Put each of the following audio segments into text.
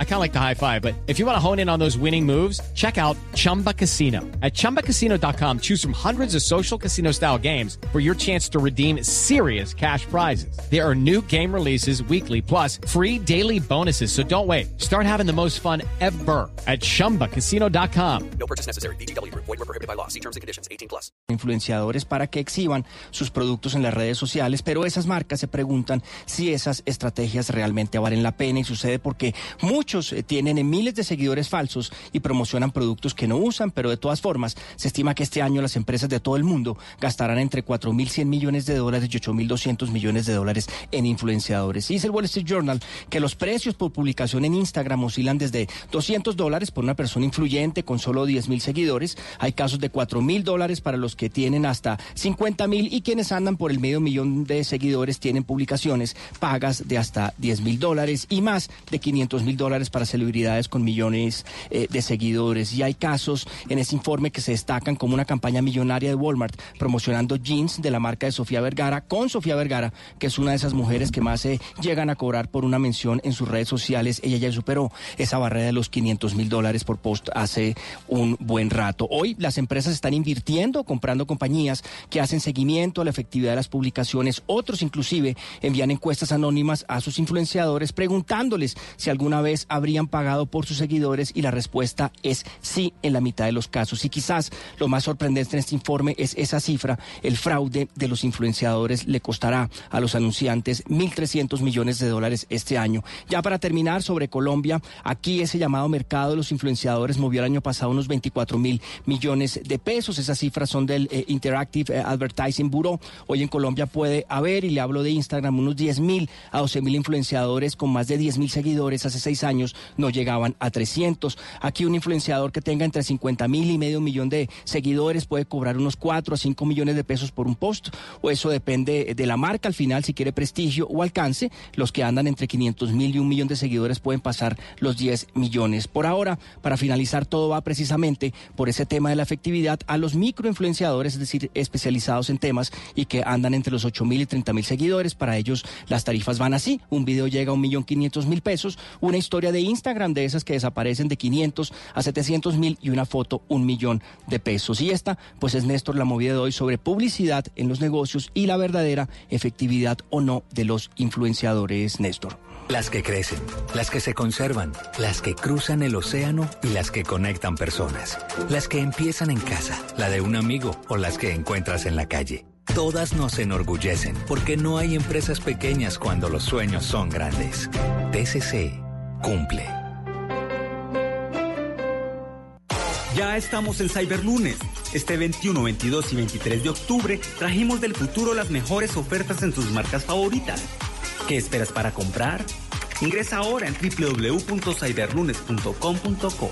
I kind of like the high five, but if you want to hone in on those winning moves, check out Chumba Casino. At ChumbaCasino.com, choose from hundreds of social casino style games for your chance to redeem serious cash prizes. There are new game releases weekly, plus free daily bonuses. So don't wait. Start having the most fun ever at ChumbaCasino.com. No purchase necessary. BGW. Void were prohibited by law. See terms and conditions. 18 plus. Influenciadores para que exhiban sus productos en las redes sociales, pero esas marcas se preguntan si esas estrategias realmente valen la pena y sucede porque muchos eh, tienen miles de seguidores falsos y promocionan productos que no usan, pero de todas formas se estima que este año las empresas de todo el mundo gastarán entre 4.100 millones de dólares y 8.200 millones de dólares en influenciadores. Y dice el Wall Street Journal que los precios por publicación en Instagram oscilan desde 200 dólares por una persona influyente con solo 10.000 seguidores. Hay casos de 4.000 dólares para los que tienen hasta 50.000 y quienes andan por el medio millón de seguidores tienen publicaciones pagas de hasta 10 mil dólares y más de 500 mil para celebridades con millones eh, de seguidores. Y hay casos en ese informe que se destacan como una campaña millonaria de Walmart promocionando jeans de la marca de Sofía Vergara con Sofía Vergara, que es una de esas mujeres que más se llegan a cobrar por una mención en sus redes sociales. Ella ya superó esa barrera de los 500 mil dólares por post hace un buen rato. Hoy las empresas están invirtiendo, comprando compañías que hacen seguimiento a la efectividad de las publicaciones. Otros inclusive envían encuestas anónimas a sus influenciadores preguntándoles si alguna vez habrían pagado por sus seguidores y la respuesta es sí en la mitad de los casos. Y quizás lo más sorprendente en este informe es esa cifra, el fraude de los influenciadores le costará a los anunciantes 1.300 millones de dólares este año. Ya para terminar sobre Colombia, aquí ese llamado mercado de los influenciadores movió el año pasado unos 24 mil millones de pesos. Esas cifras son del eh, Interactive eh, Advertising Bureau. Hoy en Colombia puede haber, y le hablo de Instagram, unos 10 mil a 12 mil influenciadores con más de 10 mil seguidores hace seis años no llegaban a 300. Aquí un influenciador que tenga entre 50 mil y medio millón de seguidores puede cobrar unos 4 a 5 millones de pesos por un post, o eso depende de la marca al final, si quiere prestigio o alcance. Los que andan entre 500 mil y un millón de seguidores pueden pasar los 10 millones. Por ahora, para finalizar, todo va precisamente por ese tema de la efectividad a los microinfluenciadores, es decir, especializados en temas y que andan entre los 8 mil y 30 mil seguidores. Para ellos las tarifas van así un video llega a un millón quinientos mil pesos, una historia de Instagram de esas que desaparecen de 500 a 700 mil y una foto un millón de pesos. Y esta, pues es Néstor la movida de hoy sobre publicidad en los negocios y la verdadera efectividad o no de los influenciadores, Néstor. Las que crecen, las que se conservan, las que cruzan el océano y las que conectan personas. Las que empiezan en casa, la de un amigo o las que encuentras en la calle. Todas nos enorgullecen porque no hay empresas pequeñas cuando los sueños son grandes. TCC cumple. Ya estamos en Cyberlunes. Este 21, 22 y 23 de octubre trajimos del futuro las mejores ofertas en tus marcas favoritas. ¿Qué esperas para comprar? Ingresa ahora en www.cyberlunes.com.co.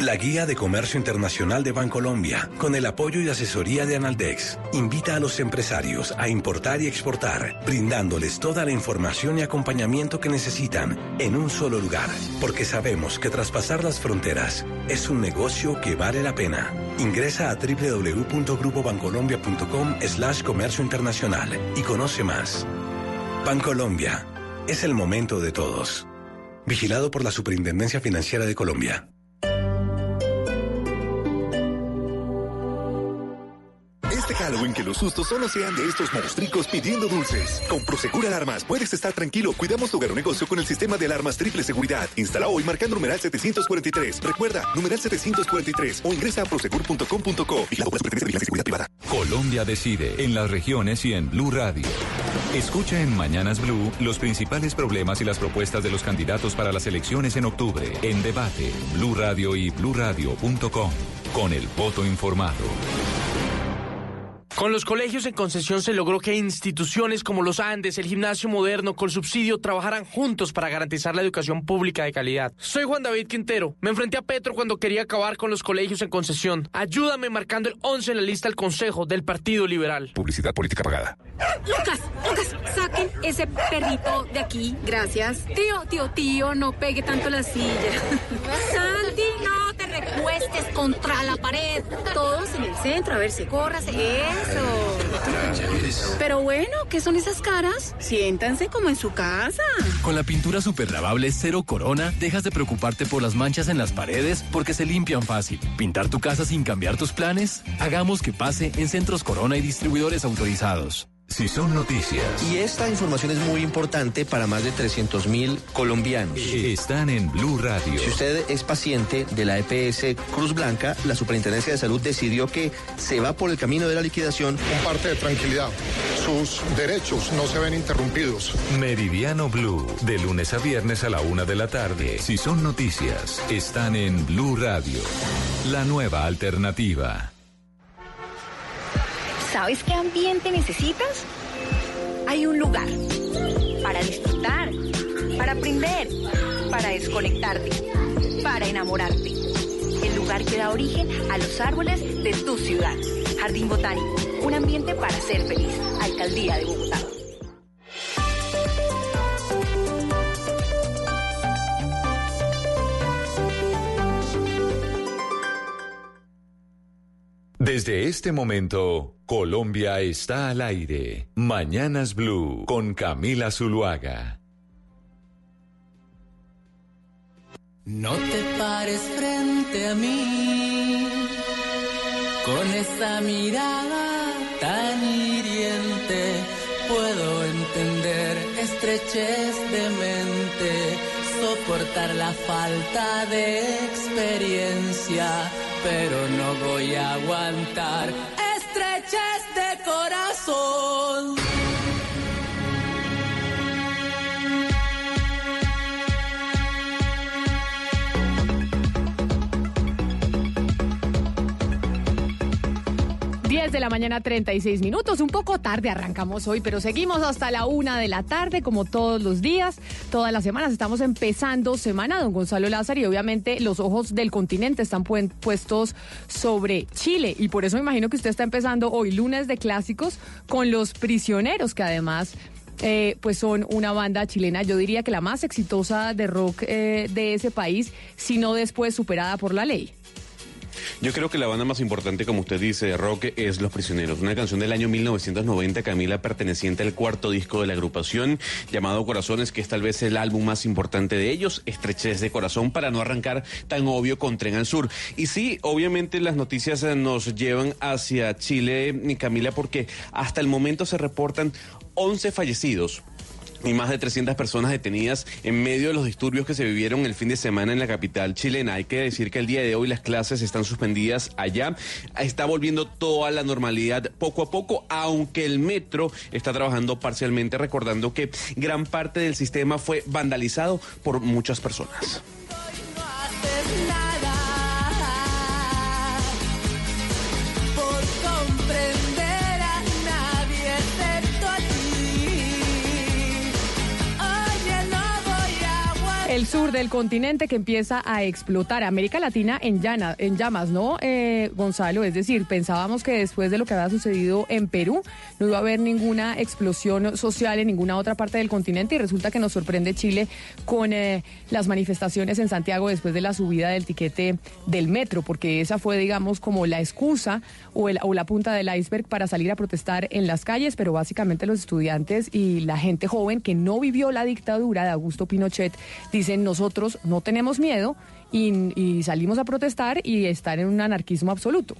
La Guía de Comercio Internacional de Bancolombia, con el apoyo y asesoría de Analdex, invita a los empresarios a importar y exportar, brindándoles toda la información y acompañamiento que necesitan en un solo lugar, porque sabemos que traspasar las fronteras es un negocio que vale la pena. Ingresa a www.grupobancolombia.com slash comercio internacional y conoce más. Bancolombia, es el momento de todos. Vigilado por la Superintendencia Financiera de Colombia. Halloween que los sustos solo sean de estos monstruos pidiendo dulces. Con Prosegur Alarmas puedes estar tranquilo. Cuidamos tu hogar o negocio con el sistema de alarmas triple seguridad. Instala hoy marcando numeral 743. Recuerda, numeral 743 o ingresa a prosegur.com.co. y la seguridad privada. Colombia decide en las regiones y en Blue Radio. Escucha en Mañanas Blue los principales problemas y las propuestas de los candidatos para las elecciones en octubre. En debate, Blue Radio y bluradio.com. Con el voto informado. Con los colegios en concesión se logró que instituciones como los Andes, el Gimnasio Moderno, con subsidio, trabajaran juntos para garantizar la educación pública de calidad. Soy Juan David Quintero. Me enfrenté a Petro cuando quería acabar con los colegios en concesión. Ayúdame marcando el 11 en la lista del Consejo del Partido Liberal. Publicidad política pagada. Lucas, Lucas, saquen ese perrito de aquí. Gracias. Tío, tío, tío, no pegue tanto la silla. Contra la pared. Todos en el centro, a ver si corras. Eso. Pero bueno, ¿qué son esas caras? Siéntanse como en su casa. Con la pintura super lavable cero corona, dejas de preocuparte por las manchas en las paredes porque se limpian fácil. ¿Pintar tu casa sin cambiar tus planes? Hagamos que pase en Centros Corona y distribuidores autorizados. Si son noticias. Y esta información es muy importante para más de 300 mil colombianos. Están en Blue Radio. Si usted es paciente de la EPS Cruz Blanca, la Superintendencia de Salud decidió que se va por el camino de la liquidación. Un parte de tranquilidad. Sus derechos no se ven interrumpidos. Meridiano Blue. De lunes a viernes a la una de la tarde. Si son noticias, están en Blue Radio. La nueva alternativa. ¿Sabes qué ambiente necesitas? Hay un lugar para disfrutar, para aprender, para desconectarte, para enamorarte. El lugar que da origen a los árboles de tu ciudad. Jardín Botánico, un ambiente para ser feliz. Alcaldía de Bogotá. Desde este momento, Colombia está al aire. Mañanas Blue con Camila Zuluaga. No te pares frente a mí con esa mirada tan hiriente. Puedo entender estrechez de mente, soportar la falta de experiencia, pero no voy a aguantar estrechez de corazón. 10 de la mañana, 36 minutos. Un poco tarde arrancamos hoy, pero seguimos hasta la una de la tarde, como todos los días. Todas las semanas estamos empezando semana, don Gonzalo Lázaro, y obviamente los ojos del continente están puestos sobre Chile. Y por eso me imagino que usted está empezando hoy, lunes de clásicos, con Los Prisioneros, que además eh, pues son una banda chilena, yo diría que la más exitosa de rock eh, de ese país, si no después superada por la ley. Yo creo que la banda más importante, como usted dice, de rock es Los Prisioneros, una canción del año 1990, Camila, perteneciente al cuarto disco de la agrupación, llamado Corazones, que es tal vez el álbum más importante de ellos, Estrechez de Corazón, para no arrancar tan obvio con Tren al Sur. Y sí, obviamente las noticias eh, nos llevan hacia Chile, eh, Camila, porque hasta el momento se reportan 11 fallecidos y más de 300 personas detenidas en medio de los disturbios que se vivieron el fin de semana en la capital chilena. Hay que decir que el día de hoy las clases están suspendidas allá. Está volviendo toda la normalidad poco a poco, aunque el metro está trabajando parcialmente, recordando que gran parte del sistema fue vandalizado por muchas personas. El sur del continente que empieza a explotar. América Latina en, llana- en llamas, ¿no, eh, Gonzalo? Es decir, pensábamos que después de lo que había sucedido en Perú no iba a haber ninguna explosión social en ninguna otra parte del continente y resulta que nos sorprende Chile con eh, las manifestaciones en Santiago después de la subida del tiquete del metro, porque esa fue, digamos, como la excusa o, la punta del iceberg para salir a protestar en las calles, pero básicamente los estudiantes y la gente joven que no vivió la dictadura de Augusto Pinochet dicen nosotros no tenemos miedo y, salimos a protestar y estar en un anarquismo absoluto.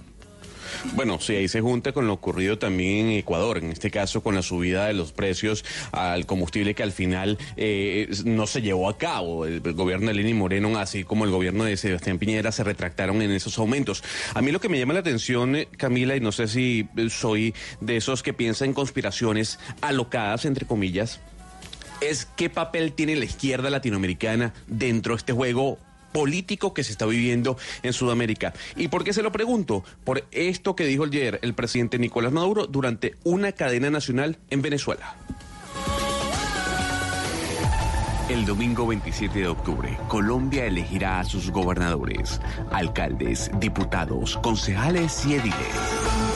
Bueno, sí, ahí se junta con lo ocurrido también en Ecuador, en este caso con la subida de los precios al combustible que al final eh, no se llevó a cabo. El, el gobierno de Lenín Moreno, así como el gobierno de Sebastián Piñera, se retractaron en esos aumentos. A mí lo que me llama la atención, eh, Camila, y no sé si eh, soy de esos que piensan en conspiraciones alocadas, entre comillas, es qué papel tiene la izquierda latinoamericana dentro de este juego político que se está viviendo en Sudamérica. ¿Y por qué se lo pregunto? Por esto que dijo ayer el presidente Nicolás Maduro durante una cadena nacional en Venezuela. El domingo 27 de octubre, Colombia elegirá a sus gobernadores, alcaldes, diputados, concejales y ediles.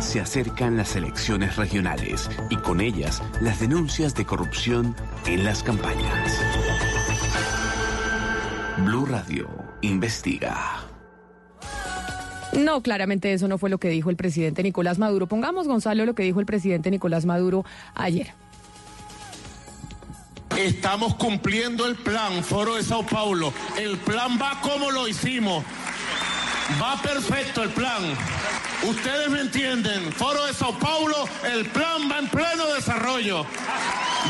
Se acercan las elecciones regionales y con ellas las denuncias de corrupción en las campañas. Blue Radio investiga. No, claramente eso no fue lo que dijo el presidente Nicolás Maduro. Pongamos, Gonzalo, lo que dijo el presidente Nicolás Maduro ayer. Estamos cumpliendo el plan, Foro de Sao Paulo. El plan va como lo hicimos. Va perfecto el plan. Ustedes me entienden. Foro de Sao Paulo, el plan va en pleno desarrollo.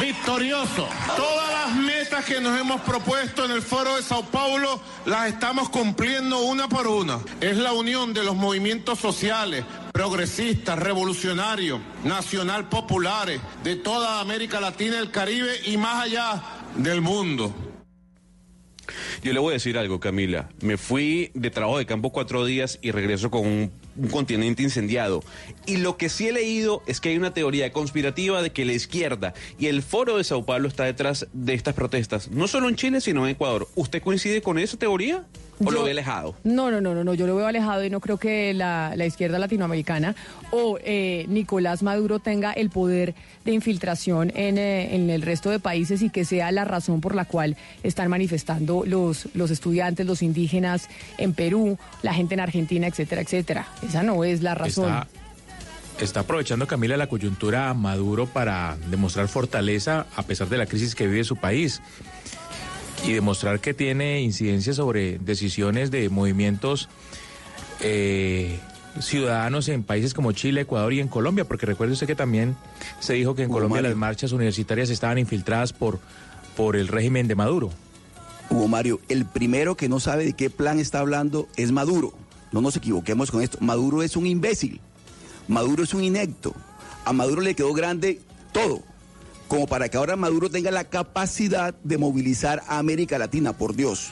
Victorioso. Todas las metas que nos hemos propuesto en el Foro de Sao Paulo las estamos cumpliendo una por una. Es la unión de los movimientos sociales, progresistas, revolucionarios, nacional populares de toda América Latina, el Caribe y más allá del mundo. Yo le voy a decir algo, Camila. Me fui de trabajo de campo cuatro días y regreso con un, continente incendiado. Y lo que sí he leído es que hay una teoría conspirativa de que la izquierda y el foro de Sao Paulo está detrás de estas protestas, no solo en Chile, sino en Ecuador. ¿Usted coincide con esa teoría? ¿O lo Yo- ve alejado? No, no, no, no, no, yo lo veo alejado y no creo que la, la izquierda latinoamericana o eh, Nicolás Maduro tenga el poder de infiltración en, eh, en el resto de países y que sea la razón por la cual están manifestando los, los estudiantes, los indígenas en Perú, la gente en Argentina, etcétera, etcétera. Esa no es la razón. Está, está aprovechando Camila la coyuntura a Maduro para demostrar fortaleza a pesar de la crisis que vive su país y demostrar que tiene incidencia sobre decisiones de movimientos eh, ciudadanos en países como Chile, Ecuador y en Colombia, porque recuerde usted que también se dijo que en Colombia Mario. las marchas universitarias estaban infiltradas por, por el régimen de Maduro. Hugo Mario, el primero que no sabe de qué plan está hablando es Maduro. No nos equivoquemos con esto. Maduro es un imbécil. Maduro es un inecto. A Maduro le quedó grande todo. Como para que ahora Maduro tenga la capacidad de movilizar a América Latina, por Dios.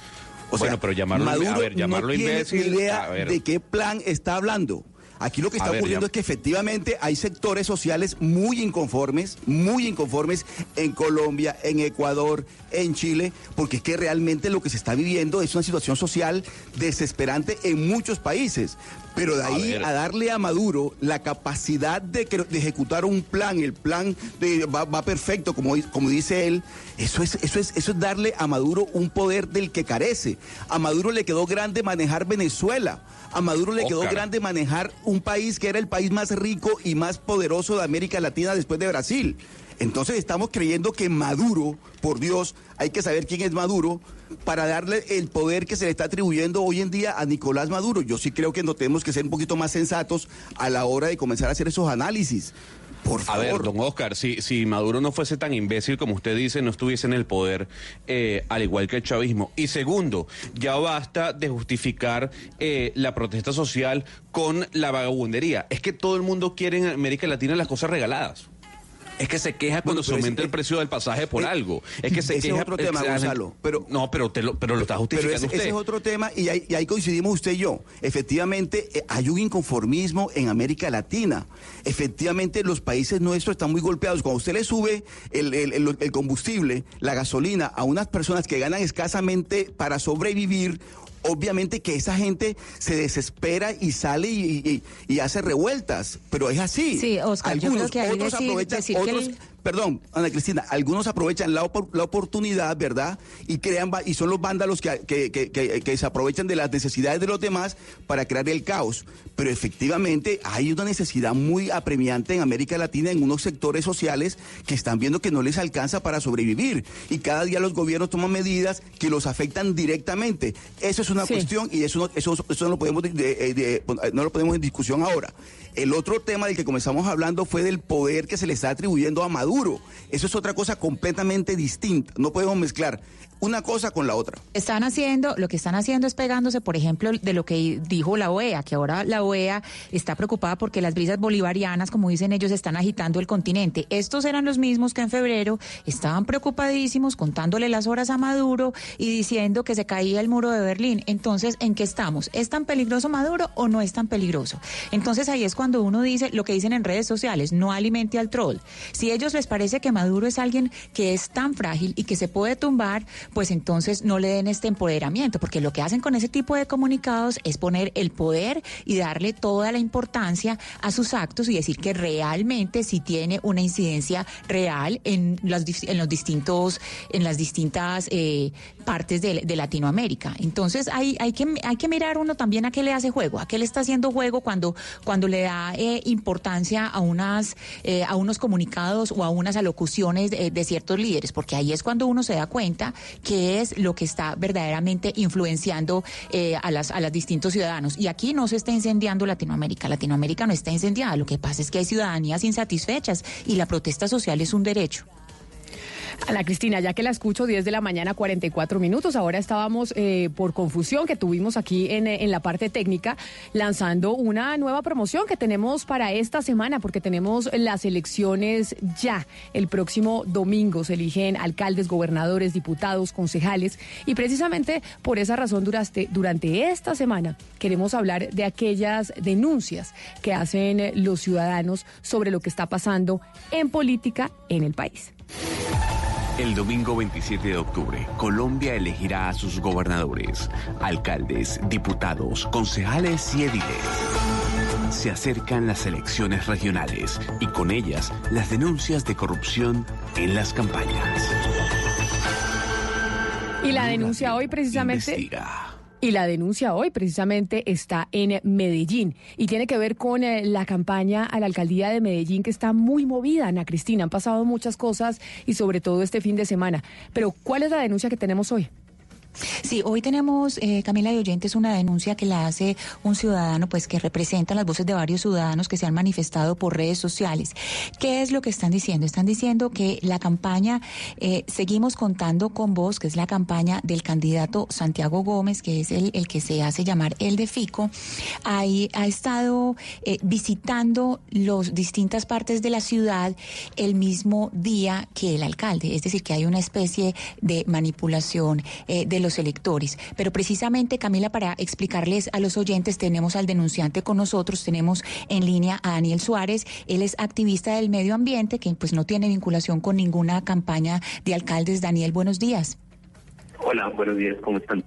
O Bueno, pero llamarlo- a ver, llamarlo no tiene idea a ver. de qué plan está hablando. Aquí lo que está ver, ocurriendo ya- es que efectivamente hay sectores sociales muy inconformes, muy inconformes en Colombia, en Ecuador, en Chile, porque es que realmente lo que se está viviendo es una situación social desesperante en muchos países. Pero de ahí a, darle a Maduro la capacidad de, que- de ejecutar un plan, el plan de- va, va perfecto, como, como dice él, eso es, eso, es, eso es darle a Maduro un poder del que carece. A Maduro le quedó grande manejar Venezuela. A Maduro le quedó grande manejar un país que era el país más rico y más poderoso de América Latina después de Brasil. Entonces estamos creyendo que Maduro, por Dios, hay que saber quién es Maduro para darle el poder que se le está atribuyendo hoy en día a Nicolás Maduro. Yo sí creo que no tenemos que ser un poquito más sensatos a la hora de comenzar a hacer esos análisis. Por A ver, don Oscar, si, si Maduro no fuese tan imbécil como usted dice, no estuviese en el poder, eh, al igual que el chavismo. Y segundo, ya basta de justificar eh, la protesta social con la vagabundería. Es que todo el mundo quiere en América Latina las cosas regaladas. Es que se queja cuando se pero es- aumenta el precio del pasaje por eh, algo. Es que se ese es queja. otro tema, se- Gonzalo, pero- no, pero, te lo, pero lo está Pero justificando ese, usted. ese es otro tema y ahí, y ahí coincidimos usted y yo. Efectivamente, eh, hay un inconformismo en América Latina. Efectivamente, los países nuestros están muy golpeados. Cuando usted le sube el, el- el- el combustible, la gasolina, a unas personas que ganan escasamente para sobrevivir, obviamente que esa gente se desespera y sale y, y- y hace revueltas. Pero es así. Sí, Oscar, yo Algunos, creo que hay otros decir- aprovechan, decir que otros, el- perdón, Ana Cristina, algunos aprovechan la, opor- la oportunidad, ¿verdad? Y crean y son los vándalos que, que- que- que- que se aprovechan de las necesidades de los demás para crear el caos. Pero efectivamente hay una necesidad muy apremiante en América Latina en unos sectores sociales que están viendo que no les alcanza para sobrevivir. Y cada día los gobiernos toman medidas que los afectan directamente. Eso es una Sí. cuestión y eso no, eso, eso no lo podemos de- de- de- no lo ponemos en discusión ahora. El otro tema del que comenzamos hablando fue del poder que se le está atribuyendo a Maduro. Eso es otra cosa completamente distinta. No podemos mezclar una cosa con la otra. Están haciendo, lo que están haciendo es pegándose, por ejemplo, de lo que dijo la OEA, que ahora la OEA está preocupada porque las brisas bolivarianas, como dicen ellos, están agitando el continente. Estos eran los mismos que en febrero estaban preocupadísimos contándole las horas a Maduro y diciendo que se caía el muro de Berlín. Entonces, ¿en qué estamos? ¿Es tan peligroso Maduro o no es tan peligroso? Entonces ahí es cuando uno dice lo que dicen en redes sociales, no alimente al troll. Si ellos les les parece que Maduro es alguien que es tan frágil y que se puede tumbar, pues entonces no le den este empoderamiento, porque lo que hacen con ese tipo de comunicados es poner el poder y darle toda la importancia a sus actos y decir que realmente sí tiene una incidencia real en, las, los distintos, en las distintas eh, partes de, Latinoamérica. Entonces hay, hay, que, hay que mirar uno también a qué le hace juego, a qué le está haciendo juego cuando, cuando le da eh, importancia a unas eh, a unos comunicados o a unas alocuciones de, de ciertos líderes, porque ahí es cuando uno se da cuenta qué es lo que está verdaderamente influenciando eh, a las a los distintos ciudadanos. Y aquí no se está incendiando Latinoamérica, Latinoamérica no está incendiada, lo que pasa es que hay ciudadanías insatisfechas y la protesta social es un derecho. Ana Cristina, ya que la escucho 10 de la mañana, 44 minutos, ahora estábamos eh, por confusión que tuvimos aquí en, eh, en la parte técnica, lanzando una nueva promoción que tenemos para esta semana, porque tenemos las elecciones ya. El próximo domingo se eligen alcaldes, gobernadores, diputados, concejales, y precisamente por esa razón durante, durante esta semana queremos hablar de aquellas denuncias que hacen los ciudadanos sobre lo que está pasando en política en el país. El domingo 27 de octubre, Colombia elegirá a sus gobernadores, alcaldes, diputados, concejales y ediles. Se acercan las elecciones regionales y con ellas las denuncias de corrupción en las campañas. Y la denuncia hoy precisamente... Investiga. Y la denuncia hoy precisamente está en Medellín y tiene que ver con eh, la campaña a la alcaldía de Medellín que está muy movida, Ana Cristina. Han pasado muchas cosas y sobre todo este fin de semana. Pero ¿cuál es la denuncia que tenemos hoy? Sí, hoy tenemos, eh, Camila de Oyentes, una denuncia que la hace un ciudadano, pues que representa las voces de varios ciudadanos que se han manifestado por redes sociales. ¿Qué es lo que están diciendo? Están diciendo que la campaña eh, Seguimos contando con vos, que es la campaña del candidato Santiago Gómez, que es el, el que se hace llamar el de Fico, ahí ha estado eh, visitando las distintas partes de la ciudad el mismo día que el alcalde. Es decir, que hay una especie de manipulación eh, de los electores. Pero precisamente, Camila, para explicarles a los oyentes, tenemos al denunciante con nosotros, tenemos en línea a Daniel Suárez, él es activista del medio ambiente, que pues no tiene vinculación con ninguna campaña de alcaldes. Daniel, buenos días. Hola, buenos días, ¿cómo están?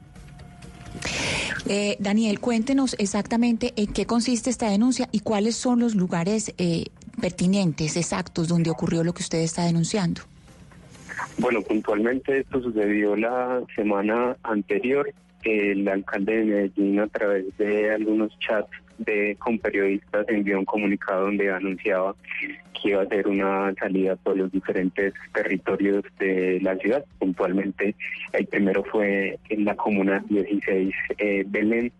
Eh, Daniel, cuéntenos exactamente en qué consiste esta denuncia y cuáles son los lugares eh, pertinentes, exactos, donde ocurrió lo que usted está denunciando. Bueno, puntualmente esto sucedió la semana anterior. El alcalde de Medellín, a través de algunos chats de, con periodistas, envió un comunicado donde anunciaba que iba a hacer una salida por los diferentes territorios de la ciudad. Puntualmente, el primero fue en la comuna 16 eh, Belén,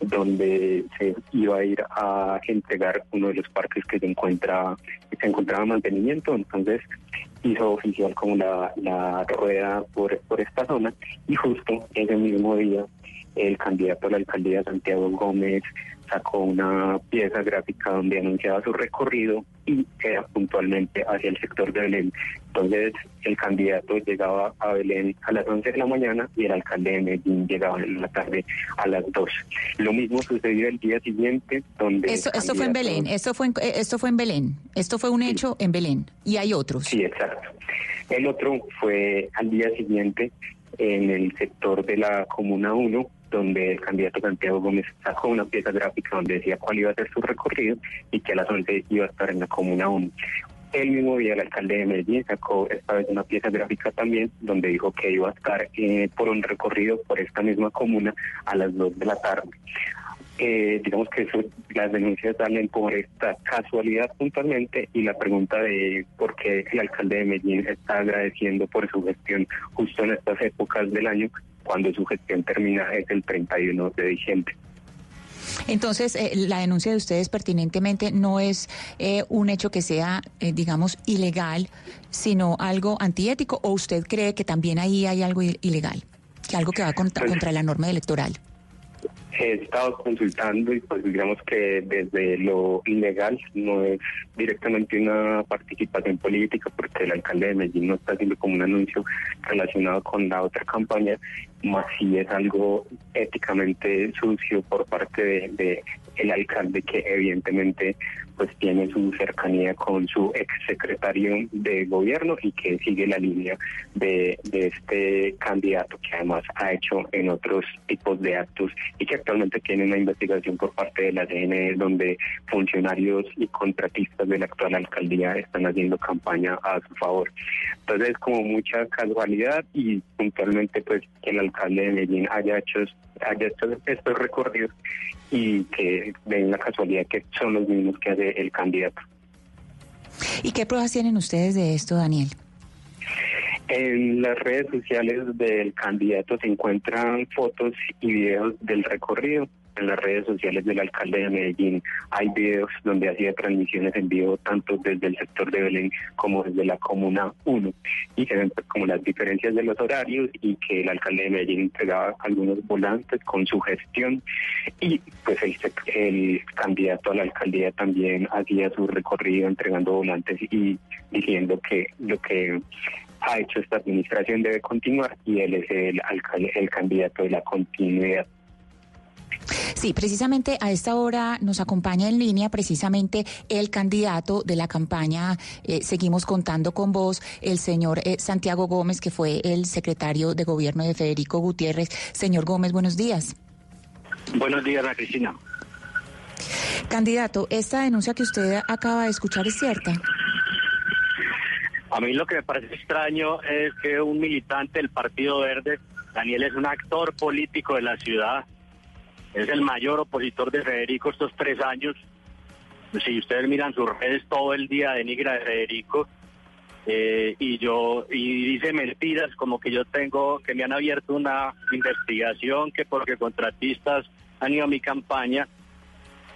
donde se iba a ir a entregar uno de los parques que se encuentra que se encontraba en mantenimiento. Entonces, hizo oficial como la, la rueda por, por esta zona y justo ese mismo día el candidato a la alcaldía Santiago Gómez sacó una pieza gráfica donde anunciaba su recorrido y era puntualmente hacia el sector de Belén. Entonces el candidato llegaba a Belén a las 11 de la mañana y el alcalde de Medellín llegaba en la tarde a las 2. Lo mismo sucedió el día siguiente donde... Esto, fue en Belén, esto fue en, eh, esto fue en Belén, esto fue un hecho en Belén y hay otros. Sí, exacto. El otro fue al día siguiente en el sector de la Comuna 1, donde el candidato Santiago Gómez sacó una pieza gráfica donde decía cuál iba a ser su recorrido y que a las 11 iba a estar en la Comuna 1. El mismo día el alcalde de Medellín sacó esta vez una pieza gráfica también donde dijo que iba a estar eh, por un recorrido por esta misma comuna a las 2 de la tarde. Eh, digamos que las denuncias salen por esta casualidad puntualmente y la pregunta de por qué el alcalde de Medellín está agradeciendo por su gestión justo en estas épocas del año cuando su gestión termina es el 31 de diciembre. Entonces, eh, la denuncia de ustedes pertinentemente no es eh, un hecho que sea, eh, digamos, ilegal, sino algo antiético, o usted cree que también ahí hay algo ilegal, que algo que va contra, contra la norma electoral. He estado consultando y pues digamos que desde lo ilegal no es directamente una participación política porque el alcalde de Medellín no está haciendo como un anuncio relacionado con la otra campaña, más si es algo éticamente sucio por parte de, el alcalde que evidentemente pues tiene su cercanía con su exsecretario de gobierno y que sigue la línea de, de este candidato que además ha hecho en otros tipos de actos y que actualmente tiene una investigación por parte de la CNE donde funcionarios y contratistas de la actual alcaldía están haciendo campaña a su favor. Entonces como mucha casualidad y puntualmente pues que el alcalde de Medellín haya hecho haya hecho estos recorridos y que ven la casualidad que son los mismos que hace el candidato. ¿Y qué pruebas tienen ustedes de esto, Daniel? En las redes sociales del candidato se encuentran fotos y videos del recorrido en las redes sociales del alcalde de Medellín hay videos donde hacía transmisiones en vivo tanto desde el sector de Belén como desde la Comuna 1 y se ven pues, como las diferencias de los horarios y que el alcalde de Medellín entregaba algunos volantes con su gestión y pues el, el candidato a la alcaldía también hacía su recorrido entregando volantes y diciendo que lo que ha hecho esta administración debe continuar y él es el alcalde, el candidato de la continuidad. Sí, precisamente a esta hora nos acompaña en línea precisamente el candidato de la campaña eh, Seguimos contando con vos, el señor eh, Santiago Gómez, que fue el secretario de gobierno de Federico Gutiérrez. Señor Gómez, buenos días. Buenos días, Ana Cristina. Candidato, ¿esta denuncia que usted acaba de escuchar es cierta? A mí lo que me parece extraño es que un militante del Partido Verde, Daniel es un actor político de la ciudad, es el mayor opositor de Federico estos tres años. Si ustedes miran sus redes todo el día denigra de Federico eh, y yo y dice mentiras como que yo tengo que me han abierto una investigación que porque contratistas han ido a mi campaña.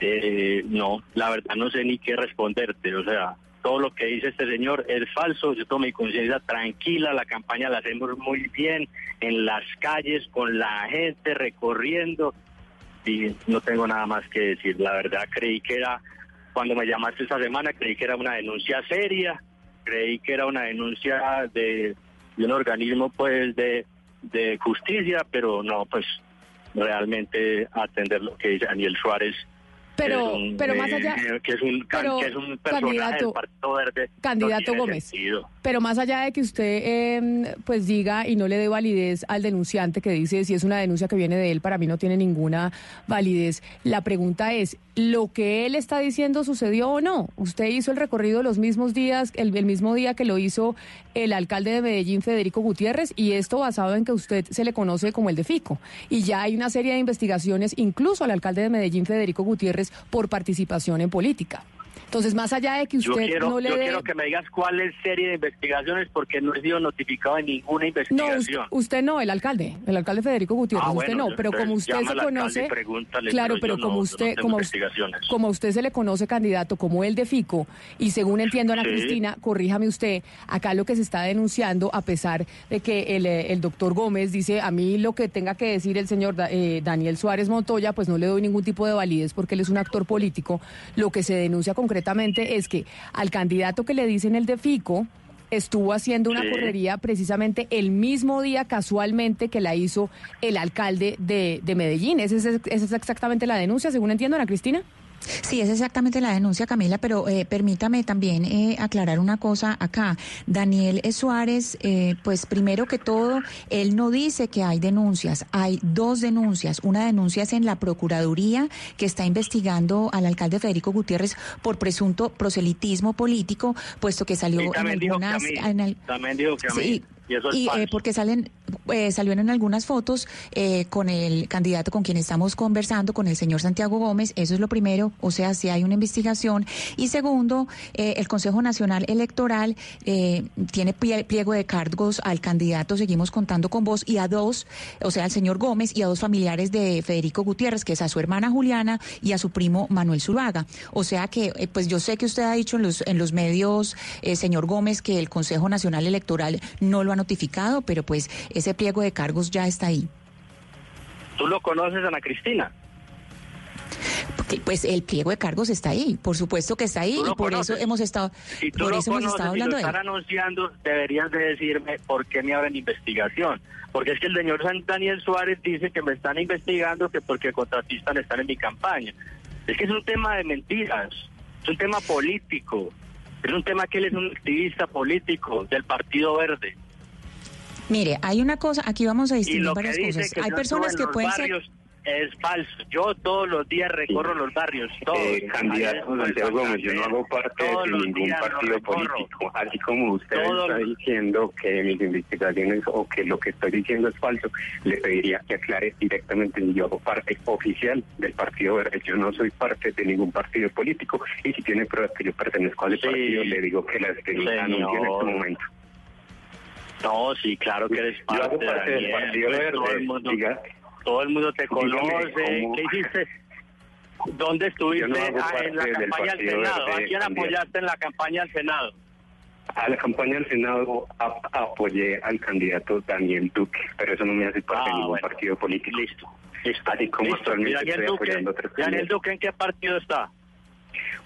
Eh, no, la verdad no sé ni qué responderte. O sea, todo lo que dice este señor es falso. Yo tomo mi conciencia tranquila. La campaña la hacemos muy bien en las calles con la gente recorriendo y no tengo nada más que decir. La verdad creí que era, cuando me llamaste esta semana, creí que era una denuncia seria, creí que era una denuncia de, de un organismo pues de, de justicia, pero no, pues realmente atender lo que dice Daniel Suárez pero, pero más eh, allá. que, es un, pero, que es un personaje candidato, del Partido Verde. Candidato no Gómez. Sentido. Pero más allá de que usted eh, pues diga y no le dé validez al denunciante que dice si es una denuncia que viene de él, para mí no tiene ninguna validez. La pregunta es, ¿lo que él está diciendo sucedió o no? Usted hizo el recorrido los mismos días, el, el mismo día que lo hizo el alcalde de Medellín, Federico Gutiérrez, y esto basado en que usted se le conoce como el de Fico. Y ya hay una serie de investigaciones, incluso al alcalde de Medellín, Federico Gutiérrez, por participación en política. Entonces, más allá de que usted yo quiero, no le yo quiero que me digas cuál es serie de investigaciones porque no he sido notificado de ninguna No, investigación. usted, usted no, el alcalde, el alcalde Federico Gutiérrez, Ah, usted bueno, no, pero como usted se conoce, claro, pero como no- no usted, tengo como, investigaciones. como usted se le conoce candidato como el de Fico, y según entiendo Ana Sí. Cristina, corríjame usted, acá lo que se está denunciando, a pesar de que el, eh, el doctor Gómez dice, a mí lo que tenga que decir el señor eh, Daniel Suárez Montoya, pues no le doy ningún tipo de validez porque él es un actor político, lo que se denuncia concretamente es que al candidato que le dicen el de Fico, estuvo haciendo una Sí. correría precisamente el mismo día casualmente que la hizo el alcalde de, de Medellín. ¿Esa es, esa es exactamente la denuncia, según entiendo, Ana Cristina? Sí, es exactamente la denuncia, Camila, pero eh, permítame también eh, aclarar una cosa acá. Daniel Suárez, eh, pues primero que todo, él no dice que hay denuncias, hay dos denuncias. Una denuncia es en la Procuraduría, que está investigando al alcalde Federico Gutiérrez por presunto proselitismo político, puesto que salió Y en también dijo que a algunas... mí, en al- también dijo que a mí, Sí, y eso es y, eh, porque salen, eh, en algunas fotos eh, con el candidato con quien estamos conversando, con el señor Santiago Gómez, eso es lo primero, o sea, si hay una investigación. Y segundo, eh, el Consejo Nacional Electoral eh, tiene plie- pliego de cargos al candidato, seguimos contando con vos, y a dos, o sea, al señor Gómez y a dos familiares de Federico Gutiérrez, que es a su hermana Juliana y a su primo Manuel Zuluaga. O sea que, pues yo sé que usted ha dicho en los, en los medios, señor Gómez, que el Consejo Nacional Electoral no lo ha notificado, pero pues ese pliego de cargos ya está ahí. ¿Tú lo conoces, Ana Cristina? Porque, Pues el pliego de cargos está ahí, por supuesto que está ahí, y por conoces. eso hemos estado, Si tú por lo eso hemos conoces estado y lo hablando de él. anunciando, deberías de decirme por qué me abren investigación. Porque es que el señor Daniel Suárez dice que me están investigando que porque contratistas están en mi campaña. Es que es un tema de mentiras, es un tema político, es un tema que él es un activista político del Partido Verde. Mire, hay una cosa, aquí vamos a Y distinguir lo que varias dice cosas. que Hay personas que pueden ser... barrios es falso. Yo todos los días recorro los barrios, todos. Eh, candidato Santiago Gómez, yo no hago parte Todos de ningún partido político, así como usted Todos está diciendo que mis investigaciones o que lo que estoy diciendo es falso, le pediría que aclare directamente si yo hago parte oficial del Partido Verde. Yo no soy parte de ningún partido político y si tiene pruebas que yo pertenezco a ese partido, le digo que las anuncio en este momento. No, sí, claro que eres Yo parte, hago parte del Partido pues, Verde. todo el mundo, diga. todo el mundo te conoce. ¿Qué hiciste? ¿Dónde estuviste? No Ah, en la campaña al Senado. Verde, ¿A quién apoyaste en la campaña al Senado? A la campaña del Senado ap- apoyé al candidato Daniel Duque, pero eso no me hace parte de ningún partido político. Listo. Así como Listo. ¿Y actualmente Daniel estoy Duque, apoyando a otros Daniel. Duque en qué partido está?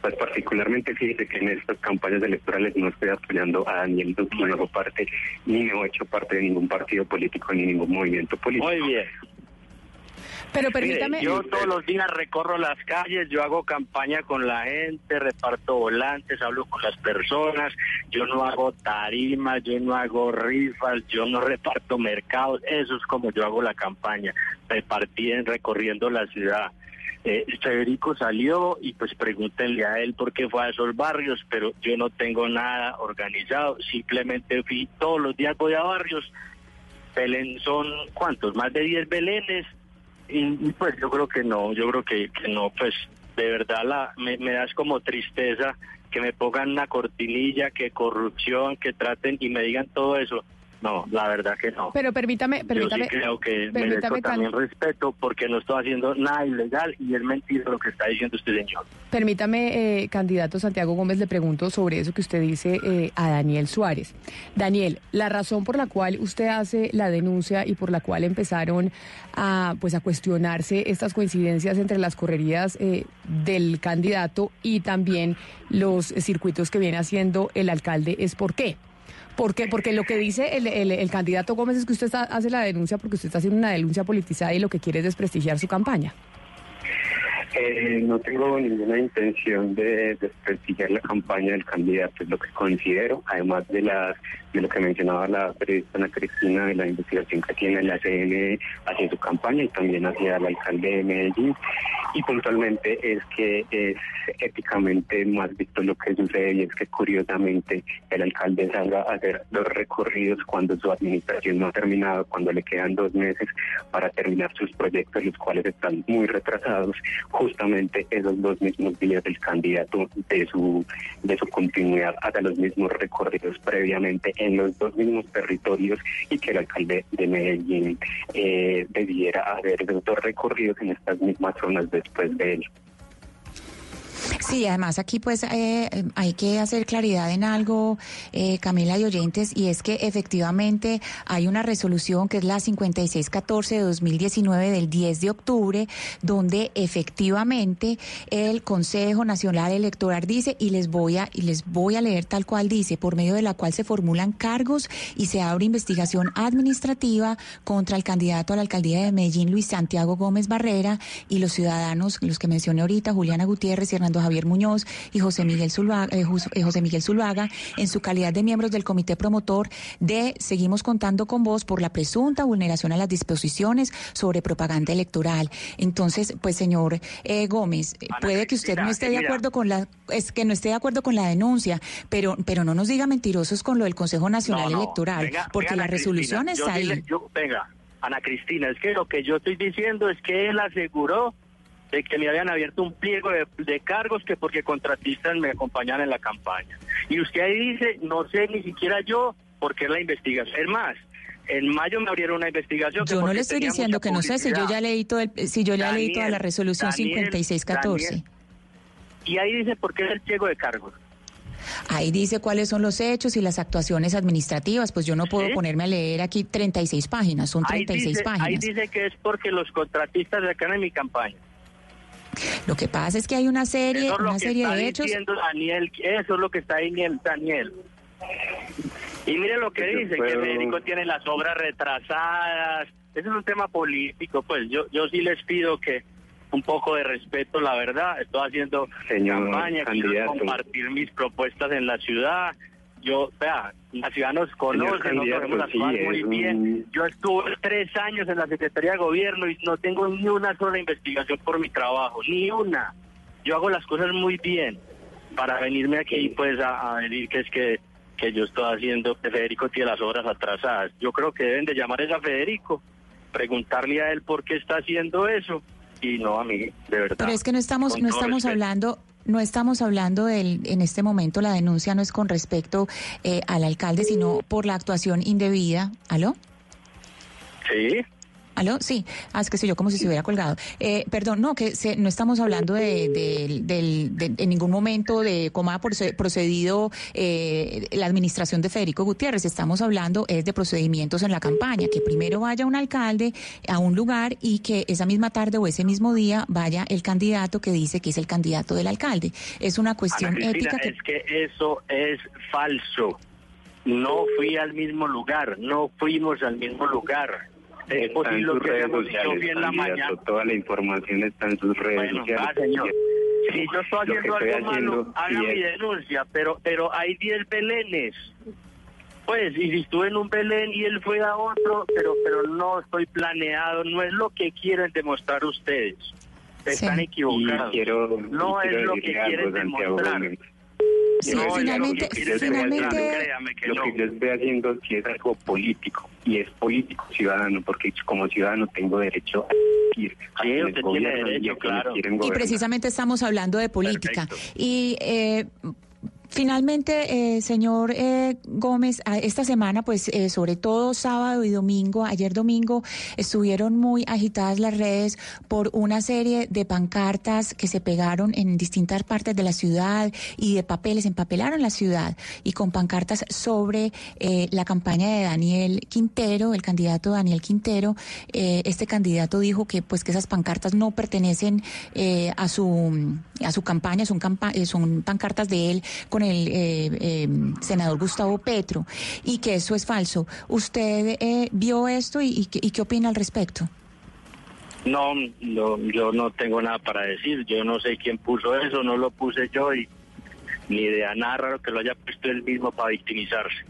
Pues particularmente fíjese que en estas campañas electorales no estoy apoyando a Daniel Duque, no hago parte, ni me he hecho parte de ningún partido político ni ningún movimiento político. Muy bien. Pero Mire, permítame... yo todos los días recorro las calles, yo hago campaña con la gente, reparto volantes, hablo con las personas, yo no hago tarimas, yo no hago rifas, yo no reparto mercados, eso es como yo hago la campaña, repartí recorriendo la ciudad. Eh, Federico salió y pues pregúntenle a él por qué fue a esos barrios, pero yo no tengo nada organizado, simplemente fui, todos los días voy a barrios, Belén son, ¿cuántos? Más de 10 Belenes, y, pues yo creo que no, yo creo que, no, pues de verdad la, me das como tristeza que me pongan una cortinilla, que corrupción, que traten y me digan todo eso. No, la verdad que no. Pero permítame, Yo permítame... sí creo que merezco también respeto porque no estoy haciendo nada ilegal y es mentira lo que está diciendo usted, señor. Permítame, eh, candidato Santiago Gómez, le pregunto sobre eso que usted dice eh, a Daniel Suárez. Daniel, la razón por la cual usted hace la denuncia y por la cual empezaron a, pues, a cuestionarse estas coincidencias entre las correrías eh, del candidato y también los circuitos que viene haciendo el alcalde es por qué. ¿Por qué? Porque lo que dice el, el- candidato Gómez es que usted está- hace la denuncia porque usted está haciendo una denuncia politizada y lo que quiere es desprestigiar su campaña. Eh, no tengo ninguna intención de desprestigiar la campaña del candidato, es lo que considero, además de las de lo que mencionaba la periodista Ana Cristina, de la investigación que tiene la CN hacia su campaña y también hacia el alcalde de Medellín. Y puntualmente es que es éticamente más visto lo que sucede y es que curiosamente el alcalde salga a hacer los recorridos cuando su administración no ha terminado, cuando le quedan dos meses para terminar sus proyectos, los cuales están muy retrasados, justamente esos dos mismos días del candidato de su de su continuidad hacia los mismos recorridos previamente en los dos mismos territorios y que el alcalde de Medellín eh, debiera esos dos recorridos en estas mismas zonas después de él. Sí, además aquí pues eh, hay que hacer claridad en algo, eh, Camila y oyentes, y es que efectivamente hay una resolución que es la 5614 de 2019 del 10 de octubre, donde efectivamente el Consejo Nacional Electoral dice, y les voy a, y les voy a leer tal cual dice, por medio de la cual se formulan cargos y se abre investigación administrativa contra el candidato a la alcaldía de Medellín, Luis Santiago Gómez Barrera, y los ciudadanos, los que mencioné ahorita, Juliana Gutiérrez y Hernando Javier Muñoz y José Miguel Zuluaga, eh, eh, José Miguel Zuluaga, en su calidad de miembros del comité promotor de Seguimos contando con vos por la presunta vulneración a las disposiciones sobre propaganda electoral. Entonces, pues señor eh, Gómez, eh, puede que usted no esté de mira. acuerdo con la es que no esté de acuerdo con la denuncia, pero pero no nos diga mentirosos con lo del Consejo Nacional No, no, Electoral, venga, porque venga, la resolución Cristina, está yo ahí. yo- venga, Ana Cristina, es que lo que yo estoy diciendo es que él aseguró de que me habían abierto un pliego de, de cargos que porque contratistas me acompañan en la campaña. Y usted ahí dice, no sé ni siquiera yo por qué la investigación. Es más, en mayo me abrieron una investigación. que Yo no porque le estoy diciendo que no sé si yo ya leí todo el, si yo ya leí toda la resolución Daniel, 5614. Daniel. Y ahí dice por qué es el pliego de cargos. Ahí dice cuáles son los hechos y las actuaciones administrativas. Pues yo no puedo ¿Sí? ponerme a leer aquí 36 páginas, son Ahí 36 dice, ahí páginas. dice que es porque los contratistas sacan en mi campaña. Lo que pasa es que hay una serie, es una serie de hechos. diciendo Daniel, eso es lo que está Daniel, Daniel. Y mire lo que Yo dice, que Federico tiene las obras retrasadas. Ese es un tema político, pues yo, yo sí les pido que un poco de respeto, la verdad. Estoy haciendo Señor campaña, quiero compartir mis propuestas en la ciudad. Yo, vea, la ciudad nos conoce, nosotros candidato, hacemos las sí, muy un- bien. Yo estuve tres años en la Secretaría de Gobierno y no tengo ni una sola investigación por mi trabajo, ni una. Yo hago las cosas muy bien para venirme aquí pues a, a decir que es que, que yo estoy haciendo, que Federico tiene las obras atrasadas. Yo creo que deben de llamar a Federico, preguntarle a él por qué está haciendo eso y no a mí, de verdad. Pero es que no estamos, no estamos respeto. hablando, no estamos hablando del, en este momento la denuncia no es con respecto eh, al alcalde, sino por la actuación indebida. ¿Aló? Sí. ¿Aló? Sí. Ah, es que soy yo como si se hubiera colgado. Eh, perdón, no, que se- no estamos hablando de, de- de- en ningún momento de cómo ha proce- procedido eh, la administración de Federico Gutiérrez. Estamos hablando es de procedimientos en la campaña, que primero vaya un alcalde a un lugar y que esa misma tarde o ese mismo día vaya el candidato que dice que es el candidato del alcalde. Es una cuestión Ana Cristina, ética que... es que eso es falso. No fui al mismo lugar, no fuimos al mismo lugar. Es Está en posible sus que redes sociales, bien la mañana. Toda la información está en sus redes Bueno, sociales. ah, señor. Si yo estoy haciendo estoy algo malo, haciendo, haga sí mi denuncia, pero pero hay 10 Belenes. Pues, y si estuve en un Belén y él fue a otro, pero pero no estoy planeado, no es lo que quieren demostrar ustedes. Están equivocados. Y quiero, no y es lo que algo, quieren Santiago demostrar. Sí, No, finalmente, lo que finalmente- que lo no. que yo estoy haciendo sí es algo político y es político ciudadano porque como ciudadano tengo derecho a elegir a Sí, usted tiene y claro. Y precisamente estamos hablando de política. Y eh, finalmente, eh, señor eh, Gómez, esta semana, pues eh, sobre todo sábado y domingo, ayer domingo, estuvieron muy agitadas las redes por una serie de pancartas que se pegaron en distintas partes de la ciudad y de papeles, empapelaron la ciudad y con pancartas sobre eh, la campaña de Daniel Quintero, el candidato Daniel Quintero. Eh, este candidato dijo que pues que esas pancartas no pertenecen eh, a su a su campaña, son, campa- eh, son pancartas de él con el eh, eh, senador Gustavo Petro y que eso es falso. ¿Usted eh, vio esto y, y qué opina al respecto? No, no, yo no tengo nada para decir. Yo no sé quién puso eso, no lo puse yo y ni idea nada raro que lo haya puesto él mismo para victimizarse.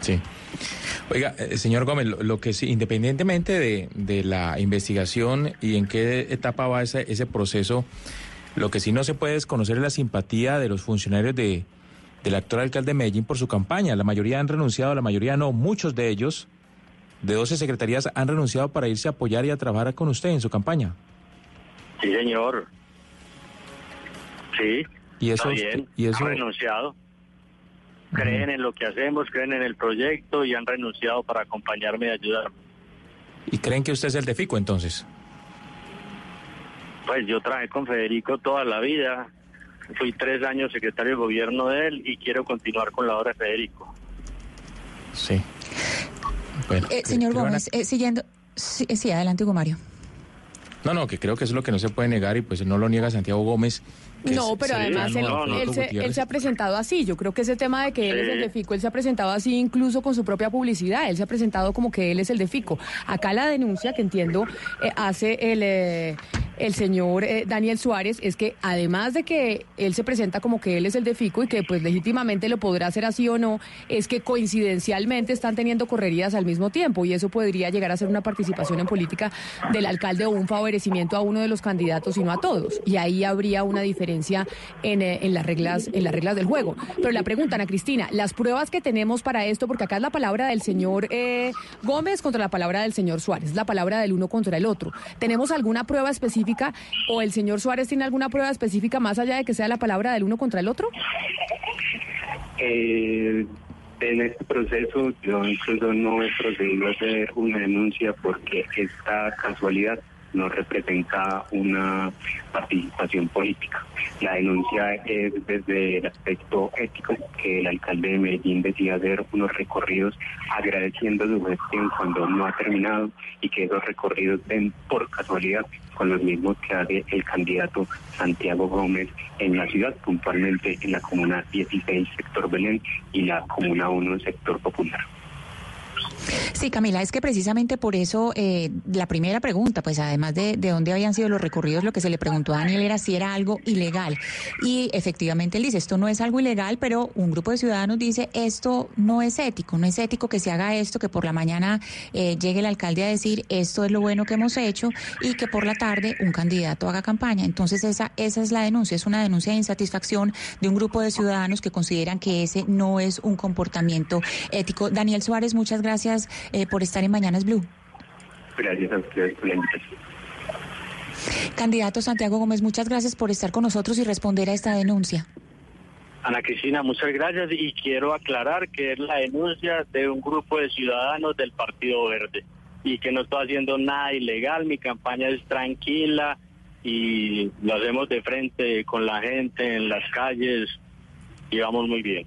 Sí. Oiga, eh, señor Gómez, lo, lo que sí, independientemente de, de la investigación y en qué etapa va ese, ese proceso, lo que sí no se puede desconocer es la simpatía de los funcionarios de, del actual alcalde de Medellín por su campaña. La mayoría han renunciado, la mayoría no. Muchos de ellos, de 12 secretarías, han renunciado para irse a apoyar y a trabajar con usted en su campaña. Sí, señor. Sí, Y eso, está bien. y eso Han renunciado. Creen en lo que hacemos, creen en el proyecto y han renunciado para acompañarme y ayudarme. ¿Y creen que usted es el de Fico entonces? Pues yo trabajé con Federico toda la vida. Fui tres años secretario de gobierno de él y quiero continuar con la obra de Federico. Sí. Bueno, Eh, ¿qué- señor Gómez, eh, siguiendo... Sí, sí, adelante, Hugo Mario. No, no, que creo que eso es lo que no se puede negar y pues no lo niega Santiago Gómez. No, es pero además él, se, Gutiérrez. él se ha presentado así. Yo creo que ese tema de que él es el de. Fico, él se ha presentado así incluso con su propia publicidad. Él se ha presentado como que él es el de Fico. Acá la denuncia que entiendo eh, hace el, eh, el señor eh, Daniel Suárez es que además de que él se presenta como que él es el de Fico y que pues legítimamente lo podrá hacer así o no, es que coincidencialmente están teniendo correrías al mismo tiempo y eso podría llegar a ser una participación en política del alcalde o un favorecimiento a uno de los candidatos y no a todos. Y ahí habría una diferencia en, eh, en las reglas en las reglas del juego. Pero la pregunta, Ana Cristina, las pruebas que tenemos para esto, porque acá es la palabra del señor eh, Gómez contra la palabra del señor Suárez, la palabra del uno contra el otro. ¿Tenemos alguna prueba específica o el señor Suárez tiene alguna prueba específica más allá de que sea la palabra del uno contra el otro? Eh, en este proceso yo incluso no he procedido a hacer una denuncia porque esta casualidad no representa una participación política. La denuncia es desde el aspecto ético que el alcalde de Medellín decida hacer unos recorridos agradeciendo su gestión cuando no ha terminado y que esos recorridos den por casualidad con los mismos que hace el candidato Santiago Gómez en la ciudad, puntualmente en la comuna 16, sector Belén, y la comuna 1, sector popular. Sí, Camila, es que precisamente por eso eh, la primera pregunta, pues además de, de dónde habían sido los recorridos, lo que se le preguntó a Daniel era si era algo ilegal. Y efectivamente él dice, esto no es algo ilegal, pero un grupo de ciudadanos dice, esto no es ético, no es ético que se haga esto, que por la mañana eh, llegue el alcalde a decir, esto es lo bueno que hemos hecho, y que por la tarde un candidato haga campaña. Entonces esa, esa es la denuncia, es una denuncia de insatisfacción de un grupo de ciudadanos que consideran que ese no es un comportamiento ético. Daniel Suárez, muchas gracias eh, por estar en Mañanas Blue. Gracias a ustedes por la invitación. Candidato Santiago Gómez, muchas gracias por estar con nosotros y responder a esta denuncia. Ana Cristina, muchas gracias y quiero aclarar que es la denuncia de un grupo de ciudadanos del Partido Verde y que no estoy haciendo nada ilegal, mi campaña es tranquila y lo hacemos de frente con la gente en las calles y vamos muy bien.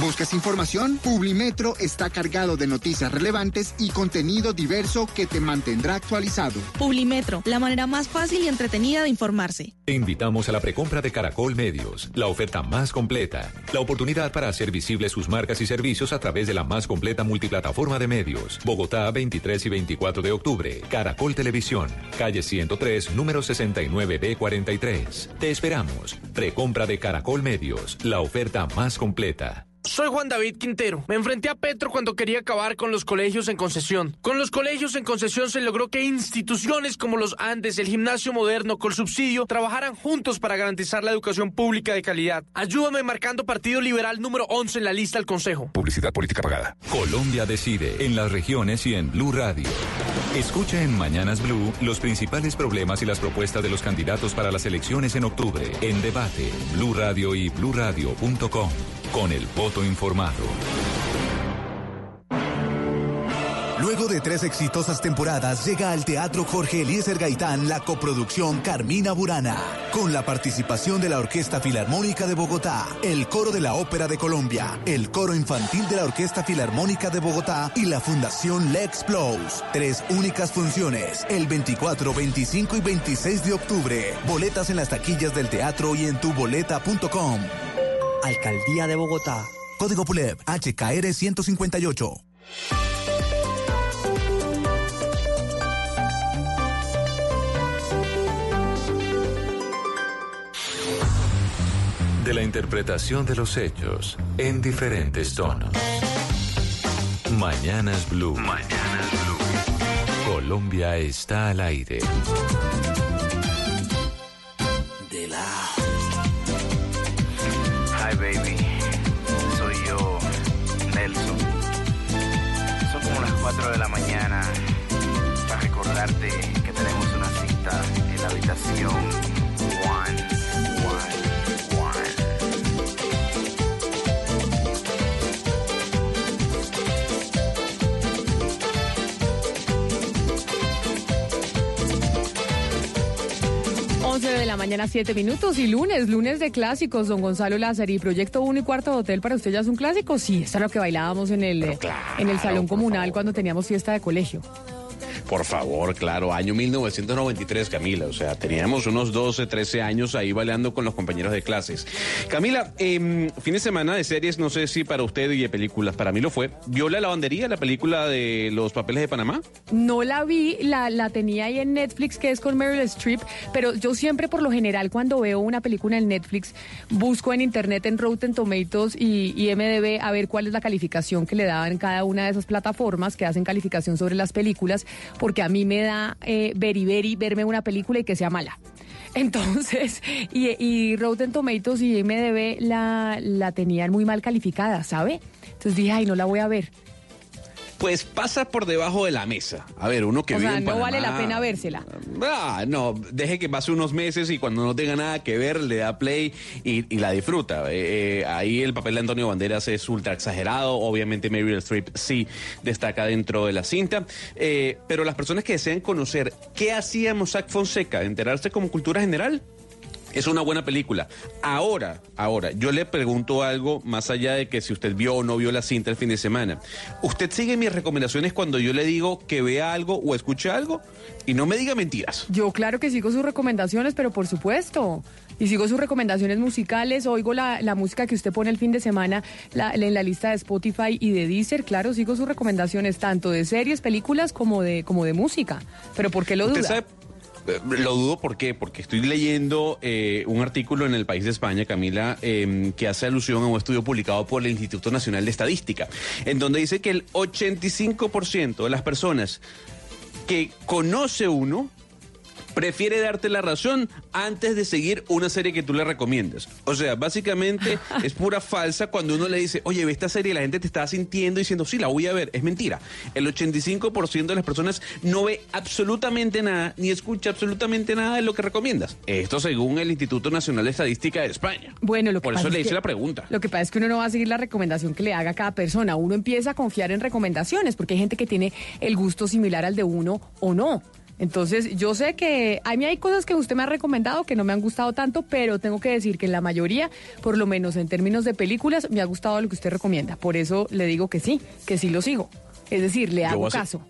¿Buscas información? Publimetro está cargado de noticias relevantes y contenido diverso que te mantendrá actualizado. Publimetro, la manera más fácil y entretenida de informarse. Te invitamos a la precompra de Caracol Medios, la oferta más completa, la oportunidad para hacer visibles sus marcas y servicios a través de la más completa multiplataforma de medios. Bogotá, 23 y 24 de octubre. Caracol Televisión, calle 103, número 69B43. Te esperamos. Precompra de Caracol Medios, la oferta más completa. Soy Juan David Quintero. Me enfrenté a Petro cuando quería acabar con los colegios en concesión. Con los colegios en concesión se logró que instituciones como los Andes, el Gimnasio Moderno, con subsidio, trabajaran juntos para garantizar la educación pública de calidad. Ayúdame marcando Partido Liberal número 11 en la lista al Consejo. Publicidad política pagada. Colombia decide en las regiones y en Blue Radio. Escucha en Mañanas Blue los principales problemas y las propuestas de los candidatos para las elecciones en octubre. En debate, Blue Radio y bluradio.com. Con el voto informado. Luego de tres exitosas temporadas, llega al Teatro Jorge Eliezer Gaitán la coproducción Carmina Burana, con la participación de la Orquesta Filarmónica de Bogotá, el Coro de la Ópera de Colombia, el Coro Infantil de la Orquesta Filarmónica de Bogotá y la Fundación Lex Plus. Tres únicas funciones, el 24, 25 y 26 de octubre. Boletas en las taquillas del teatro y en tuboleta.com. Alcaldía de Bogotá. Código PULEP HKR 158. De la interpretación de los hechos en diferentes tonos. Mañanas Blue. Mañanas Blue. Colombia está al aire. La mañana para recordarte que tenemos una cita en la habitación 11 de la mañana, 7 minutos y lunes, lunes de clásicos, don Gonzalo Lázaro y Proyecto 1 y Cuarto de Hotel para usted ya es un clásico. Sí, esto es lo que bailábamos en el, en el salón comunal cuando teníamos fiesta de colegio. Por favor, claro, año 1993, Camila. O sea, teníamos unos 12, 13 años ahí bailando con los compañeros de clases. Camila, eh, fin de semana de series, no sé si para usted y de películas, para mí lo fue. ¿Vio la lavandería, la película de los papeles de Panamá? No la vi, la, la tenía ahí en Netflix, que es con Meryl Streep, pero yo siempre, por lo general, cuando veo una película en Netflix, busco en internet en Rotten Tomatoes y, y MDB a ver cuál es la calificación que le daban cada una de esas plataformas que hacen calificación sobre las películas, porque a mí me da eh, beriberi verme una película y que sea mala. Entonces, y, y Rotten Tomatoes y MDB la, la tenían muy mal calificada, ¿sabe? Entonces dije, ay, no la voy a ver. Pues pasa por debajo de la mesa. A ver, uno que o vive sea, en no vale la pena vérsela. Ah, no, deje que pase unos meses y cuando no tenga nada que ver le da play y, y la disfruta. Eh, eh, ahí el papel de Antonio Banderas es ultra exagerado, obviamente Meryl Streep sí destaca dentro de la cinta, Eh, pero las personas que desean conocer qué hacía Mossack Fonseca, enterarse como cultura general, Es una buena película. Ahora, ahora, yo le pregunto algo más allá de que si usted vio o no vio la cinta el fin de semana. ¿Usted sigue mis recomendaciones cuando yo le digo que vea algo o escuche algo? Y no me diga mentiras. Yo claro que sigo sus recomendaciones, pero por supuesto. Y sigo sus recomendaciones musicales, oigo la, la música que usted pone el fin de semana la- en la lista de Spotify y de Deezer, claro, sigo sus recomendaciones tanto de series, películas como de, como de música. Pero ¿por qué lo ¿Usted duda? sabe? Lo dudo. Porque estoy leyendo eh, un artículo en el País de España, Camila, eh, que hace alusión a un estudio publicado por el Instituto Nacional de Estadística, en donde dice que el 85% de las personas que conoce uno prefiere darte la razón antes de seguir una serie que tú le recomiendas. O sea, básicamente es pura falsa cuando uno le dice, oye, ve esta serie y la gente te está sintiendo diciendo, sí, la voy a ver. Es mentira. El 85% de las personas no ve absolutamente nada ni escucha absolutamente nada de lo que recomiendas. Esto según el Instituto Nacional de Estadística de España. Bueno, lo que Por pasa eso le hice que- la pregunta. Lo que pasa es que uno no va a seguir la recomendación que le haga cada persona. Uno empieza a confiar en recomendaciones porque hay gente que tiene el gusto similar al de uno o no. Entonces, yo sé que a mí hay cosas que usted me ha recomendado que no me han gustado tanto, pero tengo que decir que en la mayoría, por lo menos en términos de películas, me ha gustado lo que usted recomienda. Por eso le digo que sí, que sí lo sigo. Es decir, le Yo hago caso.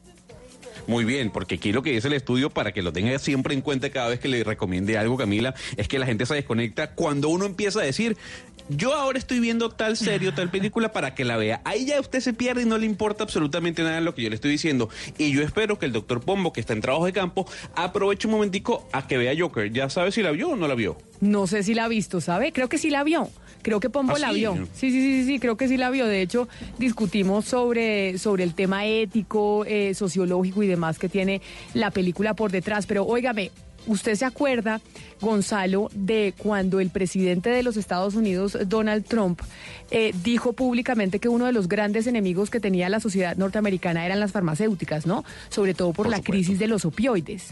Muy bien, porque aquí lo que dice el estudio, para que lo tenga siempre en cuenta cada vez que le recomiende algo, Camila, es que la gente se desconecta cuando uno empieza a decir, yo ahora estoy viendo tal serie o tal película para que la vea. Ahí ya usted se pierde y no le importa absolutamente nada lo que yo le estoy diciendo. Y yo espero que el doctor Pombo, que está en trabajo de campo, aproveche un momentico a que vea Joker. ¿Ya sabe si la vio o no la vio? No sé si la ha visto, ¿sabe? Creo que sí la vio. Creo que Pombo ¿Ah, la sí? vio. Sí, sí, sí, sí, creo que sí la vio. De hecho, discutimos sobre, sobre el tema ético, eh, sociológico y demás que tiene la película por detrás. Pero óigame, ¿usted se acuerda, Gonzalo, de cuando el presidente de los Estados Unidos, Donald Trump, eh, dijo públicamente que uno de los grandes enemigos que tenía la sociedad norteamericana eran las farmacéuticas, ¿no? Sobre todo por, Por la supuesto. crisis de los opioides.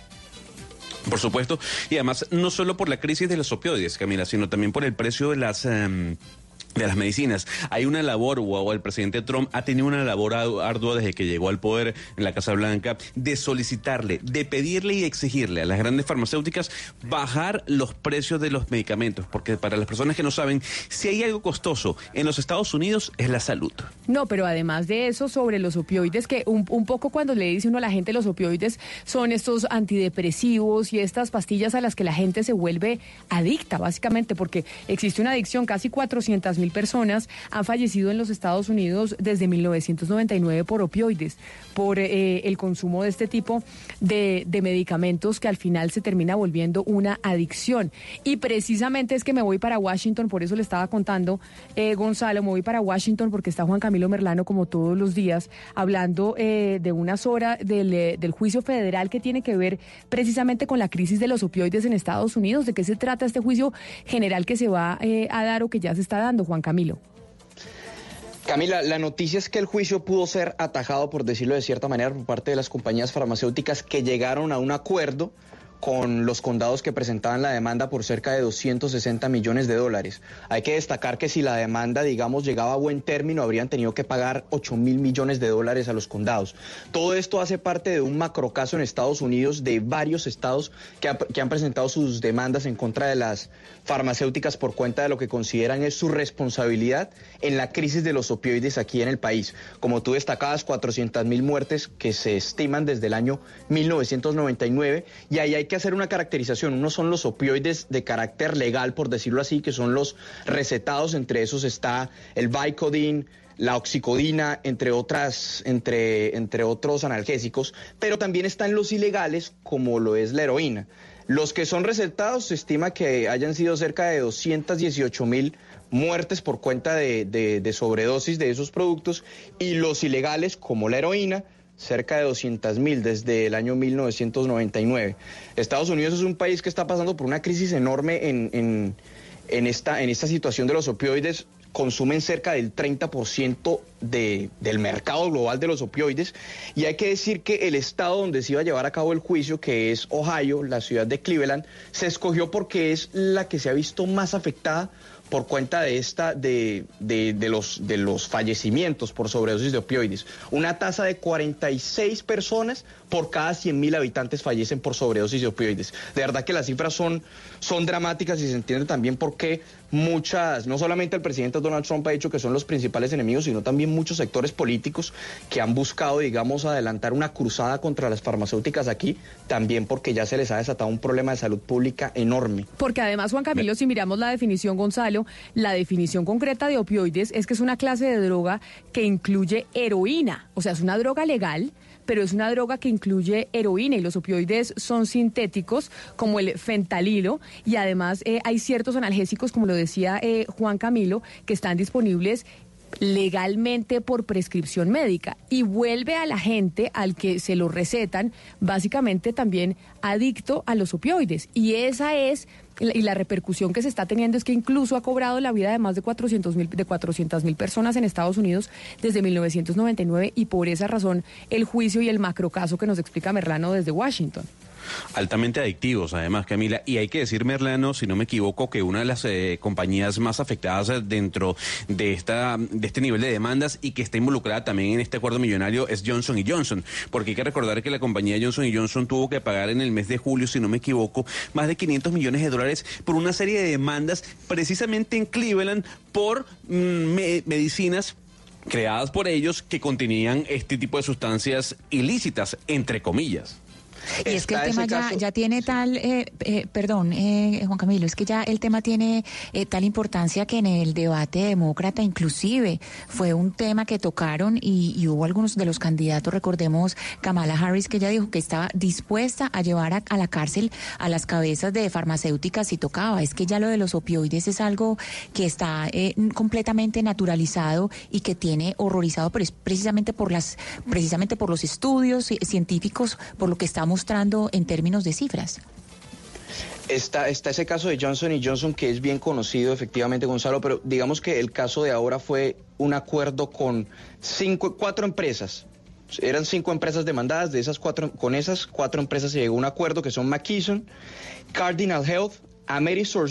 Por supuesto, y además no solo por la crisis de los opioides, Camila, sino también por el precio de las... em, de las medicinas. Hay una labor, o el presidente Trump ha tenido una labor ar- ardua desde que llegó al poder en la Casa Blanca de solicitarle, de pedirle y exigirle a las grandes farmacéuticas bajar los precios de los medicamentos, porque para las personas que no saben, si hay algo costoso en los Estados Unidos es la salud. No, pero además de eso, sobre los opioides, que un, un poco cuando le dice uno a la gente los opioides son estos antidepresivos y estas pastillas a las que la gente se vuelve adicta, básicamente, porque existe una adicción. Casi 400 mil personas han fallecido en los Estados Unidos desde 1999 por opioides, por eh, el consumo de este tipo de, medicamentos que al final se termina volviendo una adicción. Y precisamente es que me voy para Washington, por eso le estaba contando, eh, Gonzalo, me voy para Washington porque está Juan Camilo Merlano como todos los días hablando eh, de unas horas del, juicio federal que tiene que ver precisamente con la crisis de los opioides en Estados Unidos. ¿De qué se trata este juicio general que se va a dar o que ya se está dando, Juan Camilo? Camila, la noticia es que el juicio pudo ser atajado, por decirlo de cierta manera, por parte de las compañías farmacéuticas que llegaron a un acuerdo con los condados que presentaban la demanda por cerca de 260 millones de dólares. Hay que destacar que si la demanda, digamos, llegaba a buen término, habrían tenido que pagar 8 mil millones de dólares a los condados. Todo esto hace parte de un macrocaso en Estados Unidos de varios estados que, ha- que han presentado sus demandas en contra de las farmacéuticas por cuenta de lo que consideran es su responsabilidad en la crisis de los opioides aquí en el país. Como tú destacabas, 400 mil muertes que se estiman desde el año 1999 y ahí hay que hacer una caracterización. Uno son los opioides de carácter legal, por decirlo así, que son los recetados, entre esos está el Vicodin, la oxicodina, entre otras, entre, entre otros analgésicos, pero también están los ilegales, como lo es la heroína. Los que son recetados se estima que hayan sido cerca de 218 mil muertes por cuenta de, de- de sobredosis de esos productos y los ilegales, como la heroína, cerca de 200 mil desde el año 1999. Estados Unidos es un país que está pasando por una crisis enorme en, en- en esta, en esta situación de los opioides. Consumen cerca del 30% de, del mercado global de los opioides. Y hay que decir que el estado donde se iba a llevar a cabo el juicio, que es Ohio, la ciudad de Cleveland, se escogió porque es la que se ha visto más afectada por cuenta de esta de, de, de los de los fallecimientos por sobredosis de opioides. Una tasa de 46 personas por cada 100.000 habitantes fallecen por sobredosis de opioides. De verdad que las cifras son, son dramáticas y se entiende también por qué muchas, no solamente el presidente Donald Trump ha dicho que son los principales enemigos, sino también muchos sectores políticos que han buscado, digamos, adelantar una cruzada contra las farmacéuticas aquí, también porque ya se les ha desatado un problema de salud pública enorme. Porque además, Juan Camilo, si miramos la definición, Gonzalo, la definición concreta de opioides es que es una clase de droga que incluye heroína, o sea, es una droga legal pero es una droga que incluye heroína y los opioides son sintéticos como el fentalilo y además eh, hay ciertos analgésicos, como lo decía eh, Juan Camilo, que están disponibles legalmente por prescripción médica. Y vuelve a la gente al que se lo recetan básicamente también adicto a los opioides. Y esa es y la repercusión que se está teniendo es que incluso ha cobrado la vida de más de 400 mil de 400 mil personas en Estados Unidos desde 1999 y por esa razón el juicio y el macrocaso que nos explica Merlano desde Washington altamente adictivos, además, Camila. Y hay que decir, Merlano, si no me equivoco, que una de las eh, compañías más afectadas dentro de, esta, de este nivel de demandas y que está involucrada también en este acuerdo millonario es Johnson Johnson. Porque hay que recordar que la compañía Johnson Johnson tuvo que pagar en el mes de julio, si no me equivoco, más de 500 millones de dólares por una serie de demandas precisamente en Cleveland por mm, medicinas creadas por ellos que contenían este tipo de sustancias ilícitas, entre comillas. Y es que el tema ya, ya tiene tal, eh, eh, perdón, eh, Juan Camilo, es que ya el tema tiene tal importancia que en el debate demócrata inclusive fue un tema que tocaron y, hubo algunos de los candidatos, recordemos Kamala Harris, que ella dijo que estaba dispuesta a llevar a, la cárcel a las cabezas de farmacéuticas si tocaba. Es que ya lo de los opioides es algo que está completamente naturalizado y que tiene horrorizado, pero es precisamente por las, precisamente por los estudios científicos, por lo que estamos en términos de cifras. Está, está ese caso de Johnson y Johnson que es bien conocido efectivamente, Gonzalo, pero digamos que el caso de ahora fue un acuerdo con cinco, cuatro empresas. Eran cinco empresas demandadas, de esas cuatro, con esas cuatro empresas se llegó a un acuerdo que son McKesson, Cardinal Health,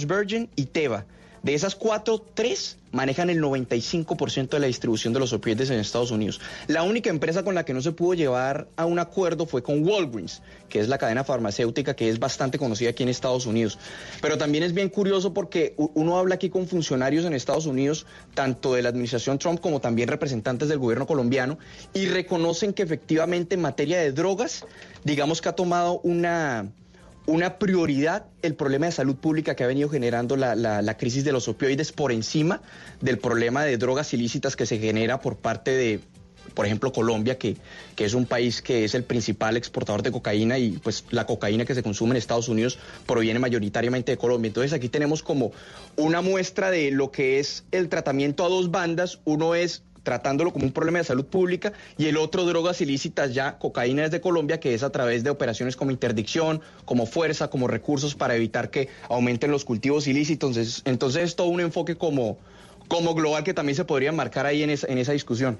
Virgin y Teva. De esas cuatro, tres manejan el 95% de la distribución de los opioides en Estados Unidos. La única empresa con la que no se pudo llevar a un acuerdo fue con Walgreens, que es la cadena farmacéutica que es bastante conocida aquí en Estados Unidos. Pero también es bien curioso porque uno habla aquí con funcionarios en Estados Unidos, tanto de la administración Trump como también representantes del gobierno colombiano, y reconocen que efectivamente en materia de drogas, digamos que ha tomado una una prioridad el problema de salud pública que ha venido generando la, crisis de los opioides por encima del problema de drogas ilícitas que se genera por parte de, por ejemplo, Colombia, que, que, es un país que es el principal exportador de cocaína y pues la cocaína que se consume en Estados Unidos proviene mayoritariamente de Colombia. Entonces aquí tenemos como una muestra de lo que es el tratamiento a dos bandas. Uno es tratándolo como un problema de salud pública, y el otro drogas ilícitas ya, cocaína desde Colombia, que es a través de operaciones como interdicción, como fuerza, como recursos para evitar que aumenten los cultivos ilícitos. Entonces, entonces es todo un enfoque como, como global que también se podría marcar ahí en esa, en esa discusión.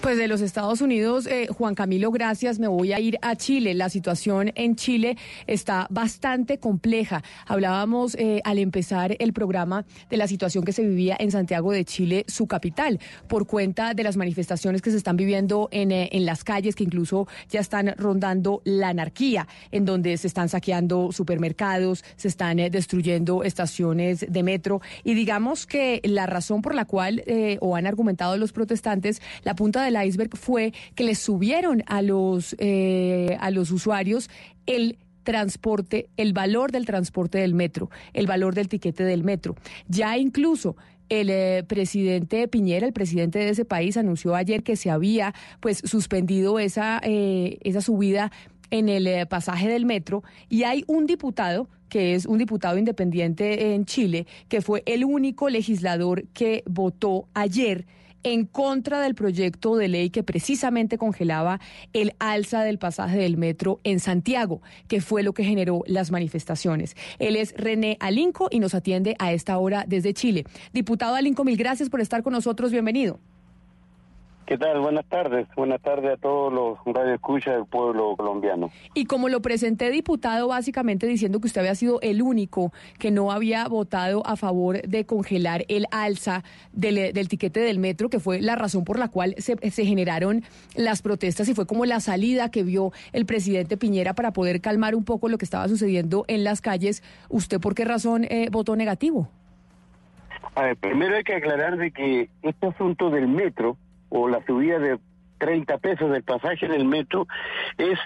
Pues de los Estados Unidos, eh, Juan Camilo, gracias. Me voy a ir a Chile. La situación en Chile está bastante compleja. Hablábamos eh, al empezar el programa de la situación que se vivía en Santiago de Chile, su capital, por cuenta de las manifestaciones que se están viviendo en, eh, en las calles, que incluso ya están rondando la anarquía, en donde se están saqueando supermercados, se están destruyendo estaciones de metro. Y digamos que la razón por la cual, o han argumentado los protestantes, la punta del iceberg fue que les subieron a los, eh, a los usuarios el transporte, el valor del transporte del metro, el valor del tiquete del metro. Ya incluso el eh, presidente Piñera, el presidente de ese país, anunció ayer que se había pues suspendido esa, eh, esa subida en el pasaje del metro y hay un diputado que es un diputado independiente en Chile, que fue el único legislador que votó ayer en contra del proyecto de ley que precisamente congelaba el alza del pasaje del metro en Santiago, que fue lo que generó las manifestaciones. Él es René Alinco y nos atiende a esta hora desde Chile. Diputado Alinco, mil gracias por estar con nosotros. Bienvenido. ¿Qué tal? Buenas tardes. Buenas tardes a todos los radioescuchas del pueblo colombiano. Y como lo presenté, diputado, básicamente diciendo que usted había sido el único que no había votado a favor de congelar el alza del, del tiquete del metro, que fue la razón por la cual se, se generaron las protestas y fue como la salida que vio el presidente Piñera para poder calmar un poco lo que estaba sucediendo en las calles. ¿Usted por qué razón eh, votó negativo? A ver, primero hay que aclarar de que este asunto del metro o la subida de 30 pesos del pasaje en el metro es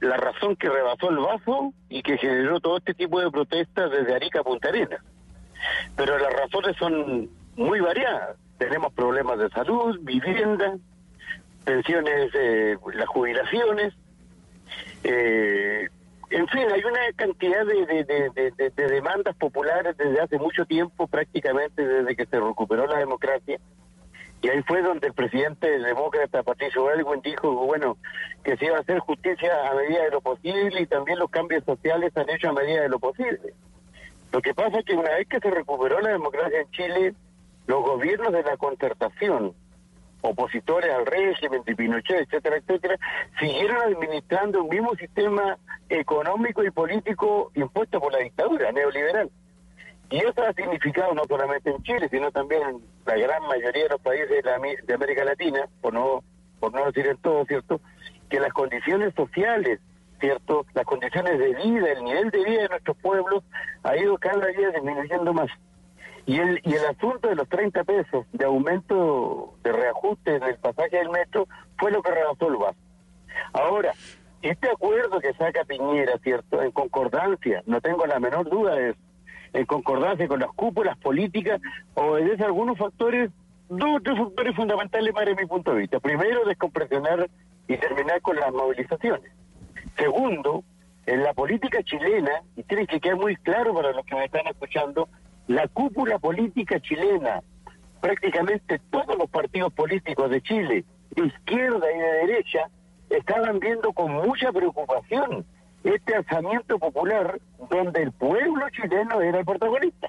la razón que rebasó el vaso y que generó todo este tipo de protestas desde Arica a Punta Arenas. Pero las razones son muy variadas. Tenemos problemas de salud, vivienda, pensiones, eh, las jubilaciones. Eh, en fin, hay una cantidad de, de- de- de- de- de demandas populares desde hace mucho tiempo, prácticamente desde que se recuperó la democracia. Y ahí fue donde el presidente demócrata Patricio Elwin dijo, bueno, que se iba a hacer justicia a medida de lo posible y también los cambios sociales se han hecho a medida de lo posible. Lo que pasa es que una vez que se recuperó la democracia en Chile, los gobiernos de la concertación, opositores al régimen de Pinochet, etcétera, etcétera, siguieron administrando un mismo sistema económico y político impuesto por la dictadura neoliberal. Y eso ha significado no solamente en Chile, sino también en la gran mayoría de los países de, la de América Latina, por no, por no decir en todo, ¿cierto? Que las condiciones sociales, ¿cierto? Las condiciones de vida, el nivel de vida de nuestros pueblos ha ido cada día disminuyendo más. Y el, y el asunto de los 30 pesos de aumento de reajuste del pasaje del metro fue lo que rebasó el vaso. Ahora, este acuerdo que saca Piñera, ¿cierto? En concordancia, no tengo la menor duda de eso, en concordancia con las cúpulas políticas, obedece a algunos factores, dos o tres factores fundamentales para mi punto de vista. Primero, descompresionar y terminar con las movilizaciones. Segundo, en la política chilena, y tiene que quedar muy claro para los que me están escuchando, la cúpula política chilena, prácticamente todos los partidos políticos de Chile, de izquierda y de derecha, estaban viendo con mucha preocupación este alzamiento popular donde el pueblo chileno era el protagonista.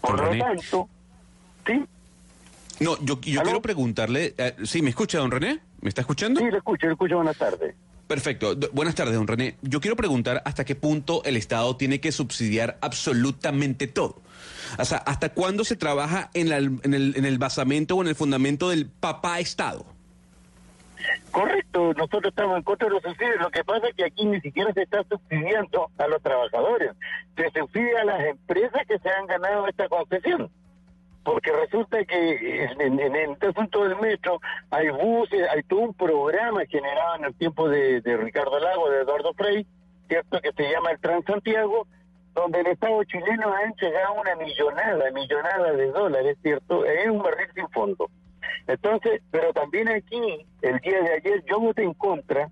Por lo René. tanto, ¿sí? No, yo, yo quiero preguntarle, eh, ¿sí me escucha, don René? ¿Me está escuchando? Sí, lo escucho, lo escucho, buenas tardes. Perfecto. Buenas tardes, don René. Yo quiero preguntar hasta qué punto el Estado tiene que subsidiar absolutamente todo. O sea, ¿hasta cuándo se trabaja en, la- en el, en el basamento o en el fundamento del papá Estado? Correcto, nosotros estamos en contra de los subsidios. Lo que pasa es que aquí ni siquiera se está subsidiando a los trabajadores, se subsidia a las empresas que se han ganado esta concesión. Porque resulta que en, en- en este del metro hay buses, hay todo un programa generado en el tiempo de, Ricardo Lago, de Eduardo Frei, ¿cierto? Que se llama el Transantiago, donde el Estado chileno ha entregado una millonada, millonada de dólares, ¿cierto? Es un barril sin fondo. Entonces, pero también aquí, el día de ayer, yo voté en contra,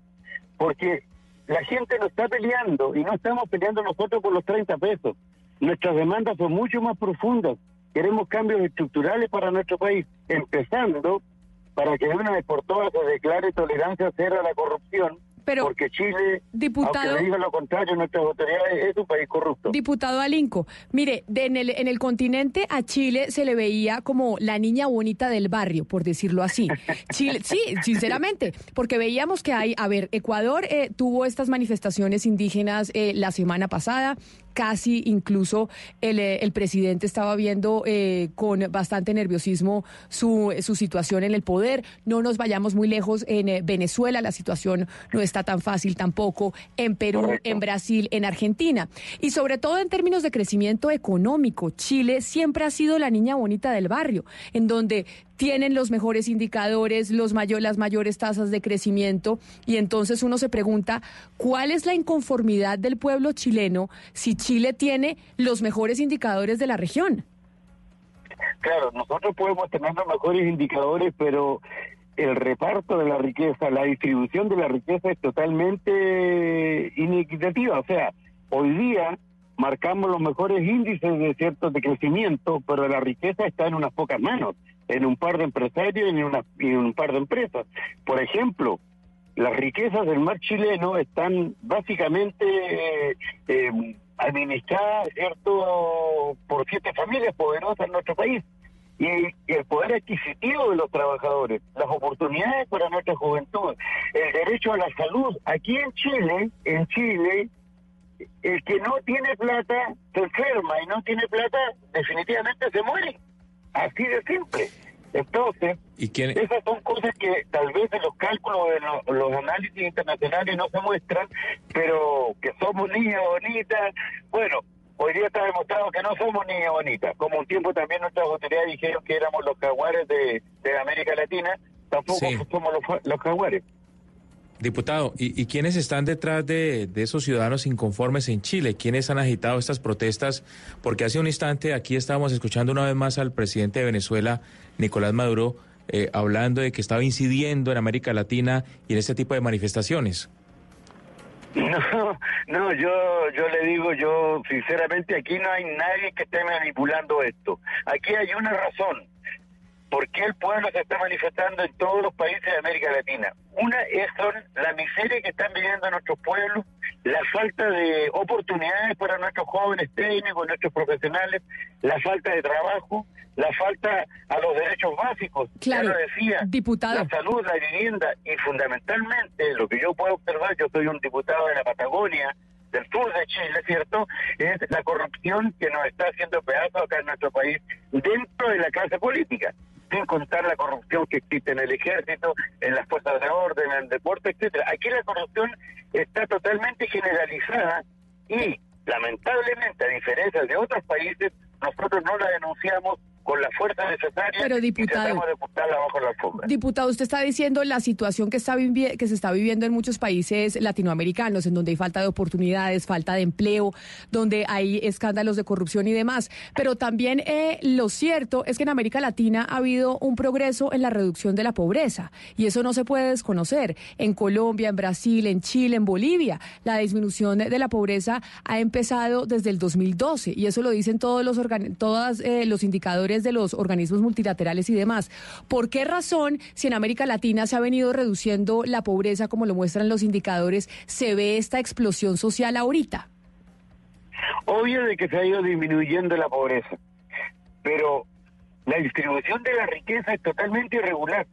porque la gente no está peleando y no estamos peleando nosotros por los 30 pesos. Nuestras demandas son mucho más profundas. Queremos cambios estructurales para nuestro país, empezando para que de una vez por todas se declare tolerancia cero a la corrupción, porque Chile, Diputado- aunque diga lo contrario, nuestras autoridades es un país corrupto. Diputado Alinco, mire, de- en, el, en el continente a Chile se le veía como la niña bonita del barrio, por decirlo así. Chile, sí, sinceramente, porque veíamos que hay, a ver, Ecuador eh, tuvo estas manifestaciones indígenas eh, la semana pasada, casi incluso el, eh, el presidente estaba viendo eh, con bastante nerviosismo su, su situación en el poder. No nos vayamos muy lejos en eh, Venezuela, la situación no está tan fácil tampoco, en Perú, en Brasil, en Argentina. Y sobre todo en términos de crecimiento económico, Chile siempre ha sido la niña bonita del barrio, en donde tienen los mejores indicadores, los mayo- las mayores tasas de crecimiento, y entonces uno se pregunta, ¿cuál es la inconformidad del pueblo chileno si Chile tiene los mejores indicadores de la región? Claro, nosotros podemos tener los mejores indicadores, pero el reparto de la riqueza, la distribución de la riqueza es totalmente inequitativa. O sea, hoy día marcamos los mejores índices de ciertos de crecimiento, pero la riqueza está en unas pocas manos, en un par de empresarios y en, un par de empresas. Por ejemplo, las riquezas del mar chileno están básicamente eh, eh, administradas, ¿cierto?, por siete familias poderosas en nuestro país. y, y el poder adquisitivo de los trabajadores, las oportunidades para nuestra juventud, el derecho a la salud. Aquí en Chile, en Chile, el que no tiene plata se enferma y no tiene plata definitivamente se muere. Así de simple. Entonces, ¿Y quién, esas son cosas que tal vez en los cálculos lo- los análisis internacionales no se muestran, pero que somos niñas bonitas. Bueno, hoy día está demostrado que no somos niñas bonitas. Como un tiempo también nuestras autoridades dijeron que éramos los jaguares de, de América Latina, tampoco Sí. somos los, los jaguares. Diputado, ¿y, quiénes están detrás de, de esos ciudadanos inconformes en Chile? ¿Quiénes han agitado estas protestas? Porque hace un instante aquí estábamos escuchando una vez más al presidente de Venezuela, Nicolás Maduro, eh, hablando de que estaba incidiendo en América Latina y en este tipo de manifestaciones. No, no, yo, yo le digo, yo sinceramente aquí no hay nadie que esté manipulando esto. Aquí hay una razón. ¿Por qué el pueblo se está manifestando en todos los países de América Latina? Una es son la miseria que están viviendo nuestros pueblos, la falta de oportunidades para nuestros jóvenes técnicos, nuestros profesionales, la falta de trabajo, la falta a los derechos básicos. Claro, ya lo decía, diputado. la salud, la vivienda y fundamentalmente lo que yo puedo observar, yo soy un diputado de la Patagonia, del sur de Chile, ¿cierto? Es la corrupción que nos está haciendo pedazos acá en nuestro país dentro de la clase política, sin contar la corrupción que existe en el ejército, en las fuerzas de orden, en el deporte, etcétera. Aquí la corrupción está totalmente generalizada y lamentablemente, a diferencia de otros países, nosotros no la denunciamos con la fuerza necesaria Pero, diputado. tratamos de ocultarla bajo la alfombra. Diputado, usted está diciendo la situación que, está que se está viviendo en muchos países latinoamericanos, en donde hay falta de oportunidades, falta de empleo, donde hay escándalos de corrupción y demás. Pero también eh, lo cierto es que en América Latina ha habido un progreso en la reducción de la pobreza y eso no se puede desconocer. En Colombia, en Brasil, en Chile, en Bolivia, la disminución de la pobreza ha empezado desde el 2012 y eso lo dicen todos los todas eh, los indicadores de los organismos multilaterales y demás. ¿Por qué razón, si en América Latina se ha venido reduciendo la pobreza, como lo muestran los indicadores, se ve esta explosión social ahorita? Obvio de que se ha ido disminuyendo la pobreza, pero la distribución de la riqueza es totalmente irregular.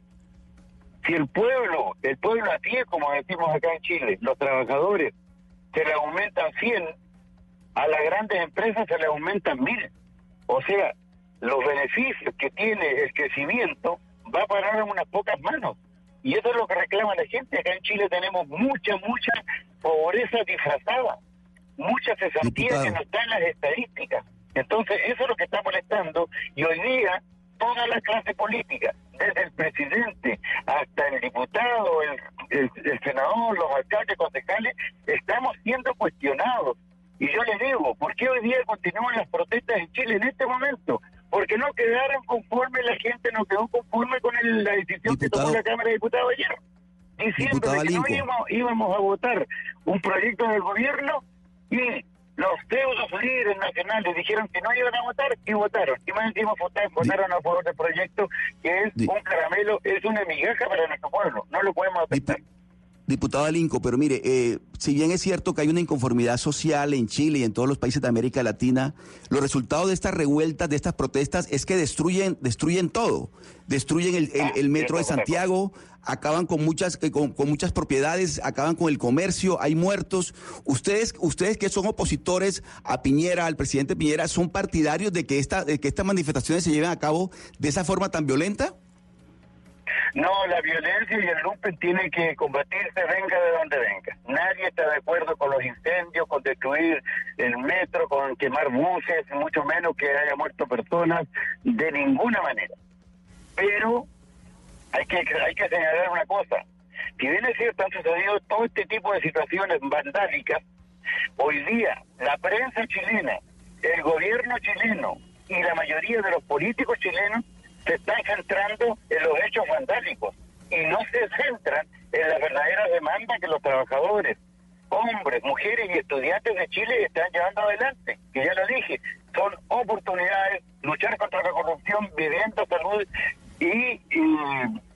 Si el pueblo, el pueblo a pie, como decimos acá en Chile, los trabajadores, se le aumentan 100, a las grandes empresas se le aumentan 1000. O sea, los beneficios que tiene el crecimiento va a parar en unas pocas manos. Y eso es lo que reclama la gente. Acá en Chile tenemos mucha, mucha pobreza disfrazada mucha cesantía que no está en las estadísticas. Entonces, eso es lo que está molestando y hoy día toda la clase política, desde el presidente hasta el diputado, el, el- el senador, los alcaldes, concejales, estamos siendo cuestionados. Y yo les digo, ¿por qué hoy día continúan las protestas en Chile en este momento? Porque no quedaron conformes, la gente no quedó conforme con el- la decisión que tomó la Cámara de Diputados ayer diciendo que no íbamos, íbamos a votar un proyecto del gobierno y los deudos líderes nacionales dijeron que no iban a votar y votaron. Y más encima votaron, votaron a favor del proyecto que es un caramelo, es una migaja para nuestro pueblo. No lo podemos aceptar. Diputado Alinco, pero mire, eh, si bien es cierto que hay una inconformidad social en Chile y en todos los países de América Latina, los resultados de estas revueltas, de estas protestas, es que destruyen, destruyen todo. Destruyen el, el- el metro de Santiago, acaban con muchas, eh, con, con muchas propiedades, acaban con el comercio, hay muertos. Ustedes, ustedes que son opositores a Piñera, al presidente Piñera, ¿son partidarios de que, esta, de que estas manifestaciones se lleven a cabo de esa forma tan violenta? No, la violencia y el lumpen tiene que combatirse venga de donde venga. Nadie está de acuerdo con los incendios, con destruir el metro, con quemar buses, mucho menos que haya muerto personas, de ninguna manera. Pero hay que, hay que señalar una cosa. Si bien es cierto, han sucedido todo este tipo de situaciones vandálicas, hoy día la prensa chilena, el gobierno chileno y la mayoría de los políticos chilenos se están centrando en los hechos vandálicos y no se centran en las verdaderas demandas que los trabajadores, hombres, mujeres y estudiantes de Chile están llevando adelante, que ya lo dije, son oportunidades, luchar contra la corrupción, vivienda, salud y, y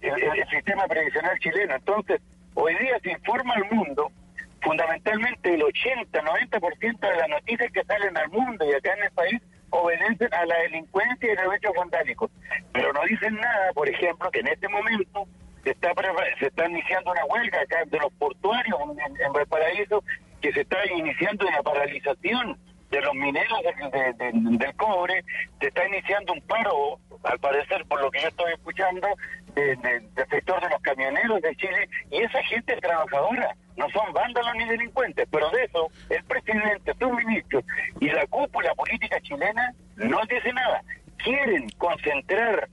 el, el sistema previsional chileno. Entonces, hoy día se informa al mundo, fundamentalmente el 80, 90% de las noticias que salen al mundo y acá en el país obedecen a la delincuencia y a los hechos vandálicos. Pero no dicen nada, por ejemplo, que en este momento se está, se está iniciando una huelga acá de los portuarios en, en Valparaíso, que se está iniciando una paralización de los mineros de- de- de- del cobre, se está iniciando un paro, al parecer, por lo que yo estoy escuchando, de- de- del sector de los camioneros de Chile, y esa gente trabajadora, no son vándalos ni delincuentes, pero de eso el presidente, sus ministros y la cúpula política chilena no dice nada. Quieren concentrar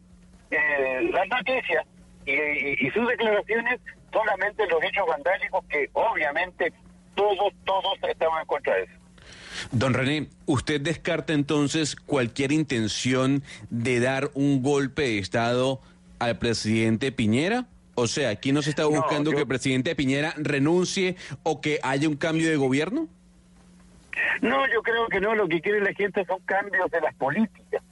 eh, las noticias y, y- sus declaraciones solamente en los hechos vandálicos que obviamente todos, todos estamos en contra de eso. Don René, ¿usted descarta entonces cualquier intención de dar un golpe de Estado al presidente Piñera? O sea, ¿aquí no se está buscando que el presidente Piñera renuncie o que haya un cambio de gobierno? No, yo creo que no, lo que quiere la gente son cambios de las políticas.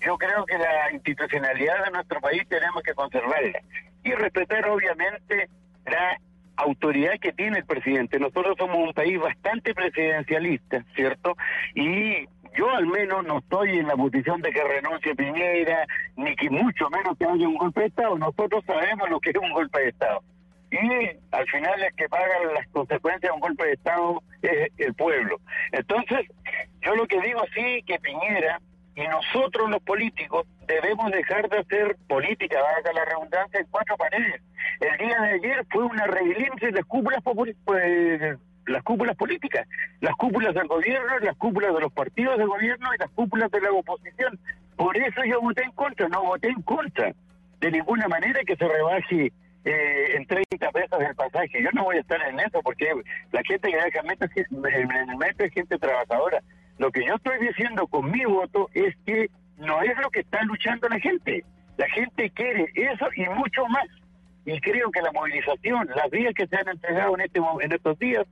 Yo creo que la institucionalidad de nuestro país tenemos que conservarla y respetar obviamente la autoridad que tiene el presidente. Nosotros somos un país bastante presidencialista, ¿cierto? Y yo al menos no estoy en la posición de que renuncie Piñera, ni que mucho menos que haya un golpe de Estado. Nosotros sabemos lo que es un golpe de Estado. Y al final el que paga las consecuencias de un golpe de Estado es el pueblo. Entonces, yo lo que digo sí que Piñera y nosotros los políticos debemos dejar de hacer política, valga la redundancia, en cuatro paredes. El día de ayer fue una resiliencia de las cúpulas, pues, las cúpulas políticas, las cúpulas del gobierno, las cúpulas de los partidos del gobierno y las cúpulas de la oposición. Por eso yo voté en contra, no voté en contra de ninguna manera que se rebaje eh, en 30 pesos el pasaje. Yo no voy a estar en eso porque la gente que deja metro es- metro es gente trabajadora. Lo que yo estoy diciendo con mi voto es que no es lo que está luchando la gente. La gente quiere eso y mucho más. Y creo que la movilización, las vías que se han entregado en, este, en estos días,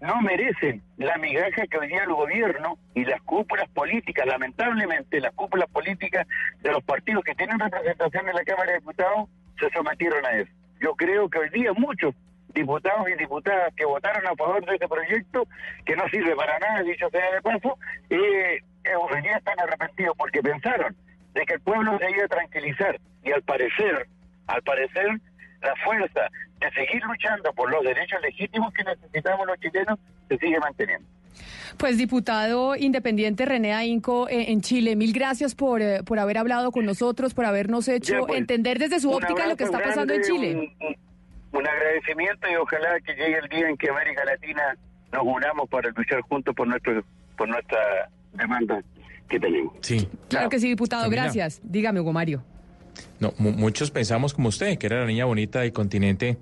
no merecen la migaja que hoy día el gobierno y las cúpulas políticas, lamentablemente las cúpulas políticas de los partidos que tienen representación en la Cámara de Diputados, se sometieron a eso. Yo creo que hoy día muchos diputados y diputadas que votaron a favor de ese proyecto, que no sirve para nada, dicho sea de paso, eh, eh, hoy día están arrepentidos porque pensaron de que el pueblo se iba a tranquilizar y al parecer, al parecer, la fuerza de seguir luchando por los derechos legítimos que necesitamos los chilenos se sigue manteniendo. Pues diputado independiente René Ainco eh, en Chile, mil gracias por, eh, por haber hablado con nosotros, por habernos hecho Ya, pues, entender desde su óptica lo que está pasando en Chile. Un, un- un agradecimiento y ojalá que llegue el día en que América Latina nos unamos para luchar juntos por nuestro por nuestra demanda que tenemos. Sí. Claro que sí, diputado, gracias. Dígame, Hugo Mario. No, mu- muchos pensamos como usted, que era la niña bonita del continente.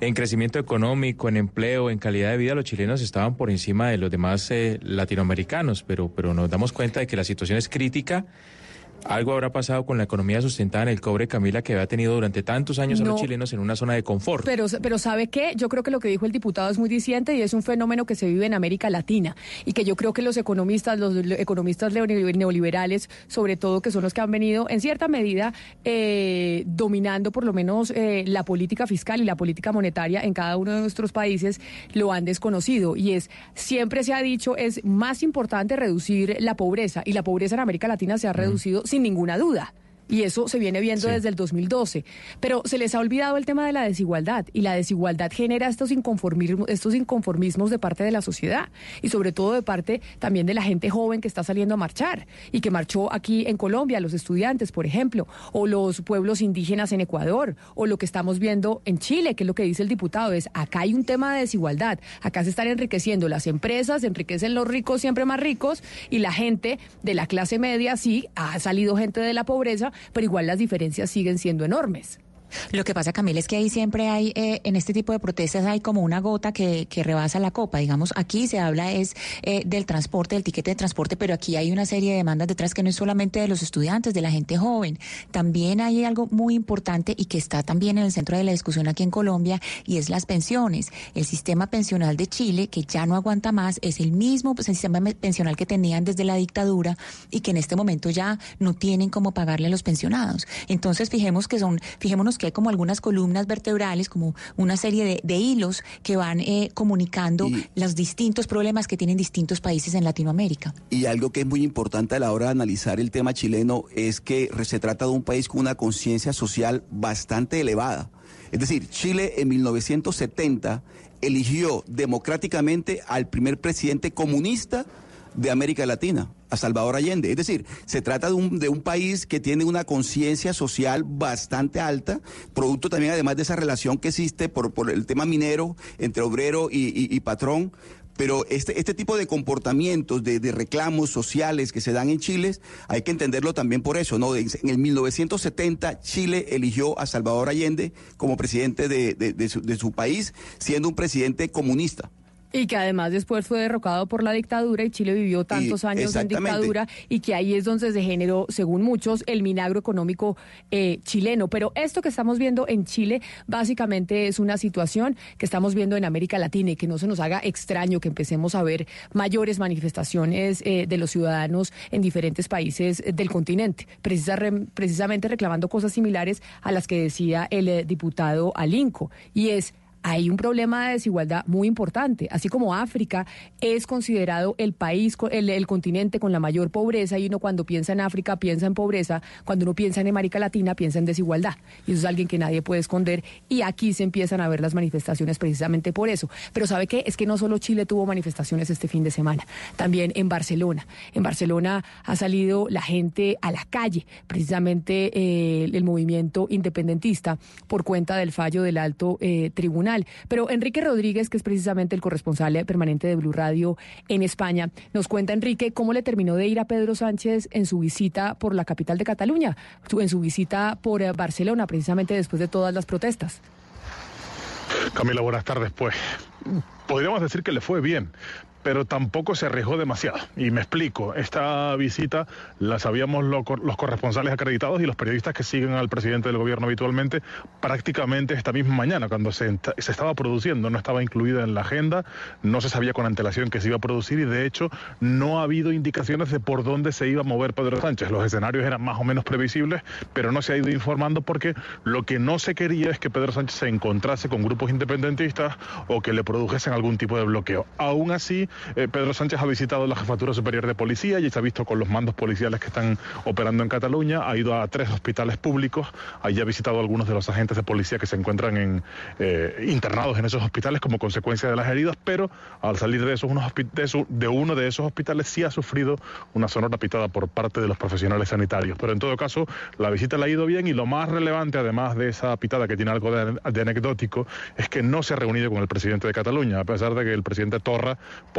En crecimiento económico, en empleo, en calidad de vida, los chilenos estaban por encima de los demás eh, latinoamericanos, pero, pero nos damos cuenta de que la situación es crítica. Algo habrá pasado con la economía sustentada en el cobre, Camila, que había tenido durante tantos años a los chilenos en una zona de confort. Pero, pero ¿sabe qué? Yo creo que lo que dijo el diputado es muy diciente y es un fenómeno que se vive en América Latina y que yo creo que los economistas, los economistas neoliber- neoliberales, sobre todo que son los que han venido en cierta medida eh, dominando por lo menos eh, la política fiscal y la política monetaria en cada uno de nuestros países, lo han desconocido y es, siempre se ha dicho, es más importante reducir la pobreza y la pobreza en América Latina se ha reducido sin ninguna duda. Y eso se viene viendo desde el 2012. Pero se les ha olvidado el tema de la desigualdad. Y la desigualdad genera estos inconformismos, estos inconformismos de parte de la sociedad. Y sobre todo de parte también de la gente joven que está saliendo a marchar. Y que marchó aquí en Colombia, los estudiantes, por ejemplo. O los pueblos indígenas en Ecuador. O lo que estamos viendo en Chile, que es lo que dice el diputado. Es acá hay un tema de desigualdad. Acá se están enriqueciendo las empresas, se enriquecen los ricos siempre más ricos. Y la gente de la clase media sí, ha salido gente de la pobreza pero igual las diferencias siguen siendo enormes. Lo que pasa, Camila, es que ahí siempre hay, eh, en este tipo de protestas hay como una gota que, que rebasa la copa. Digamos, aquí se habla es eh, del transporte, del tiquete de transporte, pero aquí hay una serie de demandas detrás que no es solamente de los estudiantes, de la gente joven. También hay algo muy importante y que está también en el centro de la discusión aquí en Colombia y es las pensiones. El sistema pensional de Chile, que ya no aguanta más, es el mismo pues, sistema pensional que tenían desde la dictadura y que en este momento ya no tienen cómo pagarle a los pensionados. Entonces, fijemos que son, fijémonos que hay como algunas columnas vertebrales, como una serie de, de hilos que van eh, comunicando los distintos problemas que tienen distintos países en Latinoamérica. Y algo que es muy importante a la hora de analizar el tema chileno es que se trata de un país con una conciencia social bastante elevada. Es decir, Chile en 1970 eligió democráticamente al primer presidente comunista de América Latina, a Salvador Allende. Es decir, se trata de un, de un país que tiene una conciencia social bastante alta, producto también además de esa relación que existe por, por el tema minero entre obrero y, y- patrón. Pero este, este tipo de comportamientos, de, de reclamos sociales que se dan en Chile, hay que entenderlo también por eso, ¿no? En el 1970 Chile eligió a Salvador Allende como presidente de, de- de su país, siendo un presidente comunista. Y que además después fue derrocado por la dictadura y Chile vivió tantos Y- años en dictadura y que ahí es donde se generó, según muchos, el milagro económico eh, chileno. Pero esto que estamos viendo en Chile básicamente es una situación que estamos viendo en América Latina y que no se nos haga extraño que empecemos a ver mayores manifestaciones eh, de los ciudadanos en diferentes países del continente, precisa- re- precisamente reclamando cosas similares a las que decía el eh, diputado Alinco. Y es hay un problema de desigualdad muy importante. Así como África es considerado el país, el, el continente con la mayor pobreza, y uno cuando piensa en África piensa en pobreza, cuando uno piensa en América Latina piensa en desigualdad. Y eso es alguien que nadie puede esconder. Y aquí se empiezan a ver las manifestaciones precisamente por eso. Pero ¿sabe qué? Es que no solo Chile tuvo manifestaciones este fin de semana, también en Barcelona. En Barcelona ha salido la gente a la calle, precisamente eh, el movimiento independentista, por cuenta del fallo del alto eh, tribunal. Pero Enrique Rodríguez, que es precisamente el corresponsal permanente de Blue Radio en España, nos cuenta, Enrique, cómo le terminó de ir a Pedro Sánchez en su visita por la capital de Cataluña, en su visita por eh, Barcelona, precisamente después de todas las protestas. Camila, buenas tardes. Pues podríamos decir que le fue bien, pero tampoco se arriesgó demasiado. Y me explico, esta visita la sabíamos lo- los corresponsales acreditados y los periodistas que siguen al presidente del gobierno habitualmente prácticamente esta misma mañana, cuando se, se estaba produciendo, no estaba incluida en la agenda, no se sabía con antelación que se iba a producir y de hecho no ha habido indicaciones de por dónde se iba a mover Pedro Sánchez. Los escenarios eran más o menos previsibles, pero no se ha ido informando porque lo que no se quería es que Pedro Sánchez se encontrase con grupos independentistas o que le produjesen algún tipo de bloqueo. Aún así, eh, Pedro Sánchez ha visitado la Jefatura Superior de Policía y se ha visto con los mandos policiales que están operando en Cataluña, ha ido a tres hospitales públicos, allí ha visitado a algunos de los agentes de policía que se encuentran en, eh, internados en esos hospitales como consecuencia de las heridas, pero al salir de, esos, unos de, uno de esos hospitales sí ha sufrido una sonora pitada por parte de los profesionales sanitarios. Pero en todo caso, la visita le ha ido bien y lo más relevante, además de esa pitada que tiene algo de, anecdótico, es que no se ha reunido con el presidente de Cataluña, a pesar de que el presidente Torra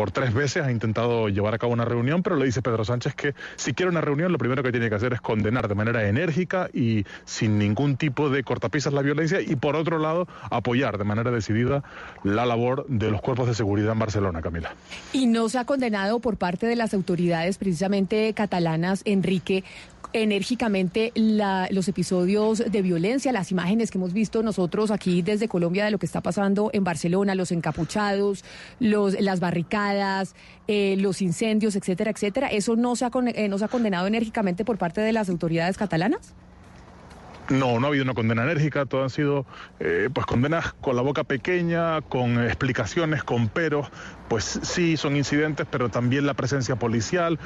tres veces ha intentado llevar a cabo una reunión, pero le dice Pedro Sánchez que si quiere una reunión, lo primero que tiene que hacer es condenar de manera enérgica y sin ningún tipo de cortapisas la violencia y por otro lado apoyar de manera decidida la labor de los cuerpos de seguridad en Barcelona, Camila. Y no se ha condenado por parte de las autoridades precisamente catalanas, Enrique, enérgicamente la- los episodios de violencia, las imágenes que hemos visto nosotros aquí desde Colombia de lo que está pasando en Barcelona, los encapuchados, los, las barricadas, eh, los incendios, etcétera, etcétera. ¿Eso no se, ha, eh, no se ha condenado enérgicamente por parte de las autoridades catalanas? No, no ha habido una condena enérgica, todo han sido eh, pues condenas con la boca pequeña, con explicaciones, con peros, pues sí son incidentes, pero también la presencia policial,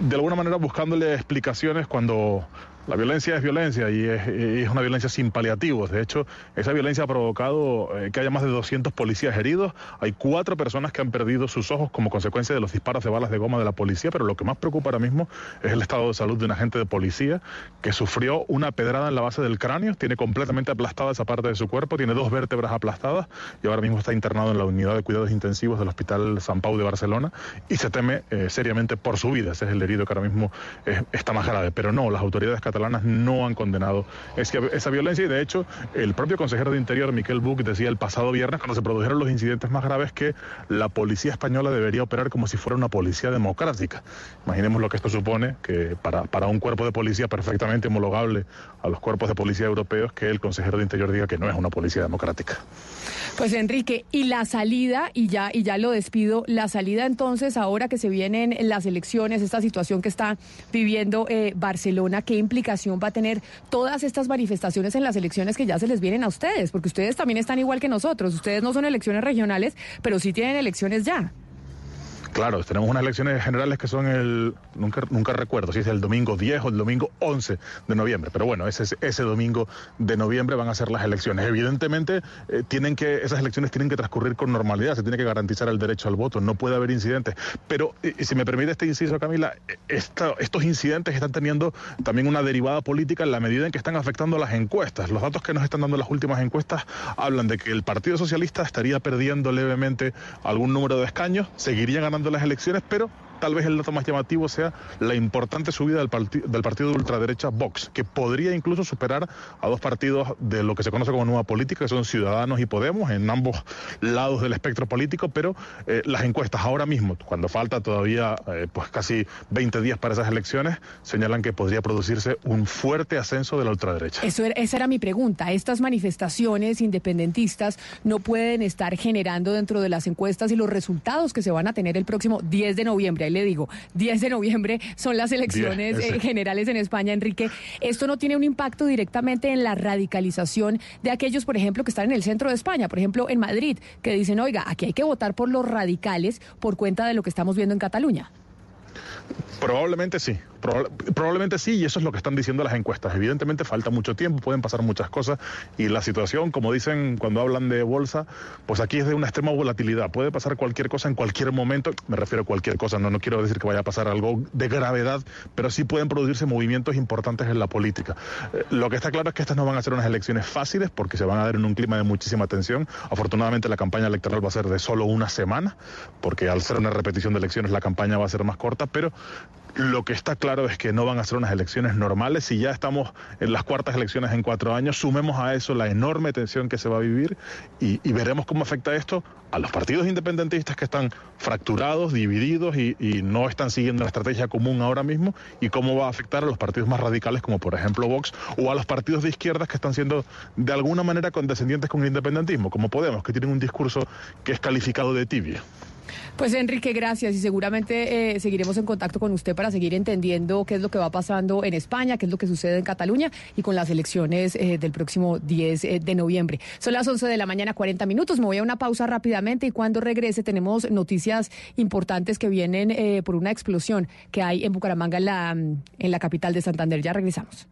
de alguna manera buscándole explicaciones cuando la violencia es violencia y es, una violencia sin paliativos. De hecho, esa violencia ha provocado eh, que haya más de 200 policías heridos. Hay cuatro personas que han perdido sus ojos como consecuencia de los disparos de balas de goma de la policía, pero lo que más preocupa ahora mismo es el estado de salud de un agente de policía que sufrió una pedrada en la base del cráneo, tiene completamente aplastada esa parte de su cuerpo, tiene dos vértebras aplastadas y ahora mismo está internado en la unidad de cuidados intensivos del Hospital San Pau de Barcelona y se teme eh, seriamente por su vida. Ese es el herido que ahora mismo eh, está más grave. Pero no, las autoridades catalanas no han condenado esa, violencia y de hecho el propio consejero de Interior, Miquel Buch, decía el pasado viernes cuando se produjeron los incidentes más graves que la policía española debería operar como si fuera una policía democrática. Imaginemos lo que esto supone, que para, para un cuerpo de policía perfectamente homologable a los cuerpos de policía europeos, que el consejero de Interior diga que no es una policía democrática. Pues Enrique, y la salida, y ya, y ya lo despido, la salida entonces, ahora que se vienen las elecciones, esta situación que está viviendo eh, Barcelona, ¿qué implicación va a tener todas estas manifestaciones en las elecciones que ya se les vienen a ustedes? Porque ustedes también están igual que nosotros, ustedes no son elecciones regionales, pero sí tienen elecciones ya. Claro, tenemos unas elecciones generales que son el, nunca, nunca recuerdo si es el domingo 10 o el domingo 11 de noviembre, pero bueno, ese, ese domingo de noviembre van a ser las elecciones. Evidentemente, eh, tienen que, esas elecciones tienen que transcurrir con normalidad, se tiene que garantizar el derecho al voto, no puede haber incidentes. Pero, si me permite este inciso, Camila, estos incidentes están teniendo también una derivada política en la medida en que están afectando las encuestas. Los datos que nos están dando las últimas encuestas hablan de que el Partido Socialista estaría perdiendo levemente algún número de escaños, seguiría ganando las elecciones, pero tal vez el dato más llamativo sea la importante subida del, del partido de ultraderecha Vox, que podría incluso superar a dos partidos de lo que se conoce como nueva política, que son Ciudadanos y Podemos, en ambos lados del espectro político, pero eh, las encuestas ahora mismo, cuando falta todavía eh, pues casi 20 días para esas elecciones, señalan que podría producirse un fuerte ascenso de la ultraderecha. Eso esa era mi pregunta. Estas manifestaciones independentistas no pueden estar generando dentro de las encuestas y los resultados que se van a tener el próximo 10 de noviembre le digo, 10 de noviembre son las elecciones eh, generales en España, Enrique. ¿Esto no tiene un impacto directamente en la radicalización de aquellos, por ejemplo, que están en el centro de España, por ejemplo, en Madrid, que dicen, oiga, aquí hay que votar por los radicales por cuenta de lo que estamos viendo en Cataluña? Probablemente sí, probablemente sí, y eso es lo que están diciendo las encuestas. Evidentemente falta mucho tiempo, pueden pasar muchas cosas, y la situación, como dicen cuando hablan de bolsa, pues aquí es de una extrema volatilidad. Puede pasar cualquier cosa en cualquier momento, me refiero a cualquier cosa, no, no quiero decir que vaya a pasar algo de gravedad, pero sí pueden producirse movimientos importantes en la política. Eh, lo que está claro es que estas no van a ser unas elecciones fáciles, porque se van a dar en un clima de muchísima tensión. Afortunadamente la campaña electoral va a ser de solo una semana, porque al ser una repetición de elecciones la campaña va a ser más corta, pero lo que está claro es que no van a ser unas elecciones normales. Si ya estamos en las cuartas elecciones en cuatro años, sumemos a eso la enorme tensión que se va a vivir y, veremos cómo afecta esto a los partidos independentistas que están fracturados, divididos y, no están siguiendo la estrategia común ahora mismo y cómo va a afectar a los partidos más radicales como por ejemplo Vox o a los partidos de izquierdas que están siendo de alguna manera condescendientes con el independentismo, como Podemos, que tienen un discurso que es calificado de tibio. Pues Enrique, gracias y seguramente eh, seguiremos en contacto con usted para seguir entendiendo qué es lo que va pasando en España, qué es lo que sucede en Cataluña y con las elecciones eh, del próximo 10 eh, de noviembre. Son las 11 de la mañana, 40 minutos. Me voy a una pausa rápidamente y cuando regrese tenemos noticias importantes que vienen por una explosión que hay en Bucaramanga, en la, en la capital de Santander. Ya regresamos.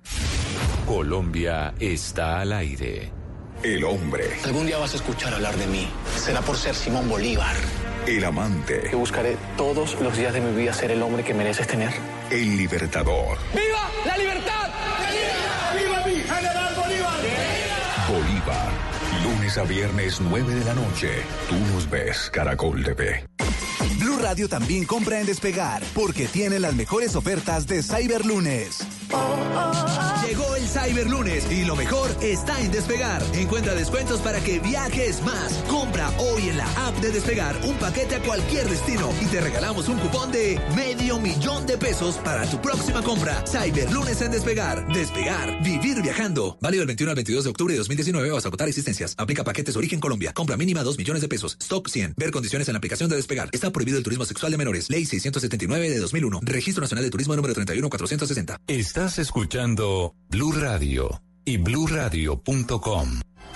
Colombia está al aire. El hombre. Algún día vas a escuchar hablar de mí. Será por ser Simón Bolívar el amante. Que buscaré todos los días de mi vida ser el hombre que mereces tener. El libertador. ¡Viva la libertad! A viernes, 9 de la noche. Tú nos ves, Caracol TV. Blue Radio también compra en Despegar porque tiene las mejores ofertas de Cyberlunes. Llegó el Cyberlunes y lo mejor está en Despegar. Encuentra descuentos para que viajes más. Compra hoy en la app de Despegar un paquete a cualquier destino y te regalamos un cupón de medio millón de pesos para tu próxima compra. Cyberlunes en Despegar. Despegar. Vivir viajando. Válido del 21 al 22 de octubre de 2019 hasta agotar existencias. Aplica paquetes Origen Colombia. Compra mínima 2 millones de pesos. Stock 100. Ver condiciones en la aplicación de Despegar. Está prohibido el turismo sexual de menores. Ley 679 de 2001. Registro Nacional de Turismo número 31460. Estás escuchando Blue Radio y bluradio.com.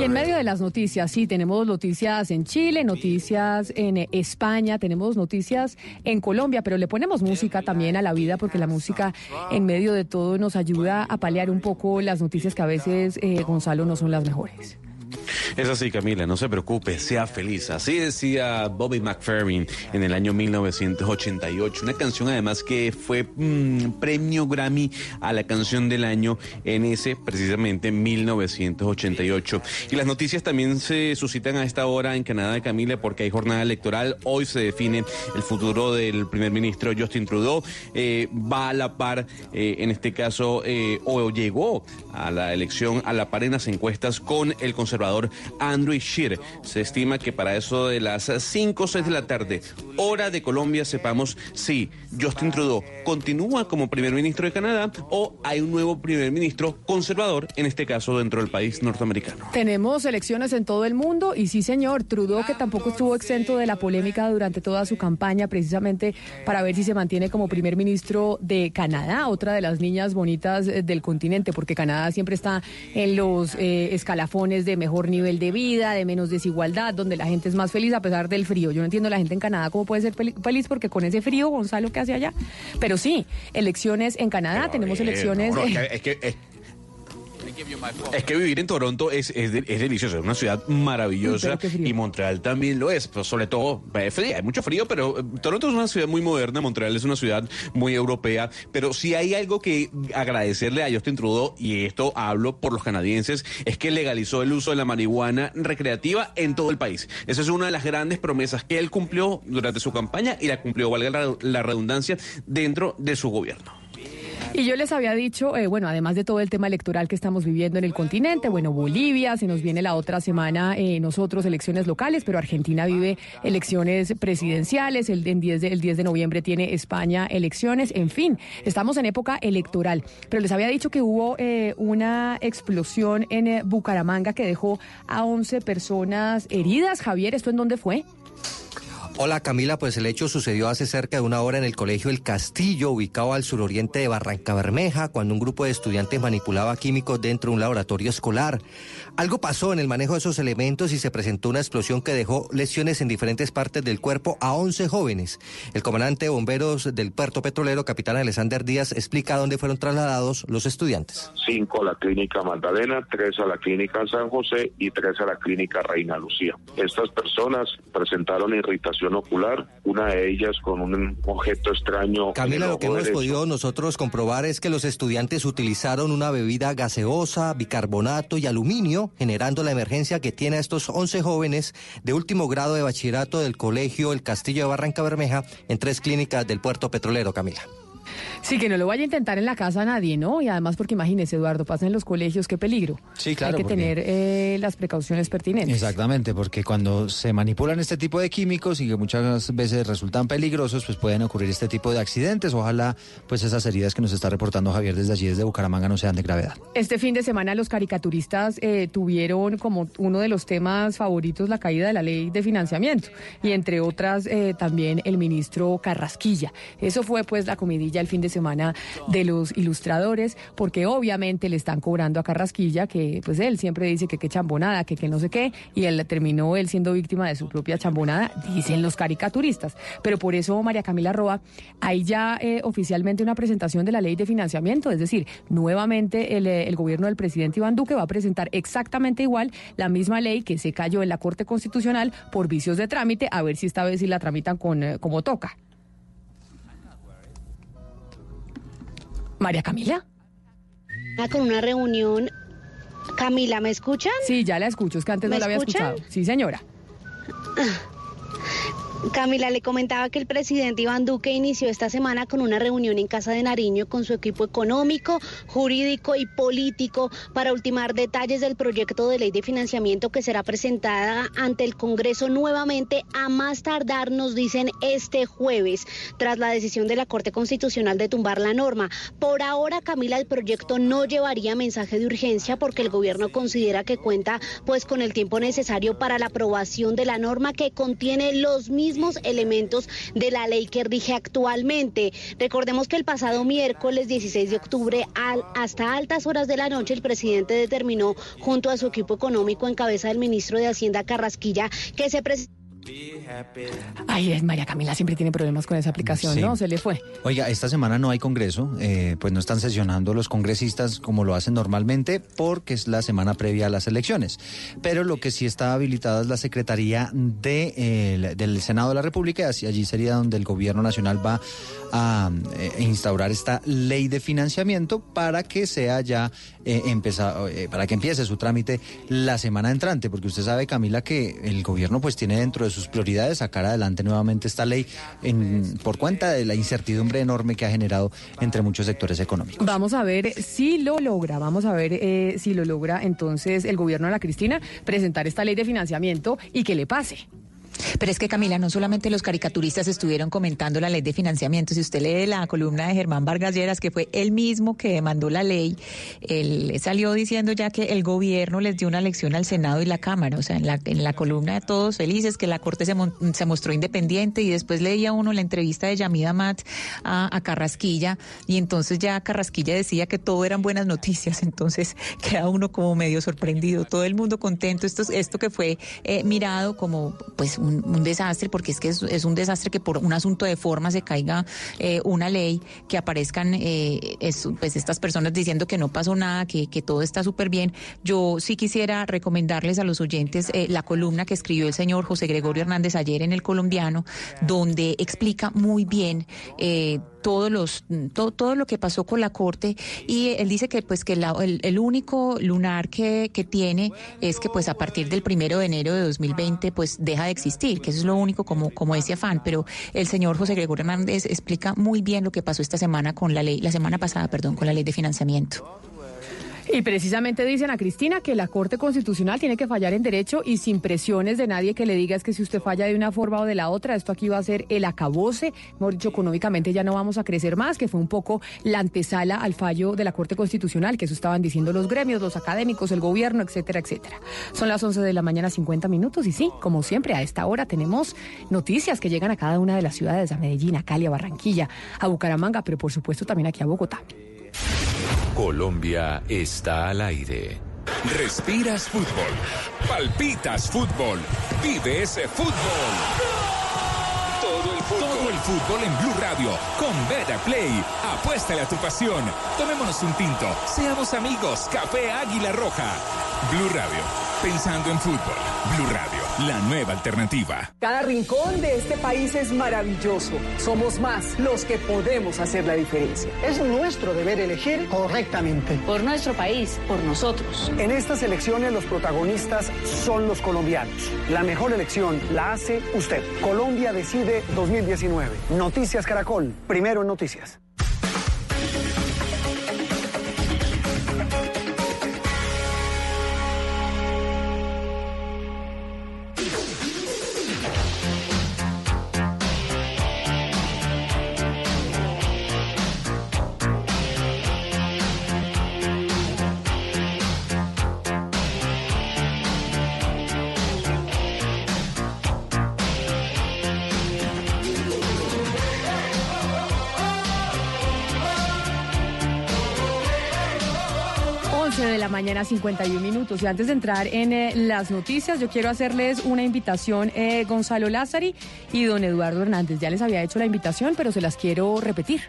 Y en medio de las noticias, sí, tenemos noticias en Chile, noticias en España, tenemos noticias en Colombia, pero le ponemos música también a la vida porque la música en medio de todo nos ayuda a paliar un poco las noticias que a veces, eh, Gonzalo, no son las mejores. Es así, Camila, no se preocupe, sea feliz. Así decía Bobby McFerrin en el año 1988. Una canción además que fue mm, premio Grammy a la canción del año en ese precisamente 1988. Y las noticias también se suscitan a esta hora en Canadá, Camila, porque hay jornada electoral. Hoy se define el futuro del primer ministro Justin Trudeau. Eh, va a la par, eh, en este caso, eh, o llegó a la elección a la par en las encuestas con el conservador Andrew Scheer. Se estima que para eso de las 5 o 6 de la tarde, hora de Colombia, sepamos si Justin Trudeau continúa como primer ministro de Canadá o hay un nuevo primer ministro conservador, en este caso dentro del país norteamericano. Tenemos elecciones en todo el mundo y sí, señor, Trudeau que tampoco estuvo exento de la polémica durante toda su campaña, precisamente para ver si se mantiene como primer ministro de Canadá, otra de las niñas bonitas eh, del continente, porque Canadá siempre está en los eh, escalafones de mejor nivel de vida, de menos desigualdad, donde la gente es más feliz a pesar del frío. Yo no entiendo la gente en Canadá cómo puede ser feliz porque con ese frío, Gonzalo, ¿qué hace allá? Pero sí, elecciones en Canadá, tenemos elecciones... es que, es que vivir en Toronto es, es, delicioso, es una ciudad maravillosa y Montreal también lo es, pero sobre todo hay mucho frío, pero eh, Toronto es una ciudad muy moderna, Montreal es una ciudad muy europea, pero si hay algo que agradecerle a Justin Trudeau, y esto hablo por los canadienses, es que legalizó el uso de la marihuana recreativa en todo el país. Esa es una de las grandes promesas que él cumplió durante su campaña y la cumplió, valga la redundancia, dentro de su gobierno. Y yo les había dicho, eh, bueno, además de todo el tema electoral que estamos viviendo en el continente, bueno, Bolivia, se nos viene la otra semana eh, nosotros elecciones locales, pero Argentina vive elecciones presidenciales, el, 10 de, el 10 de noviembre tiene España elecciones, en fin, estamos en época electoral. Pero les había dicho que hubo eh, una explosión en Bucaramanga que dejó a 11 personas heridas. Javier, ¿esto en dónde fue? Hola Camila, pues el hecho sucedió hace cerca de una hora en el colegio El Castillo, ubicado al suroriente de Barranca Bermeja, cuando un grupo de estudiantes manipulaba químicos dentro de un laboratorio escolar. Algo pasó en el manejo de esos elementos y se presentó una explosión que dejó lesiones en diferentes partes del cuerpo a 11 jóvenes. El comandante de bomberos del puerto petrolero, capitán Alexander Díaz, explica dónde fueron trasladados los estudiantes. Cinco a la clínica Magdalena, tres a la clínica San José y tres a la clínica Reina Lucía. Estas personas presentaron irritación ocular, una de ellas con un objeto extraño. Camila, lo que hemos podido nosotros comprobar es que los estudiantes utilizaron una bebida gaseosa, bicarbonato y aluminio generando la emergencia que tiene a estos 11 jóvenes de último grado de bachillerato del colegio El Castillo de Barranca Bermeja en tres clínicas del puerto petrolero, Camila. Sí, que no lo vaya a intentar en la casa a nadie, ¿no? Y además porque imagínese, Eduardo, pasa en los colegios, qué peligro. Sí, claro. Hay que tener eh, las precauciones pertinentes. Exactamente, porque cuando se manipulan este tipo de químicos y que muchas veces resultan peligrosos, pues pueden ocurrir este tipo de accidentes. Ojalá, pues esas heridas que nos está reportando Javier desde allí, desde Bucaramanga, no sean de gravedad. Este fin de semana los caricaturistas eh, tuvieron como uno de los temas favoritos la caída de la ley de financiamiento y entre otras eh, también el ministro Carrasquilla. Eso fue pues la comidilla el fin de semana de los ilustradores, porque obviamente le están cobrando a Carrasquilla, que pues él siempre dice que qué chambonada, que qué no sé qué, y él terminó él siendo víctima de su propia chambonada, dicen los caricaturistas. Pero por eso, María Camila Roa, hay ya eh, oficialmente una presentación de la ley de financiamiento, es decir, nuevamente el, eh, el gobierno del presidente Iván Duque va a presentar exactamente igual la misma ley que se cayó en la Corte Constitucional por vicios de trámite, a ver si esta vez sí la tramitan con, eh, como toca. María Camila. Ah, con una reunión. Camila, ¿me escuchan? Sí, ya la escucho, es que antes no la había escuchado. Sí, señora. Camila le comentaba que el presidente Iván Duque inició esta semana con una reunión en Casa de Nariño con su equipo económico, jurídico y político para ultimar detalles del proyecto de ley de financiamiento que será presentada ante el Congreso nuevamente a más tardar, nos dicen, este jueves, tras la decisión de la Corte Constitucional de tumbar la norma. Por ahora, Camila, el proyecto no llevaría mensaje de urgencia porque el gobierno considera que cuenta pues con el tiempo necesario para la aprobación de la norma que contiene los mismos elementos de la ley que rige actualmente. Recordemos que el pasado miércoles 16 de octubre, al, hasta altas horas de la noche, el presidente determinó, junto a su equipo económico en cabeza del ministro de Hacienda Carrasquilla, que se presentó Ay, es María Camila siempre tiene problemas con esa aplicación, Sí. ¿no? Se le fue. Oiga, esta semana no hay congreso, eh, pues no están sesionando los congresistas como lo hacen normalmente porque es la semana previa a las elecciones. Pero lo que sí está habilitada es la Secretaría de, eh, del Senado de la República y así- allí sería donde el gobierno nacional va a eh, instaurar esta ley de financiamiento para que sea ya eh, empezado, eh, para que empiece su trámite la semana entrante, porque usted sabe, Camila, que el gobierno pues tiene dentro de sus prioridades sacar adelante nuevamente esta ley en, por cuenta de la incertidumbre enorme que ha generado entre muchos sectores económicos. Vamos a ver si lo logra, vamos a ver eh, si lo logra entonces el gobierno de la Cristina presentar esta ley de financiamiento y que le pase. Pero es que Camila, no solamente los caricaturistas estuvieron comentando la ley de financiamiento, si usted lee la columna de Germán Vargas Lleras, que fue él mismo que mandó la ley, él salió diciendo ya que el gobierno les dio una lección al Senado y la Cámara, o sea, en la, en la columna de todos felices, que la Corte se, mon- se mostró independiente y después leía uno la entrevista de Yamida Mat a, a Carrasquilla y entonces ya Carrasquilla decía que todo eran buenas noticias, entonces queda uno como medio sorprendido, todo el mundo contento, esto, esto que fue eh, mirado como pues un, desastre, porque es que es, un desastre que por un asunto de forma se caiga eh, una ley, que aparezcan eh, es- pues estas personas diciendo que no pasó nada, que, todo está súper bien. Yo sí quisiera recomendarles a los oyentes eh, la columna que escribió el señor José Gregorio Hernández ayer en El Colombiano, donde explica muy bien todos los todo, todo lo que pasó con la corte y él dice que pues que la- el, el único lunar que, que tiene es que pues a partir del primero de enero de 2020 pues deja de existir que eso es lo único como como ese afán. Pero el señor José Gregorio Hernández explica muy bien lo que pasó esta semana con la ley la semana pasada perdón con la ley de financiamiento Y precisamente dicen a Cristina que la Corte Constitucional tiene que fallar en derecho y sin presiones de nadie que le diga es que si usted falla de una forma o de la otra, esto aquí va a ser el acabose. Hemos dicho, económicamente ya no vamos a crecer más, que fue un poco la antesala al fallo de la Corte Constitucional, que eso estaban diciendo los gremios, los académicos, el gobierno, etcétera, etcétera. Son las 11 de la mañana, 50 minutos, y sí, como siempre, a esta hora tenemos noticias que llegan a cada una de las ciudades, a Medellín, a Cali, a Barranquilla, a Bucaramanga, pero por supuesto también aquí a Bogotá. Colombia está al aire. Respiras fútbol, palpitas fútbol, vive ese fútbol. Todo el fútbol. Todo el fútbol en Blue Radio con Beta Play. Apuéstale a tu pasión. Tomémonos un tinto. Seamos amigos. Café Águila Roja. Blue Radio. Pensando en fútbol. Blue Radio. La nueva alternativa. Cada rincón de este país es maravilloso. Somos más los que podemos hacer la diferencia. Es nuestro deber elegir correctamente. Por nuestro país, por nosotros. En estas elecciones los protagonistas son los colombianos. La mejor elección la hace usted. Colombia decide 2019. Noticias Caracol. Primero en noticias. Mañana, 51 minutos. Y antes de entrar en eh, las noticias, yo quiero hacerles una invitación, eh, Gonzalo Lázari y don Eduardo Hernández. Ya les había hecho la invitación, pero se las quiero repetir.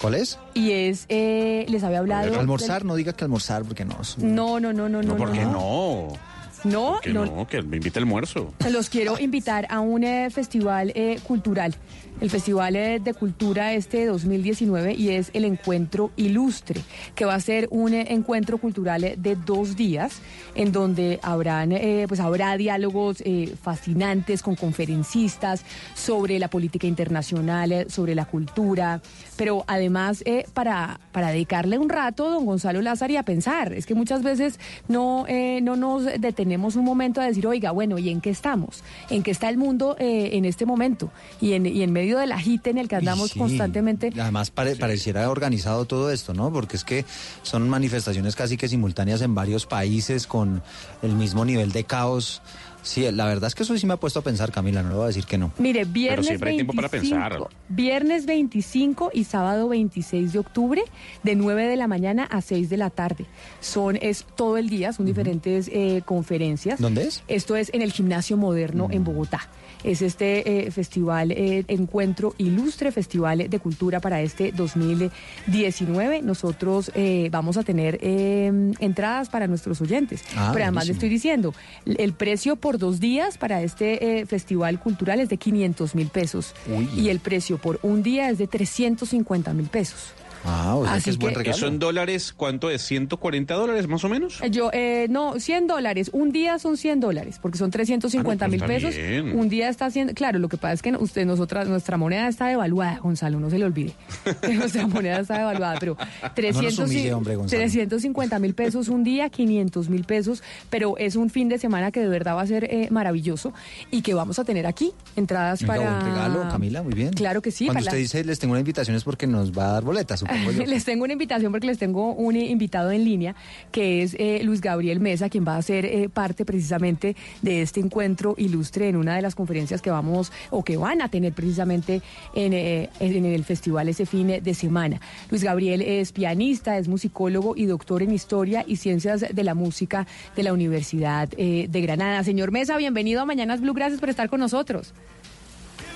¿Cuál es? Y es, eh, les había hablado... Almorzar, no diga que almorzar porque no. es- No, no, no, no, no. No, ¿por qué no? no? No, Que no, no, que me invite al almuerzo. Los quiero invitar a un eh, festival eh, cultural, el Festival de Cultura este 2019 y es el Encuentro Ilustre, que va a ser un encuentro cultural de dos días en donde habrán, eh, pues habrá diálogos eh, fascinantes con conferencistas sobre la política internacional, eh, sobre la cultura, pero además para, para dedicarle un rato, don Gonzalo Lázari, a pensar. Es que muchas veces no, no nos detenemos un momento a decir, oiga, bueno, ¿y en qué estamos? ¿En qué está el mundo en este momento? Y en, y en medio del agite en el que andamos Sí. constantemente. Además pare- pareciera organizado todo esto, ¿no? Porque es que son manifestaciones casi que simultáneas en varios países con el mismo nivel de caos Sí, la verdad es que eso sí me ha puesto a pensar, Camila, no le voy a decir que no. Mire, viernes 25, viernes 25 y sábado 26 de octubre, de 9 de la mañana a 6 de la tarde. Son, es todo el día, son diferentes eh, conferencias. ¿Dónde es? Esto es en el Gimnasio Moderno en Bogotá es este eh, festival, eh, Encuentro Ilustre, Festival de Cultura para este 2019. Nosotros eh, vamos a tener entradas para nuestros oyentes. Ah, Pero además le estoy diciendo, el precio por dos días para este festival cultural es de 500 mil pesos. Y el precio por un día es de 350 mil pesos. Ah, o sea que es buen regalo. ¿Eso en dólares cuánto es? ¿140 dólares más o menos? Yo, eh, no, 100 dólares. Un día son 100 dólares, porque son 350 Ah, no, mil pues está pesos. bien. Un día está haciendo, claro, lo que pasa es que usted, nosotras, nuestra moneda está devaluada, Gonzalo, no se le olvide. que nuestra moneda está devaluada, pero 300 humille, y- hombre, Gonzalo. 350 mil pesos un día, 500 mil pesos, pero es un fin de semana que de verdad va a ser eh, maravilloso y que vamos a tener aquí entradas Venga, para... buen regalo, Camila, muy bien. Claro que sí. Cuando para usted la- dice les tengo una invitación es porque nos va a dar boletas, supongo les tengo una invitación porque les tengo un invitado en línea que es eh, Luis Gabriel Mesa, quien va a ser eh, parte precisamente de este encuentro ilustre en una de las conferencias que vamos o que van a tener precisamente en, eh, en el festival ese fin de semana. Luis Gabriel es pianista, es musicólogo y doctor en historia y ciencias de la música de la Universidad de Granada. Señor Mesa, bienvenido a Mañanas Blue, gracias por estar con nosotros.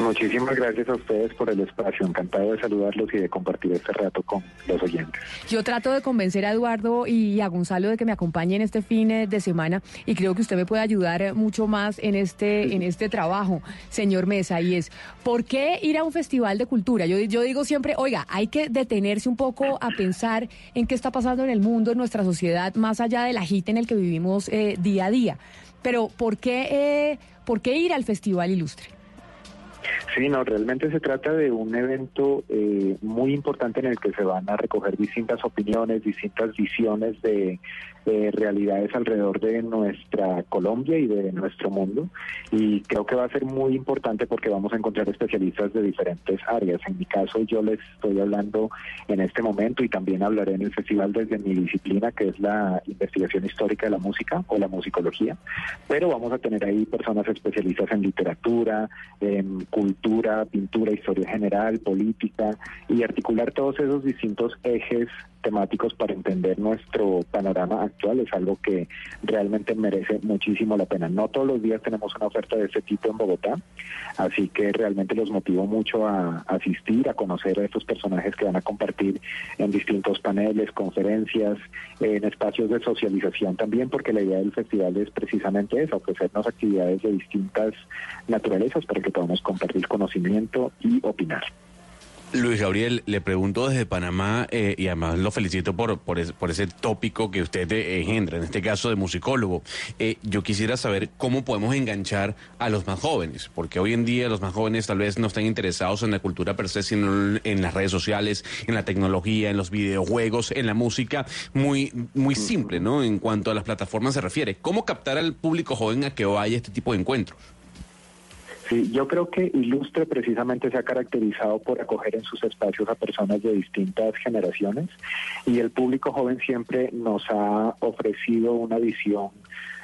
Muchísimas gracias a ustedes por el espacio. Encantado de saludarlos y de compartir este rato con los oyentes. Yo trato de convencer a Eduardo y a Gonzalo de que me acompañen este fin eh, de semana y creo que usted me puede ayudar eh, mucho más en este en este trabajo, señor Mesa, y es ¿por qué ir a un festival de cultura? Yo, digo siempre, oiga, hay que detenerse un poco a pensar en qué está pasando en el mundo, en nuestra sociedad, más allá del agite en el que vivimos eh, día a día. Pero ¿por qué, eh, ¿por qué ir al Festival Ilustre? Sí, no, realmente se trata de un evento eh, muy importante en el que se van a recoger distintas opiniones, distintas visiones de eh, realidades alrededor de nuestra Colombia y de nuestro mundo. Y creo que va a ser muy importante porque vamos a encontrar especialistas de diferentes áreas. En mi caso, yo les estoy hablando en este momento y también hablaré en el festival desde mi disciplina, que es la investigación histórica de la música o la musicología. Pero vamos a tener ahí personas especialistas en literatura, en cultura, pintura, historia general, política y articular todos esos distintos ejes temáticos para entender nuestro panorama actual es algo que realmente merece muchísimo la pena. No todos los días tenemos una oferta de este tipo en Bogotá, así que realmente los motivo mucho a asistir, a conocer a estos personajes que van a compartir en distintos paneles, conferencias, en espacios de socialización también, porque la idea del festival es precisamente eso, ofrecernos actividades de distintas naturalezas para que podamos compartir conocimiento y opinar. Luis Gabriel, le pregunto desde Panamá eh, y además lo felicito por, por, ese, por ese tópico que usted eh, engendra, en este caso de musicólogo. Eh, yo quisiera saber cómo podemos enganchar a los más jóvenes, porque hoy en día los más jóvenes tal vez no están interesados en la cultura per se, sino en las redes sociales, en la tecnología, en los videojuegos, en la música, muy, muy simple, ¿no? En cuanto a las plataformas se refiere. ¿Cómo captar al público joven a que vaya este tipo de encuentros? Sí, yo creo que Ilustre precisamente se ha caracterizado por acoger en sus espacios a personas de distintas generaciones y el público joven siempre nos ha ofrecido una visión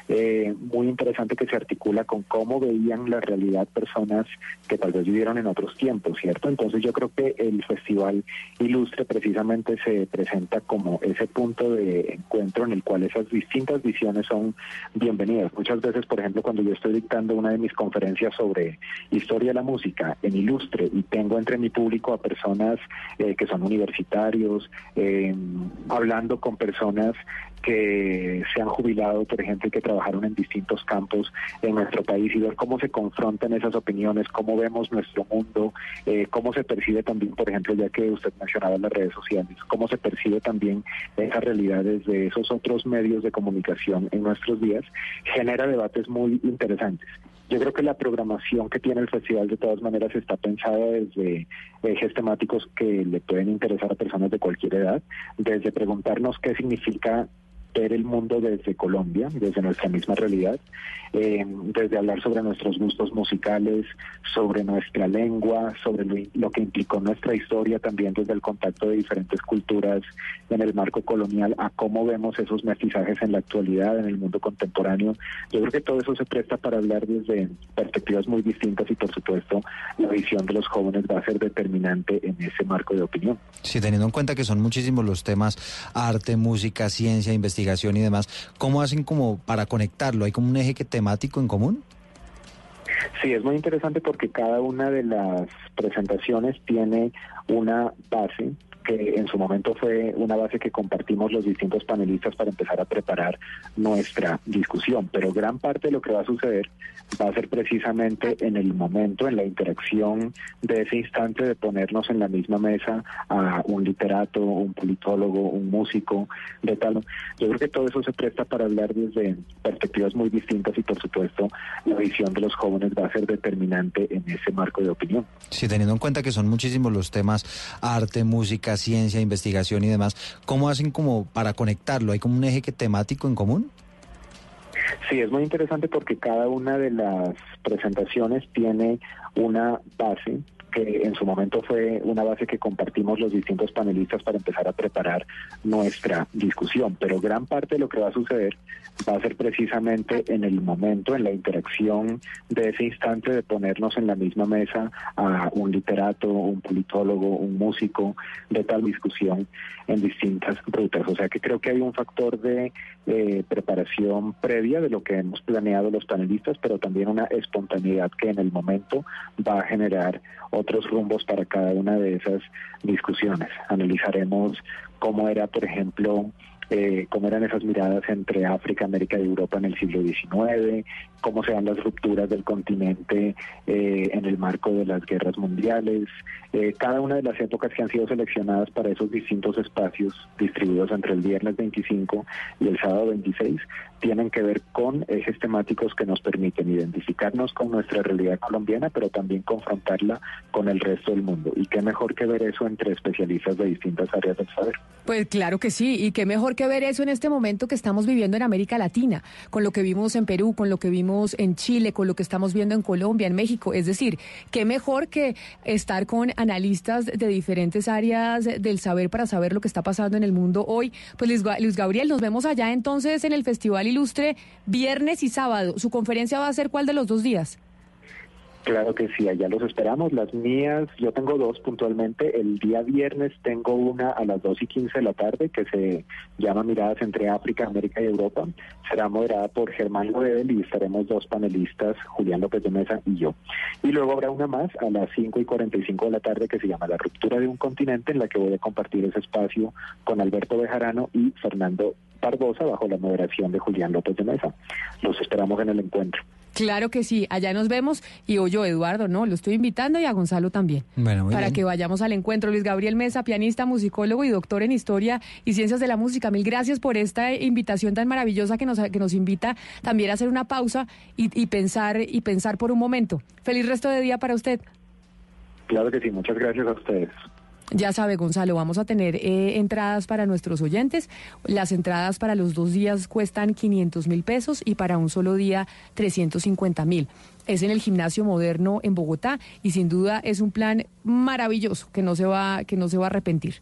eh, muy interesante que se articula con cómo veían la realidad personas que tal vez vivieron en otros tiempos, ¿cierto? Entonces yo creo que el Festival Ilustre precisamente se presenta como ese punto de encuentro en el cual esas distintas visiones son bienvenidas. Muchas veces, por ejemplo, cuando yo estoy dictando una de mis conferencias sobre historia de la música en Ilustre y tengo entre mi público a personas eh, que son universitarios, eh, hablando con personas que se han jubilado, por ejemplo, y que trabajaron en distintos campos en nuestro país y ver cómo se confrontan esas opiniones, cómo vemos nuestro mundo, eh, cómo se percibe también, por ejemplo, ya que usted mencionaba las redes sociales, cómo se percibe también esas realidades de esos otros medios de comunicación en nuestros días, genera debates muy interesantes. Yo creo que la programación que tiene el festival de todas maneras está pensada desde ejes temáticos que le pueden interesar a personas de cualquier edad, desde preguntarnos qué significa ver el mundo desde Colombia, desde nuestra misma realidad, eh, desde hablar sobre nuestros gustos musicales, sobre nuestra lengua, sobre lo, lo, que implicó nuestra historia, también desde el contacto de diferentes culturas en el marco colonial, a cómo vemos esos mestizajes en la actualidad, en el mundo contemporáneo. Yo creo que todo eso se presta para hablar desde perspectivas muy distintas y por supuesto la visión de los jóvenes va a ser determinante en ese marco de opinión. Sí, teniendo en cuenta que son muchísimos los temas, arte, música, ciencia, investigación y demás, ¿cómo hacen como para conectarlo? ¿Hay como un eje temático en común? Sí, es muy interesante porque cada una de las presentaciones tiene una base que en su momento fue una base que compartimos los distintos panelistas para empezar a preparar nuestra discusión, pero gran parte de lo que va a suceder va a ser precisamente en el momento, en la interacción de ese instante de ponernos en la misma mesa a un literato, un politólogo, un músico, de tal. Yo creo que todo eso se presta para hablar desde perspectivas muy distintas y por supuesto la visión de los jóvenes va a ser determinante en ese marco de opinión. Sí, teniendo en cuenta que son muchísimos los temas, arte, música, ciencia, investigación y demás, ¿cómo hacen como para conectarlo? ¿Hay como un eje temático en común? Sí, es muy interesante porque cada una de las presentaciones tiene una base que en su momento fue una base que compartimos los distintos panelistas para empezar a preparar nuestra discusión, pero gran parte de lo que va a suceder va a ser precisamente en el momento, en la interacción de ese instante de ponernos en la misma mesa a un literato, un politólogo, un músico, de tal discusión en distintas rutas. O sea que creo que hay un factor de eh, preparación previa de lo que hemos planeado los panelistas, pero también una espontaneidad que en el momento va a generar otros rumbos para cada una de esas discusiones. Analizaremos cómo era, por ejemplo, eh, cómo eran esas miradas entre África, América y Europa en el siglo XIX, cómo se dan las rupturas del continente eh, en el marco de las guerras mundiales, eh, cada una de las épocas que han sido seleccionadas para esos distintos espacios distribuidos entre el viernes 25 y el sábado 26 tienen que ver con ejes temáticos que nos permiten identificarnos con nuestra realidad colombiana, pero también confrontarla con el resto del mundo. Y qué mejor que ver eso entre especialistas de distintas áreas del saber. Pues claro que sí, y qué mejor que ver eso en este momento que estamos viviendo en América Latina, con lo que vimos en Perú, con lo que vimos en Chile, con lo que estamos viendo en Colombia, en México. Es decir, qué mejor que estar con analistas de diferentes áreas del saber para saber lo que está pasando en el mundo hoy. Pues Luis Gabriel, nos vemos allá entonces en el Festival Ilustre viernes y sábado. ¿Su conferencia va a ser cuál de los dos días? Claro que sí, allá los esperamos. Las mías, yo tengo dos puntualmente. El día viernes tengo una a las 2 y 15 de la tarde que se llama Miradas entre África, América y Europa. Será moderada por Germán Loedel y estaremos dos panelistas, Julián López de Mesa y yo. Y luego habrá una más a las 5 y 45 de la tarde que se llama La ruptura de un continente en la que voy a compartir ese espacio con Alberto Bejarano y Fernando Barbosa bajo la moderación de Julián López de Mesa. Los esperamos en el encuentro. Claro que sí, allá nos vemos y hoy yo, Eduardo, no, lo estoy invitando y a Gonzalo también. Bueno, para que vayamos al encuentro. Luis Gabriel Mesa, pianista, musicólogo y doctor en Historia y Ciencias de la Música. Mil gracias por esta invitación tan maravillosa que nos, que nos invita también a hacer una pausa y, y pensar y pensar por un momento. Feliz resto de día para usted. Claro que sí, muchas gracias a ustedes. Ya sabe, Gonzalo, vamos a tener eh, entradas para nuestros oyentes. Las entradas para los dos días cuestan 500 mil pesos y para un solo día 350 mil. Es en el gimnasio moderno en Bogotá y sin duda es un plan maravilloso que no se va, que no se va a arrepentir.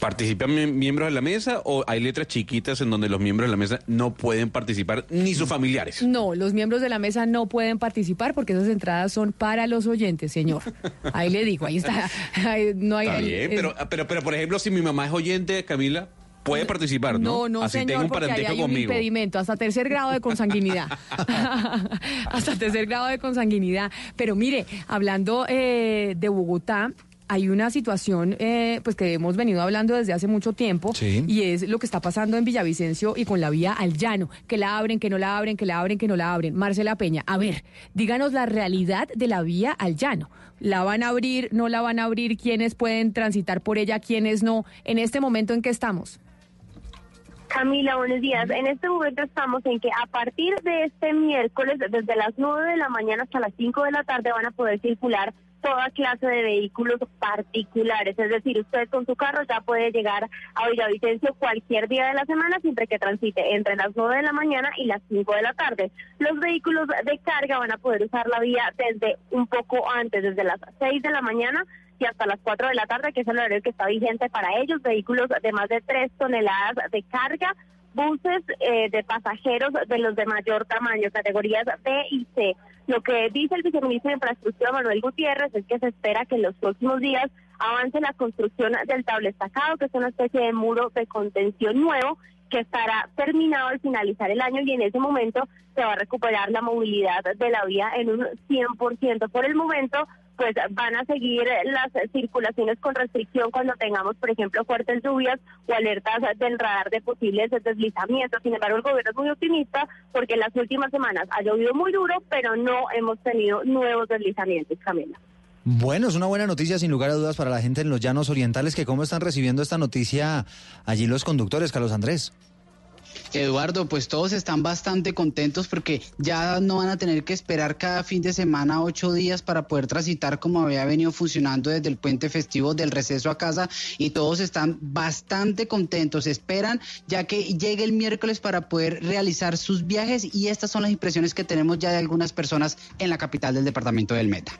¿Participan miembros de la mesa o hay letras chiquitas en donde los miembros de la mesa no pueden participar ni sus familiares? No, los miembros de la mesa no pueden participar porque esas entradas son para los oyentes, señor. Ahí le digo, ahí está. no hay, está bien, pero, pero, pero por ejemplo, si mi mamá es oyente, Camila, puede participar, ¿no? No, no, Así señor, tengo un porque parentesco hay un conmigo. impedimento, hasta tercer grado de consanguinidad. hasta tercer grado de consanguinidad. Pero mire, hablando eh, de Bogotá, hay una situación eh, pues que hemos venido hablando desde hace mucho tiempo Sí. y es lo que está pasando en Villavicencio y con la vía al llano, que la abren, que no la abren, que la abren, que no la abren. Marcela Peña, a ver, díganos la realidad de la vía al llano. ¿La van a abrir, no la van a abrir? ¿Quiénes pueden transitar por ella, quiénes no? En este momento en que estamos. Camila, buenos días. En este momento estamos en que a partir de este miércoles, desde las 9 de la mañana hasta las 5 de la tarde, van a poder circular toda clase de vehículos particulares. Es decir, usted con su carro ya puede llegar a Villavicencio cualquier día de la semana siempre que transite entre las 9 de la mañana y las 5 de la tarde. Los vehículos de carga van a poder usar la vía desde un poco antes, desde las 6 de la mañana y hasta las 4 de la tarde, que es el horario que está vigente para ellos, vehículos de más de 3 toneladas de carga, buses eh, de pasajeros de los de mayor tamaño, categorías B y C. Lo que dice el viceministro de Infraestructura, Manuel Gutiérrez, es que se espera que en los próximos días avance la construcción del tablestacado, que es una especie de muro de contención nuevo que estará terminado al finalizar el año y en ese momento se va a recuperar la movilidad de la vía en un 100%. Por el momento, pues van a seguir las circulaciones con restricción cuando tengamos, por ejemplo, fuertes lluvias o alertas del radar de posibles deslizamientos. Sin embargo, el gobierno es muy optimista porque en las últimas semanas ha llovido muy duro, pero no hemos tenido nuevos deslizamientos, Camila. Bueno, es una buena noticia sin lugar a dudas para la gente en los llanos orientales que cómo están recibiendo esta noticia allí los conductores, Carlos Andrés. Eduardo, pues todos están bastante contentos porque ya no van a tener que esperar cada fin de semana ocho días para poder transitar como había venido funcionando desde el puente festivo del receso a casa y todos están bastante contentos. Esperan ya que llegue el miércoles para poder realizar sus viajes y estas son las impresiones que tenemos ya de algunas personas en la capital del departamento del Meta.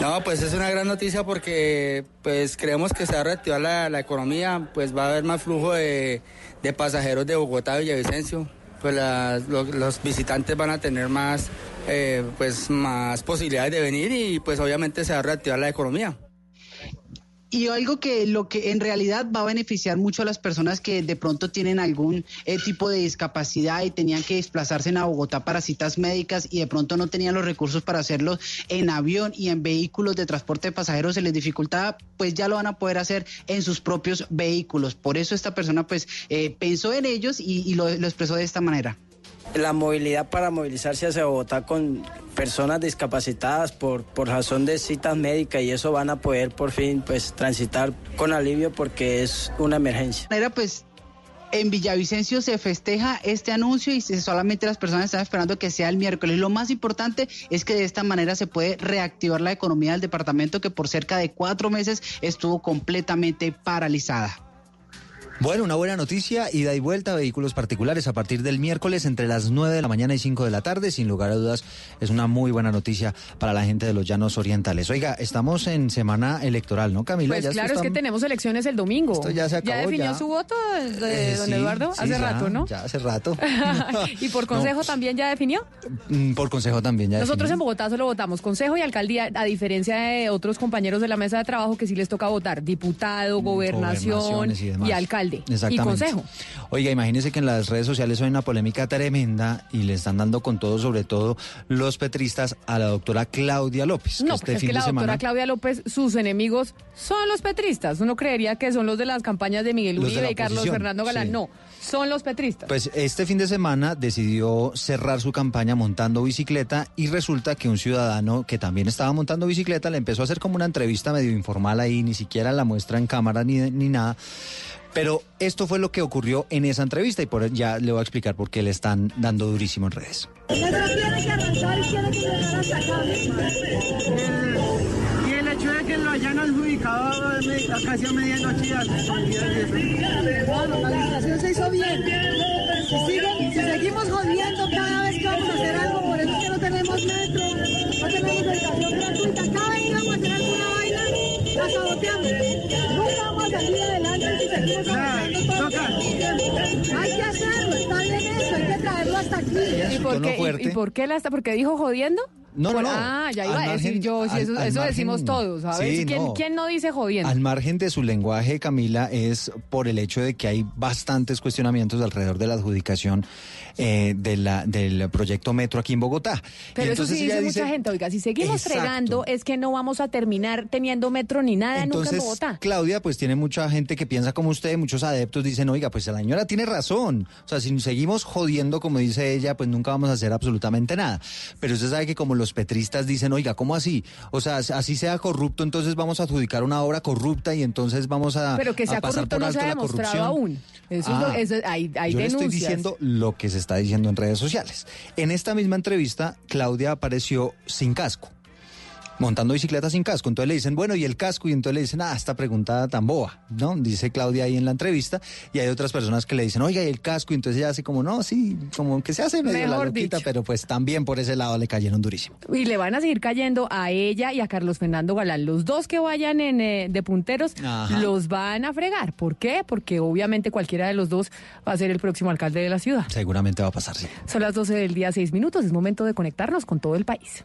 No, pues es una gran noticia porque pues creemos que se va a reactivar la, economía, pues va a haber más flujo de, pasajeros de Bogotá a Villavicencio, pues los, visitantes van a tener más, eh, pues más posibilidades de venir y pues obviamente se va a reactivar la economía. Y algo que lo que en realidad va a beneficiar mucho a las personas que de pronto tienen algún eh, tipo de discapacidad y tenían que desplazarse en Bogotá para citas médicas y de pronto no tenían los recursos para hacerlo en avión y en vehículos de transporte de pasajeros se les dificultaba, pues ya lo van a poder hacer en sus propios vehículos. Por eso esta persona pues eh, pensó en ellos y, lo expresó de esta manera la movilidad para movilizarse hacia Bogotá con personas discapacitadas por, por razón de citas médicas y eso van a poder por fin pues transitar con alivio porque es una emergencia. Era pues en Villavicencio se festeja este anuncio y solamente las personas están esperando que sea el miércoles. Lo más importante es que de esta manera se puede reactivar la economía del departamento que por cerca de cuatro meses estuvo completamente paralizada. Bueno, una buena noticia, ida y vuelta, vehículos particulares a partir del miércoles entre las 9 de la mañana y 5 de la tarde, sin lugar a dudas, es una muy buena noticia para la gente de los llanos orientales. Oiga, estamos en semana electoral, ¿no, Camila? Pues claro, es que tenemos elecciones el domingo. Esto ya se acabó. ¿Ya definió su voto, eh, don Eduardo? hace rato, ¿no? Ya hace rato. ¿Y por consejo también ya definió? Mm, por consejo también ya Nosotros en Bogotá solo votamos consejo y alcaldía, a diferencia de otros compañeros de la mesa de trabajo que sí les toca votar diputado, mm, gobernación y, alcalde. Y consejo. Oiga, imagínese que en las redes sociales hay una polémica tremenda y le están dando con todo, sobre todo los petristas, a la doctora Claudia López. No, este es que la doctora Claudia López, sus enemigos son los petristas. Uno creería que son los de las campañas de Miguel Uribe y Carlos Fernando Galán. No, son los petristas. Pues este fin de semana decidió cerrar su campaña montando bicicleta y resulta que un ciudadano que también estaba montando bicicleta le empezó a hacer como una entrevista medio informal ahí, ni siquiera la muestra en cámara ni, ni nada. Pero esto fue lo que ocurrió en esa entrevista y por ya le voy a explicar por qué le están dando durísimo en redes. Y el hecho de que lo hayan adjudicado casi a medianoche Bueno, la licitación se hizo bien. Si, si seguimos jodiendo cada vez que vamos a hacer algo, por eso es que no tenemos metro, no tenemos educación gratuita. Cada vez que vamos a hacer alguna vaina, la saboteamos. Nunca vamos a salir adelante hay que hacerlo, está bien eso, hay que traerlo hasta aquí. ¿Y por, qué, y, por qué la está? ¿Porque dijo jodiendo? No, no, no. Ah, ya iba a decir yo, eso, decimos todos. A ver, ¿quién, no. dice jodiendo? Al margen de su lenguaje, Camila, es por el hecho de que hay bastantes cuestionamientos alrededor de la adjudicación eh, de la, del proyecto Metro aquí en Bogotá. Pero eso sí dice, mucha gente, oiga, si seguimos fregando es que no vamos a terminar teniendo metro ni nada nunca en Bogotá. Claudia, pues tiene mucha gente que piensa como usted, muchos adeptos dicen, oiga, pues la señora tiene razón. O sea, si seguimos jodiendo, como dice ella, pues nunca vamos a hacer absolutamente nada. Pero usted sabe que como los petristas dicen, oiga, ¿cómo así? O sea, así sea corrupto, entonces vamos a adjudicar una obra corrupta y entonces vamos a. Pero que sea corrupto no se ha demostrado aún. Eso es lo, ah, hay, hay yo le estoy diciendo lo que se está diciendo en redes sociales. En esta misma entrevista, Claudia apareció sin casco. Montando bicicleta sin casco. Entonces le dicen, bueno, ¿y el casco? Y entonces le dicen, ah, esta pregunta tan boba, ¿no? Dice Claudia ahí en la entrevista. Y hay otras personas que le dicen, oiga, ¿y el casco? Y entonces ella hace como, no, sí, como que se hace medio la Mejor loquita, pero pues también por ese lado le cayeron durísimo. Y le van a seguir cayendo a ella y a Carlos Fernando Galán. Los dos que vayan en, eh, de punteros Ajá. los van a fregar. ¿Por qué? Porque obviamente cualquiera de los dos va a ser el próximo alcalde de la ciudad. Seguramente va a pasar, sí. Son las 12 del día, 6 minutos. Es momento de conectarnos con todo el país.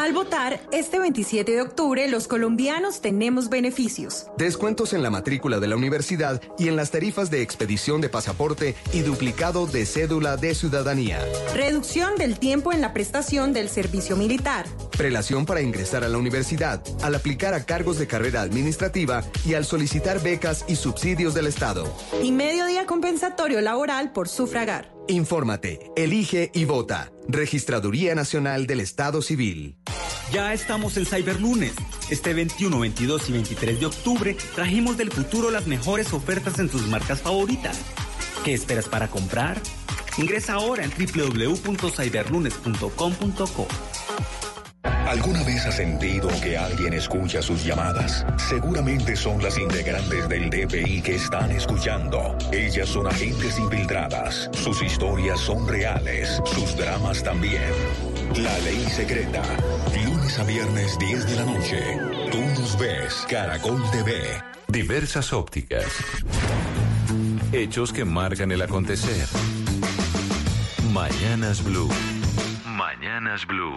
Al votar este 27 de octubre, los colombianos tenemos beneficios. Descuentos en la matrícula de la universidad y en las tarifas de expedición de pasaporte y duplicado de cédula de ciudadanía. Reducción del tiempo en la prestación del servicio militar. Prelación para ingresar a la universidad, al aplicar a cargos de carrera administrativa y al solicitar becas y subsidios del Estado. Y medio día compensatorio laboral por sufragar. Infórmate, elige y vota. Registraduría Nacional del Estado Civil. Ya estamos en Cyberlunes. Este 21, 22 y 23 de octubre trajimos del futuro las mejores ofertas en tus marcas favoritas. ¿Qué esperas para comprar? Ingresa ahora en www.cyberlunes.com.co. ¿Alguna vez has sentido que alguien escucha sus llamadas? Seguramente son las integrantes del DPI que están escuchando. Ellas son agentes infiltradas. Sus historias son reales. Sus dramas también. La ley secreta. Lunes a viernes 10 de la noche. Tú nos ves. Caracol TV. Diversas ópticas. Hechos que marcan el acontecer. Mañanas Blue. Mañanas Blue.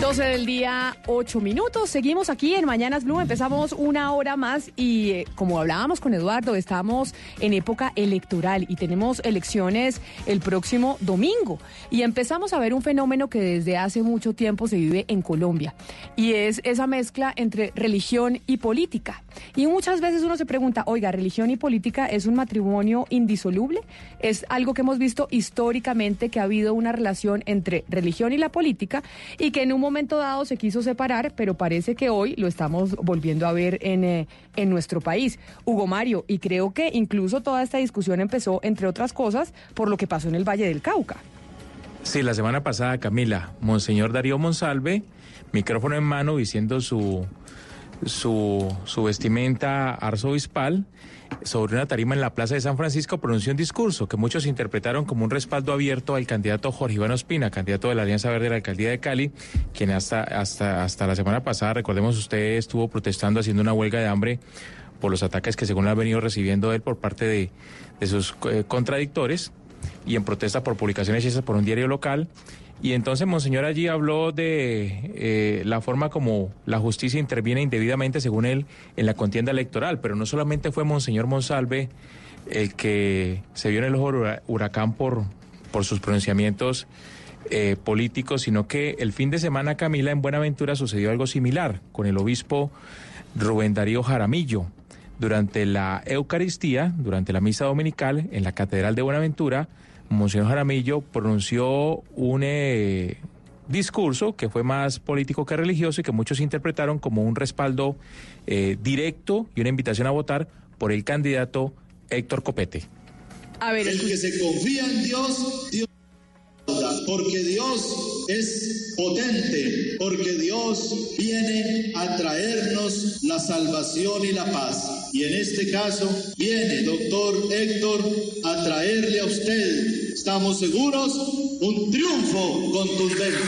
12 del día, 8 minutos. Seguimos aquí en Mañanas Blue. Empezamos una hora más y eh, como hablábamos con Eduardo, estamos en época electoral y tenemos elecciones el próximo domingo. Y empezamos a ver un fenómeno que desde hace mucho tiempo se vive en Colombia y es esa mezcla entre religión y política. Y muchas veces uno se pregunta, oiga, religión y política es un matrimonio indisoluble. Es algo que hemos visto históricamente que ha habido una relación entre religión y la política y que en un momento dado se quiso separar, pero parece que hoy lo estamos volviendo a ver en, eh, en nuestro país. Hugo Mario, y creo que incluso toda esta discusión empezó, entre otras cosas, por lo que pasó en el Valle del Cauca. Sí, la semana pasada, Camila, Monseñor Darío Monsalve, micrófono en mano, diciendo su, su, su vestimenta arzobispal, sobre una tarima en la Plaza de San Francisco, pronunció un discurso que muchos interpretaron como un respaldo abierto al candidato Jorge Iván Ospina, candidato de la Alianza Verde de la Alcaldía de Cali, quien hasta, hasta, hasta la semana pasada, recordemos, usted estuvo protestando, haciendo una huelga de hambre por los ataques que según ha venido recibiendo él por parte de, de sus eh, contradictores y en protesta por publicaciones hechas por un diario local. Y entonces Monseñor allí habló de eh, la forma como la justicia interviene indebidamente, según él, en la contienda electoral. Pero no solamente fue Monseñor Monsalve el que se vio en el ojo huracán por, por sus pronunciamientos eh, políticos, sino que el fin de semana, Camila, en Buenaventura sucedió algo similar con el obispo Rubén Darío Jaramillo. Durante la Eucaristía, durante la misa dominical en la Catedral de Buenaventura, Monseñor Jaramillo pronunció un eh, discurso que fue más político que religioso y que muchos interpretaron como un respaldo eh, directo y una invitación a votar por el candidato Héctor Copete. A ver, el que se confía en Dios, Dios porque Dios es potente, porque Dios viene a traernos la salvación y la paz. Y en este caso viene, doctor Héctor, a traerle a usted, estamos seguros, un triunfo contundente.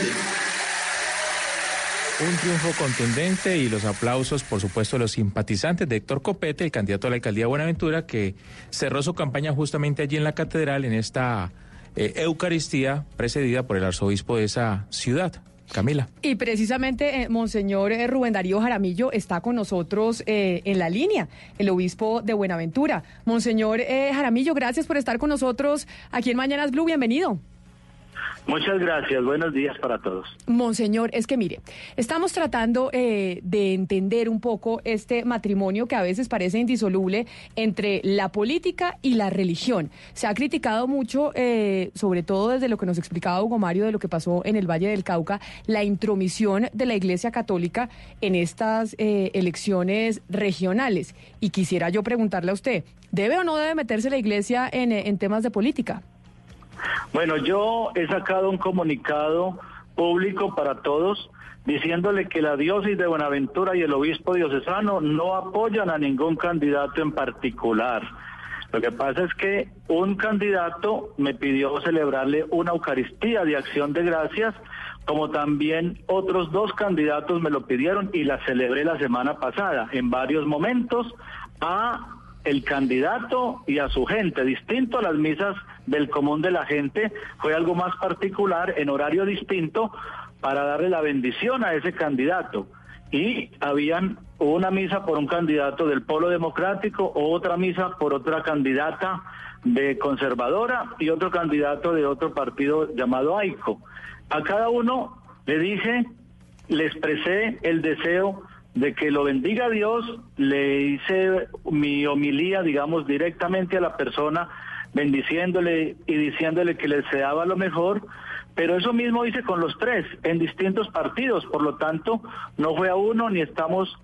Un triunfo contundente y los aplausos, por supuesto, de los simpatizantes de Héctor Copete, el candidato a la alcaldía de Buenaventura, que cerró su campaña justamente allí en la catedral, en esta eh, Eucaristía precedida por el arzobispo de esa ciudad. Camila. Y precisamente eh, Monseñor eh, Rubén Darío Jaramillo está con nosotros eh, en la línea, el obispo de Buenaventura. Monseñor Jaramillo, gracias por estar con nosotros aquí en Mañanas Blue. Bienvenido. Muchas gracias, buenos días para todos. Monseñor, es que mire, estamos tratando eh, de entender un poco este matrimonio que a veces parece indisoluble entre la política y la religión. Se ha criticado mucho, eh, sobre todo desde lo que nos explicaba Hugo Mario de lo que pasó en el Valle del Cauca, la intromisión de la Iglesia Católica en estas eh, elecciones regionales. Y quisiera yo preguntarle a usted, ¿debe o no debe meterse la Iglesia en, eh, en temas de política? Bueno, yo he sacado un comunicado público para todos diciéndole que la diócesis de Buenaventura y el obispo diocesano no apoyan a ningún candidato en particular. Lo que pasa es que un candidato me pidió celebrarle una Eucaristía de acción de gracias, como también otros dos candidatos me lo pidieron y la celebré la semana pasada en varios momentos a el candidato y a su gente, distinto a las misas del común de la gente, fue algo más particular en horario distinto para darle la bendición a ese candidato. Y habían una misa por un candidato del Polo Democrático, otra misa por otra candidata de conservadora y otro candidato de otro partido llamado AICO. A cada uno le dije, le expresé el deseo de que lo bendiga Dios, le hice mi homilía, digamos, directamente a la persona, bendiciéndole y diciéndole que le deseaba lo mejor, pero eso mismo hice con los tres, en distintos partidos, por lo tanto, no fue a uno ni estamos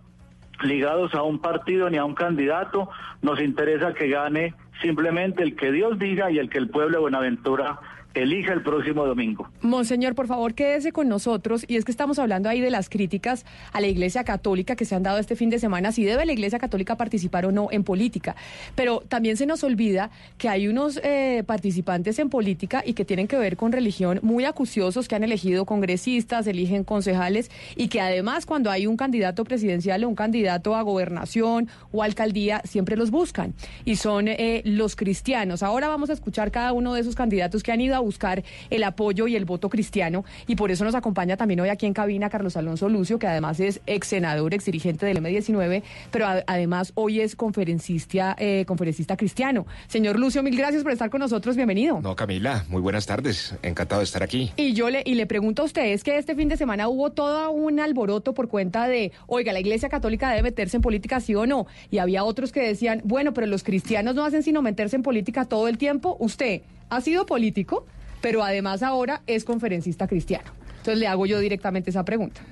ligados a un partido ni a un candidato, nos interesa que gane simplemente el que Dios diga y el que el pueblo de Buenaventura elija el próximo domingo. Monseñor, por favor, quédese con nosotros. Y es que estamos hablando ahí de las críticas a la Iglesia Católica que se han dado este fin de semana, si debe la Iglesia Católica participar o no en política. Pero también se nos olvida que hay unos eh, participantes en política y que tienen que ver con religión muy acuciosos, que han elegido congresistas, eligen concejales y que además cuando hay un candidato presidencial o un candidato a gobernación o alcaldía, siempre los buscan. Y son eh, los cristianos. Ahora vamos a escuchar cada uno de esos candidatos que han ido a buscar el apoyo y el voto cristiano y por eso nos acompaña también hoy aquí en cabina Carlos Alonso Lucio, que además es ex senador, ex dirigente del M19, pero a, además hoy es conferencista, eh, conferencista cristiano. Señor Lucio, mil gracias por estar con nosotros, bienvenido. No, Camila, muy buenas tardes, encantado de estar aquí. Y yo le, y le pregunto a usted, es que este fin de semana hubo todo un alboroto por cuenta de, oiga, la Iglesia Católica debe meterse en política, sí o no, y había otros que decían, bueno, pero los cristianos no hacen sino meterse en política todo el tiempo. Usted ha sido político, pero además ahora es conferencista cristiano. Entonces le hago yo directamente esa pregunta.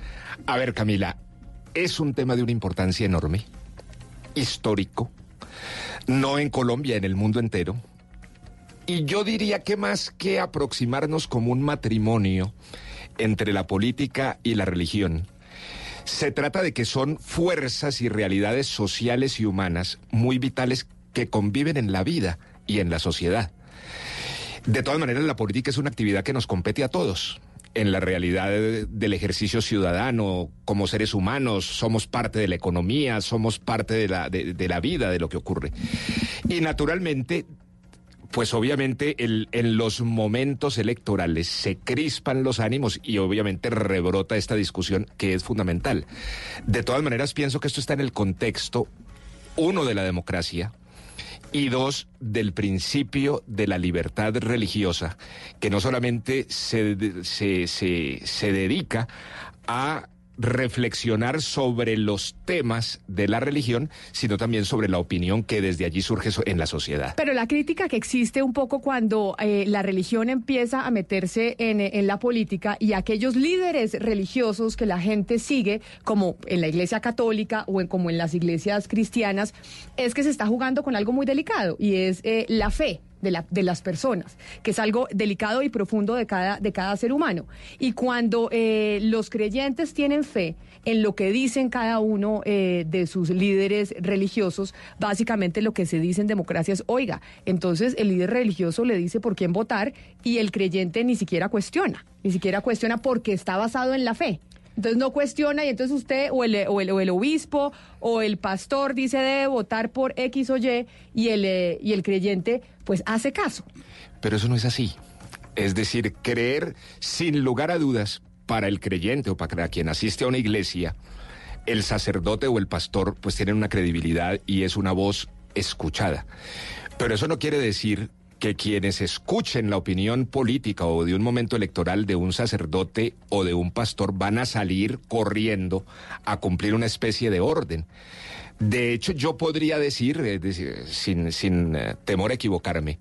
A ver, Camila, es un tema de una importancia enorme, histórico, no en Colombia, en el mundo entero. Y yo diría que más que aproximarnos como un matrimonio entre la política y la religión, se trata de que son fuerzas y realidades sociales y humanas muy vitales que conviven en la vida y en la sociedad. De todas maneras, la política es una actividad que nos compete a todos. En la realidad del ejercicio ciudadano, como seres humanos, somos parte de la economía, somos parte de la, de, la vida, de lo que ocurre. Y naturalmente, pues obviamente en los momentos electorales se crispan los ánimos y obviamente rebrota esta discusión que es fundamental. De todas maneras, pienso que esto está en el contexto, uno, de la democracia, y dos, del principio de la libertad religiosa, que no solamente se, se, se, se dedica a reflexionar sobre los temas de la religión, sino también sobre la opinión que desde allí surge en la sociedad. Pero la crítica que existe un poco cuando eh, la religión empieza a meterse en, en, la política y aquellos líderes religiosos que la gente sigue, como en la iglesia católica o en, como en las iglesias cristianas, es que se está jugando con algo muy delicado y es eh, la fe de, la, de, las personas, que es algo delicado y profundo de cada, de cada ser humano. Y cuando eh, los creyentes tienen fe en lo que dicen cada uno eh, de sus líderes religiosos, básicamente lo que se dice en democracia es, oiga, entonces el líder religioso le dice por quién votar y el creyente ni siquiera cuestiona, ni siquiera cuestiona porque está basado en la fe. Entonces no cuestiona y entonces usted o el, o el, obispo o el pastor dice debe votar por X o Y y el, eh, y el creyente pues hace caso. Pero eso no es así. Es decir, creer sin lugar a dudas para el creyente o para quien asiste a una iglesia, el sacerdote o el pastor pues tienen una credibilidad y es una voz escuchada. Pero eso no quiere decir que quienes escuchen la opinión política o de un momento electoral de un sacerdote o de un pastor van a salir corriendo a cumplir una especie de orden. De hecho, yo podría decir, sin, sin eh, temor a equivocarme,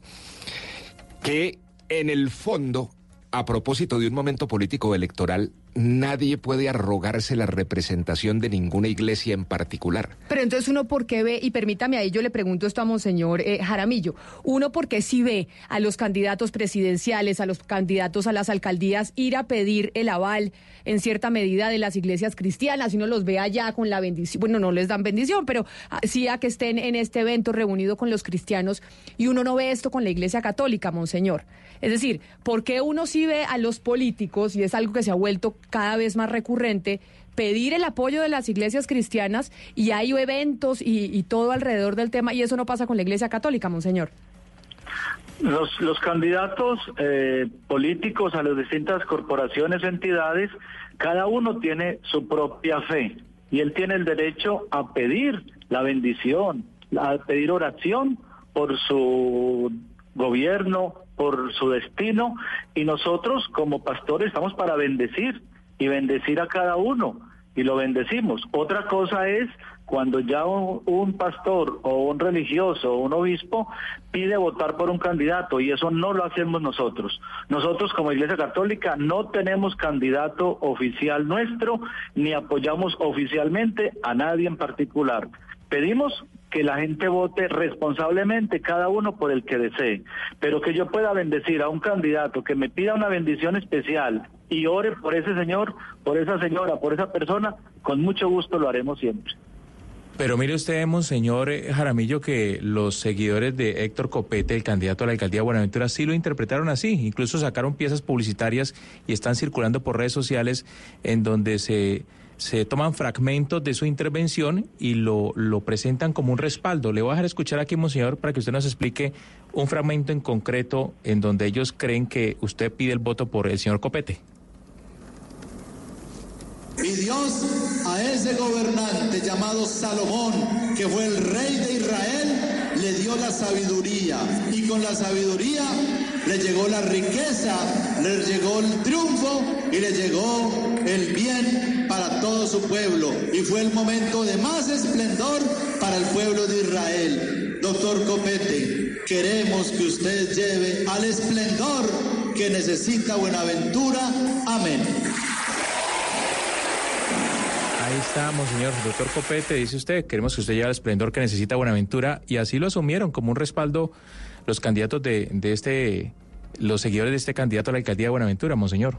que en el fondo, a propósito de un momento político electoral, nadie puede arrogarse la representación de ninguna iglesia en particular. Pero entonces uno por qué ve, y permítame ahí yo le pregunto esto a Monseñor eh, Jaramillo, uno por qué sí ve a los candidatos presidenciales, a los candidatos a las alcaldías ir a pedir el aval en cierta medida de las iglesias cristianas, y uno los ve allá con la bendición, bueno, no les dan bendición, pero ah, sí a que estén en este evento reunido con los cristianos, y uno no ve esto con la iglesia católica, Monseñor. Es decir, ¿por qué uno sí ve a los políticos, y es algo que se ha vuelto cada vez más recurrente, pedir el apoyo de las iglesias cristianas y hay eventos y, todo alrededor del tema y eso no pasa con la iglesia católica, monseñor. Los, los candidatos eh, políticos a las distintas corporaciones, entidades, cada uno tiene su propia fe y él tiene el derecho a pedir la bendición, a pedir oración por su gobierno, por su destino y nosotros como pastores estamos para bendecir y bendecir a cada uno y lo bendecimos. Otra cosa es cuando ya un, pastor o un religioso o un obispo pide votar por un candidato y eso no lo hacemos nosotros. Nosotros como Iglesia Católica no tenemos candidato oficial nuestro ni apoyamos oficialmente a nadie en particular. Pedimos que la gente vote responsablemente cada uno por el que desee, pero que yo pueda bendecir a un candidato que me pida una bendición especial y ore por ese señor, por esa señora, por esa persona, con mucho gusto lo haremos siempre. Pero mire usted, Monseñor Jaramillo, que los seguidores de Héctor Copete, el candidato a la alcaldía de Buenaventura, sí lo interpretaron así. Incluso sacaron piezas publicitarias y están circulando por redes sociales en donde se se toman fragmentos de su intervención y lo, lo presentan como un respaldo. Le voy a dejar escuchar aquí, Monseñor, para que usted nos explique un fragmento en concreto en donde ellos creen que usted pide el voto por el señor Copete. Y Dios a ese gobernante llamado Salomón, que fue el rey de Israel, le dio la sabiduría. Y con la sabiduría le llegó la riqueza, le llegó el triunfo y le llegó el bien para todo su pueblo. Y fue el momento de más esplendor para el pueblo de Israel. Doctor Copete, queremos que usted lleve al esplendor que necesita Buenaventura. Amén. Ahí está, Monseñor Doctor Copete, dice usted, queremos que usted lleve el esplendor que necesita Buenaventura y así lo asumieron como un respaldo los candidatos de, de este, los seguidores de este candidato a la alcaldía de Buenaventura, Monseñor.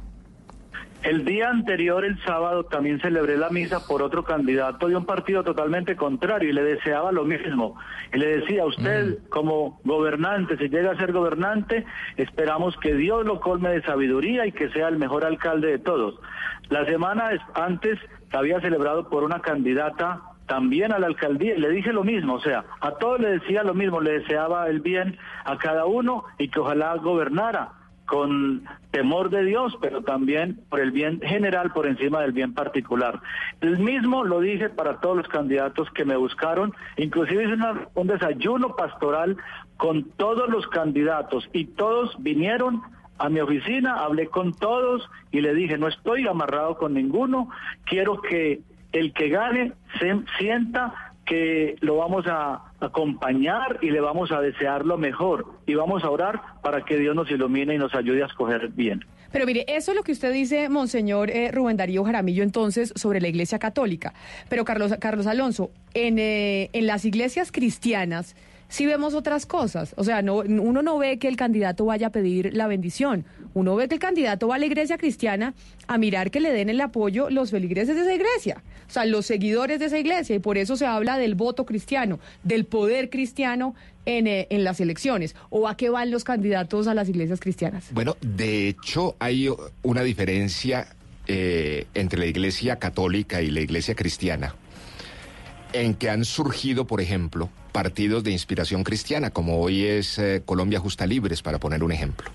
El día anterior, el sábado, también celebré la misa por otro candidato de un partido totalmente contrario y le deseaba lo mismo. Y le decía, usted mm. como gobernante, si llega a ser gobernante, esperamos que Dios lo colme de sabiduría y que sea el mejor alcalde de todos. La semana antes había celebrado por una candidata también a la alcaldía le dije lo mismo, o sea, a todos le decía lo mismo, le deseaba el bien a cada uno y que ojalá gobernara con temor de Dios, pero también por el bien general por encima del bien particular. El mismo lo dije para todos los candidatos que me buscaron, inclusive hice un desayuno pastoral con todos los candidatos y todos vinieron a mi oficina, hablé con todos y le dije, no estoy amarrado con ninguno, quiero que el que gane se sienta que lo vamos a acompañar y le vamos a desear lo mejor y vamos a orar para que Dios nos ilumine y nos ayude a escoger bien. Pero mire, eso es lo que usted dice, Monseñor eh, Rubén Darío Jaramillo, entonces, sobre la Iglesia Católica. Pero Carlos, Carlos Alonso, en, eh, en las iglesias cristianas, si vemos otras cosas. O sea, no, uno no ve que el candidato vaya a pedir la bendición. Uno ve que el candidato va a la iglesia cristiana a mirar que le den el apoyo los feligreses de esa iglesia, o sea, los seguidores de esa iglesia. Y por eso se habla del voto cristiano, del poder cristiano en, eh, en las elecciones. ¿O a qué van los candidatos a las iglesias cristianas? Bueno, de hecho, hay una diferencia eh, entre la iglesia católica y la iglesia cristiana en que han surgido, por ejemplo, partidos de inspiración cristiana, como hoy es eh, Colombia Justa Libres, para poner un ejemplo.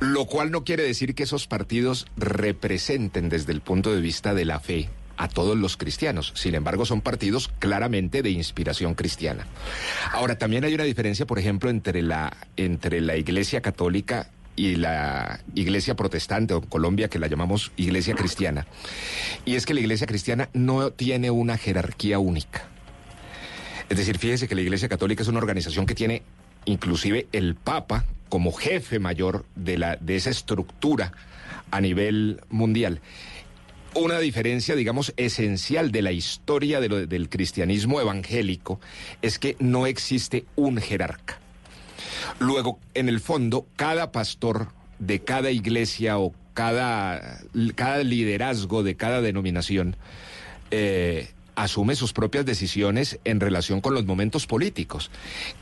Lo cual no quiere decir que esos partidos representen desde el punto de vista de la fe a todos los cristianos. Sin embargo, son partidos claramente de inspiración cristiana. Ahora, también hay una diferencia, por ejemplo, entre la, entre la Iglesia Católica y la iglesia protestante o Colombia que la llamamos iglesia cristiana. Y es que la iglesia cristiana no tiene una jerarquía única. Es decir, fíjese que la iglesia católica es una organización que tiene inclusive el papa como jefe mayor de, la, de esa estructura a nivel mundial. Una diferencia, digamos, esencial de la historia del cristianismo evangélico es que no existe un jerarca. Luego, en el fondo, cada pastor de cada iglesia o cada, cada liderazgo de cada denominación eh, asume sus propias decisiones en relación con los momentos políticos,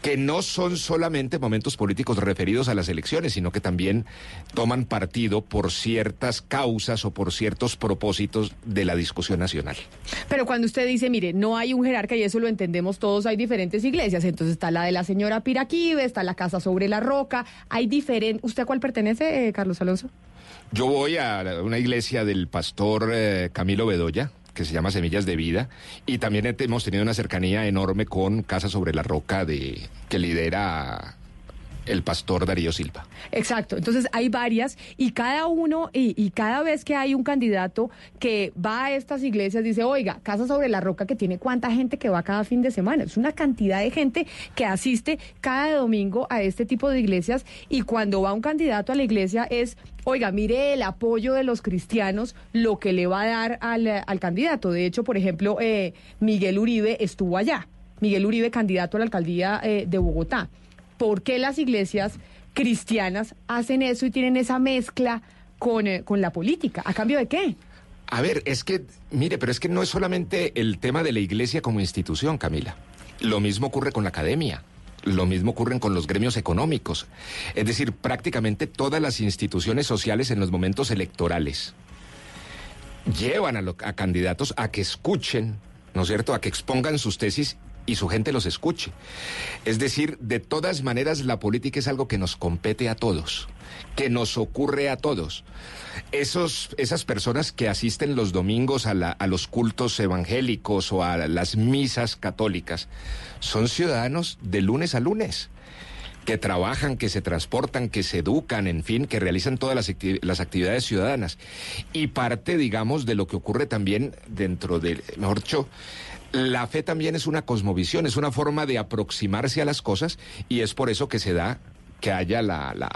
que no son solamente momentos políticos referidos a las elecciones, sino que también toman partido por ciertas causas o por ciertos propósitos de la discusión nacional. Pero cuando usted dice, mire, no hay un jerarca y eso lo entendemos todos, hay diferentes iglesias, entonces está la de la señora Piraquive, está la Casa sobre la Roca, hay diferentes... ¿Usted a cuál pertenece, eh, Carlos Alonso? Yo voy a una iglesia del pastor eh, Camilo Bedoya, que se llama Semillas de Vida, y también hemos tenido una cercanía enorme con Casa sobre la Roca de que lidera el pastor Darío Silva. Exacto, entonces hay varias y cada uno y, cada vez que hay un candidato que va a estas iglesias dice, oiga, Casa sobre la Roca que tiene cuánta gente que va cada fin de semana, es una cantidad de gente que asiste cada domingo a este tipo de iglesias y cuando va un candidato a la iglesia es oiga, mire el apoyo de los cristianos, lo que le va a dar al, candidato. De hecho, por ejemplo, eh, Miguel Uribe estuvo allá. Miguel Uribe, candidato a la alcaldía eh, de Bogotá. ¿Por qué las iglesias cristianas hacen eso y tienen esa mezcla con, eh, con la política? ¿A cambio de qué? A ver, es que, mire, pero es que no es solamente el tema de la iglesia como institución, Camila. Lo mismo ocurre con la academia. Lo mismo ocurre con los gremios económicos. Es decir, prácticamente todas las instituciones sociales en los momentos electorales llevan a, a candidatos a que escuchen, ¿no es cierto?, a que expongan sus tesis y su gente los escuche. Es decir, de todas maneras la política es algo que nos compete a todos, que nos ocurre a todos. Esos, esas personas que asisten los domingos a, a los cultos evangélicos o a las misas católicas son ciudadanos de lunes a lunes que trabajan, que se transportan, que se educan, en fin, que realizan todas las, las, actividades ciudadanas. Y parte, digamos, de lo que ocurre también dentro del, mejor la fe también es una cosmovisión, es una forma de aproximarse a las cosas y es por eso que se da que haya la, la,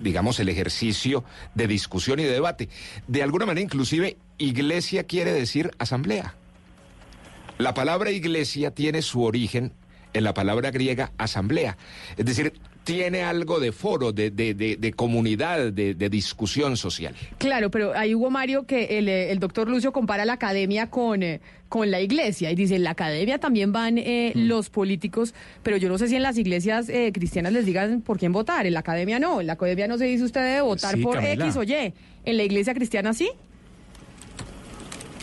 digamos, el ejercicio de discusión y de debate. De alguna manera, inclusive, iglesia quiere decir asamblea. La palabra iglesia tiene su origen en la palabra griega asamblea. Es decir, tiene algo de foro, de, de, de, comunidad, de, discusión social. Claro, pero ahí hubo Mario que el, eh, el doctor Lucio compara la academia con, eh, con la iglesia y dice, en la academia también van eh, mm. los políticos, pero yo no sé si en las iglesias cristianas les digan por quién votar, en la academia no, en la academia no se dice usted debe votar por X o Y, en la iglesia cristiana sí.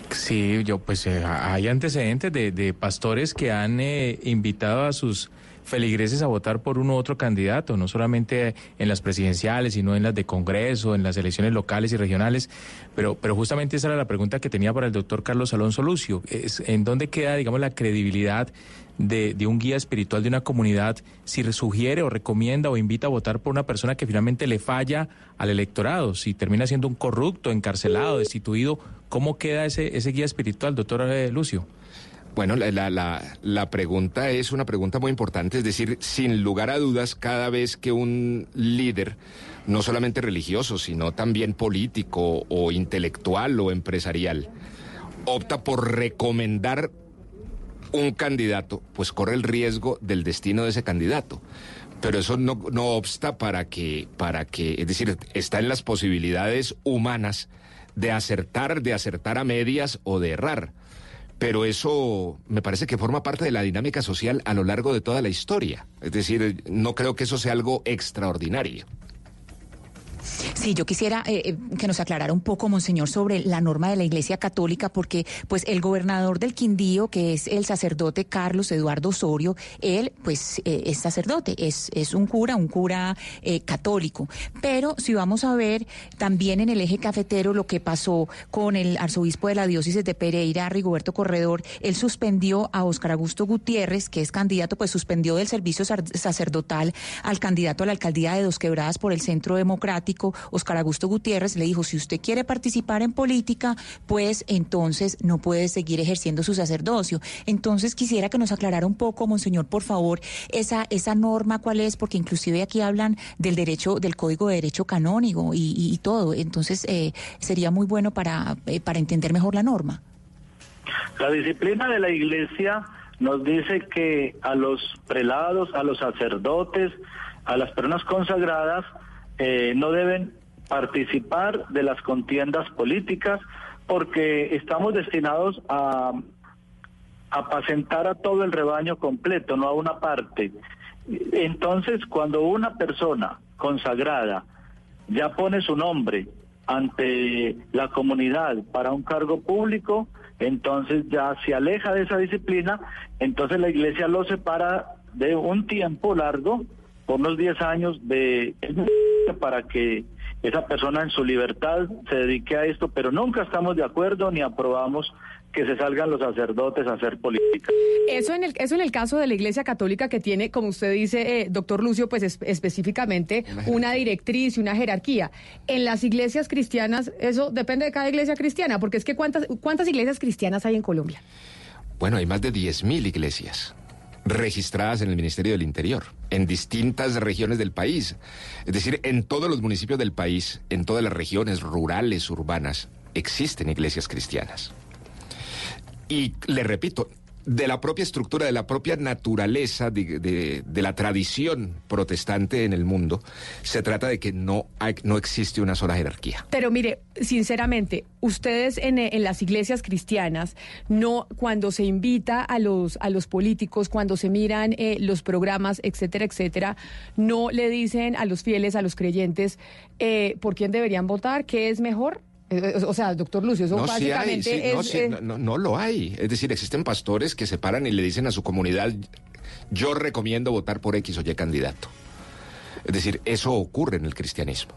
Sí, yo pues hay antecedentes de, de, pastores que han invitado a sus feligreses a votar por uno u otro candidato, no solamente en las presidenciales, sino en las de Congreso, en las elecciones locales y regionales. Pero, pero justamente esa era la pregunta que tenía para el doctor Carlos Alonso Lucio. Es, ¿En dónde queda, digamos, la credibilidad de, de, un guía espiritual de una comunidad si sugiere o recomienda o invita a votar por una persona que finalmente le falla al electorado? Si termina siendo un corrupto, encarcelado, destituido, ¿cómo queda ese, ese guía espiritual, doctor eh, Lucio? Bueno, la, la, la, pregunta es una pregunta muy importante, es decir, sin lugar a dudas, cada vez que un líder, no solamente religioso, sino también político o intelectual o empresarial, opta por recomendar un candidato, pues corre el riesgo del destino de ese candidato. Pero eso no, no obsta para que, para que, es decir, está en las posibilidades humanas de acertar, de acertar a medias o de errar pero eso me parece que forma parte de la dinámica social a lo largo de toda la historia. Es decir, no creo que eso sea algo extraordinario. Sí, yo quisiera eh, eh, que nos aclarara un poco, monseñor, sobre la norma de la Iglesia Católica, porque pues el gobernador del Quindío, que es el sacerdote Carlos Eduardo Osorio, él pues eh, es sacerdote, es, es un cura, un cura católico. Pero si vamos a ver también en el eje cafetero lo que pasó con el arzobispo de la diócesis de Pereira, Rigoberto Corredor, él suspendió a Óscar Augusto Gutiérrez, que es candidato, pues suspendió del servicio sacerdotal al candidato a la alcaldía de Dos Quebradas por el Centro Democrático Oscar Augusto Gutiérrez le dijo, si usted quiere participar en política, pues entonces no puede seguir ejerciendo su sacerdocio. Entonces quisiera que nos aclarara un poco, monseñor, por favor, esa, esa norma cuál es, porque inclusive aquí hablan del derecho, del Código de Derecho Canónigo y, todo. Entonces eh, sería muy bueno para, eh, para entender mejor la norma. La disciplina de la Iglesia nos dice que a los prelados, a los sacerdotes, a las personas consagradas, eh, no deben participar de las contiendas políticas porque estamos destinados a apacentar a todo el rebaño completo, no a una parte. Entonces, cuando una persona consagrada ya pone su nombre ante la comunidad para un cargo público, entonces ya se aleja de esa disciplina, entonces la iglesia lo separa de un tiempo largo, por unos 10 años, de para que esa persona en su libertad se dedique a esto, pero nunca estamos de acuerdo ni aprobamos que se salgan los sacerdotes a hacer política. Eso en el, eso en el caso de la Iglesia Católica que tiene, como usted dice, eh, doctor Lucio, pues específicamente una directriz y una jerarquía. En las iglesias cristianas, eso depende de cada iglesia cristiana, porque es que ¿cuántas, cuántas iglesias cristianas hay en Colombia? Bueno, hay más de 10.000 iglesias registradas en el Ministerio del Interior, en distintas regiones del país. Es decir, en todos los municipios del país, en todas las regiones rurales, urbanas, existen iglesias cristianas. Y le repito, de la propia estructura, de la propia naturaleza de, la tradición protestante en el mundo, se trata de que no, hay, no existe una sola jerarquía. Pero mire, sinceramente, ustedes en, en, las iglesias cristianas, no cuando se invita a los, a los políticos, cuando se miran eh, los programas, etcétera, etcétera, no le dicen a los fieles, a los creyentes, eh, por quién deberían votar, qué es mejor. Eh, o sea, doctor Lucio, eso básicamente es... Eh, no, no, lo hay. Es decir, existen pastores que se paran y le dicen a su comunidad, yo recomiendo votar por X o Y candidato. Es decir, eso ocurre en el cristianismo.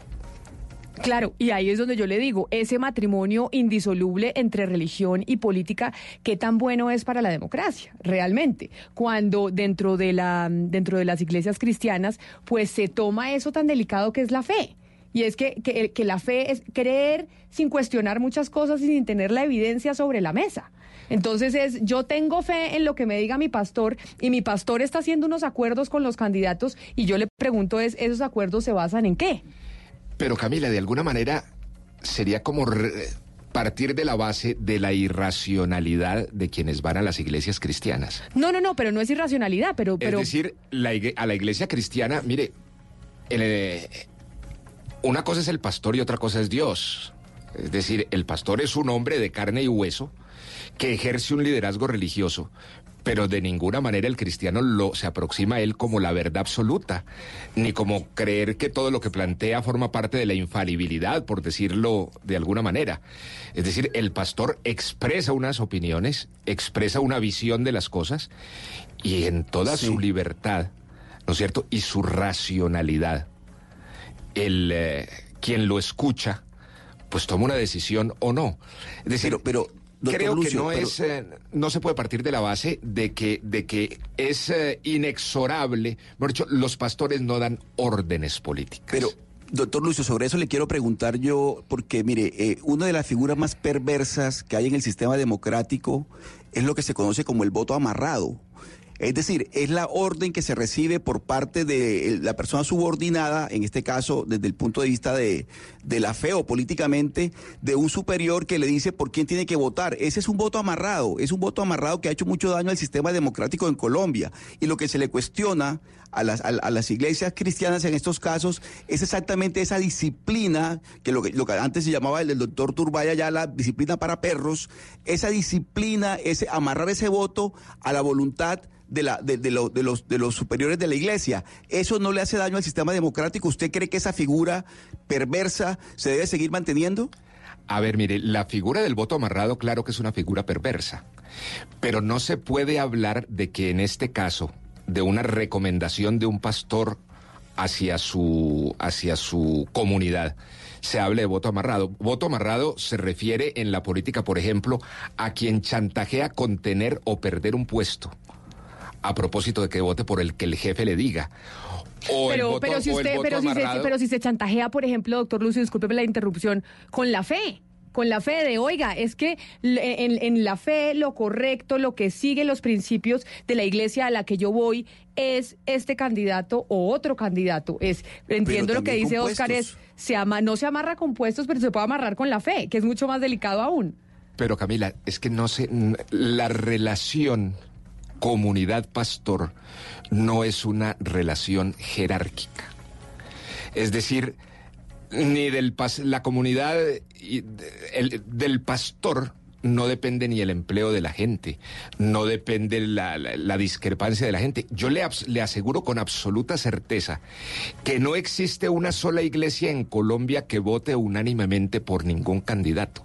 Claro, y ahí es donde yo le digo, ese matrimonio indisoluble entre religión y política, ¿qué tan bueno es para la democracia? Realmente, cuando dentro de, la, dentro de las iglesias cristianas, pues se toma eso tan delicado que es la fe. Y es que, que, la fe es creer sin cuestionar muchas cosas y sin tener la evidencia sobre la mesa. Entonces es, yo tengo fe en lo que me diga mi pastor y mi pastor está haciendo unos acuerdos con los candidatos y yo le pregunto es, ¿esos acuerdos se basan en qué? Pero Camila, de alguna manera sería como partir de la base de la irracionalidad de quienes van a las iglesias cristianas. No, no, no, pero no es irracionalidad, pero... pero... Es decir, a la iglesia cristiana, mire, el, una cosa es el pastor y otra cosa es Dios. Es decir, el pastor es un hombre de carne y hueso que ejerce un liderazgo religioso, pero de ninguna manera el cristiano lo, se aproxima a él como la verdad absoluta, ni como creer que todo lo que plantea forma parte de la infalibilidad, por decirlo de alguna manera. Es decir, el pastor expresa unas opiniones, expresa una visión de las cosas, y en toda su libertad, ¿no es cierto? Y su racionalidad el eh, quien lo escucha, pues toma una decisión o no. Es decir, pero, creo que no es, eh, no se puede partir de la base de que, de que es eh, inexorable. Mejor dicho, los pastores no dan órdenes políticas. Pero, Doctor Lucio, sobre eso le quiero preguntar yo, porque mire, una de las figuras más perversas que hay en el sistema democrático es lo que se conoce como el voto amarrado. Es decir, es la orden que se recibe por parte de la persona subordinada, en este caso desde el punto de vista de, la fe o políticamente, de un superior que le dice por quién tiene que votar. Ese es un voto amarrado, es un voto amarrado que ha hecho mucho daño al sistema democrático en Colombia. Y lo que se le cuestiona a las, a, las iglesias cristianas en estos casos es exactamente esa disciplina, que lo que, lo que antes se llamaba el del doctor Turbaya ya la disciplina para perros, esa disciplina, ese amarrar ese voto a la voluntad de, la, de, de lo- de los, de los superiores de la iglesia. ¿Eso no le hace daño al sistema democrático? ¿Usted cree que esa figura perversa se debe seguir manteniendo? A ver, mire, la figura del voto amarrado, claro que es una figura perversa, pero no se puede hablar de que en este caso, de una recomendación de un pastor hacia su, hacia su comunidad, se hable de voto amarrado. Voto amarrado se refiere en la política, por ejemplo, a quien chantajea con tener o perder un puesto a propósito de que vote por el que el jefe le diga. O el pero, voto- pero si usted, pero si, se, pero si se chantajea, por ejemplo, doctor Lucio, discúlpeme la interrupción, con la fe. Con la fe de, oiga, es que l- en, en la fe lo correcto, lo que sigue los principios de la iglesia a la que yo voy es este candidato o otro candidato. Es entiendo lo que dice Oscar es se ama, no se amarra con puestos, pero se puede amarrar con la fe, que es mucho más delicado aún. Pero Camila, es que no sé, la relación comunidad-pastor no es una relación jerárquica. Es decir, ni del pas- la comunidad y el- del pastor no depende ni el empleo de la gente, no depende la, la- la discrepancia de la gente. Yo le, le aseguro con absoluta certeza que no existe una sola iglesia en Colombia que vote unánimemente por ningún candidato.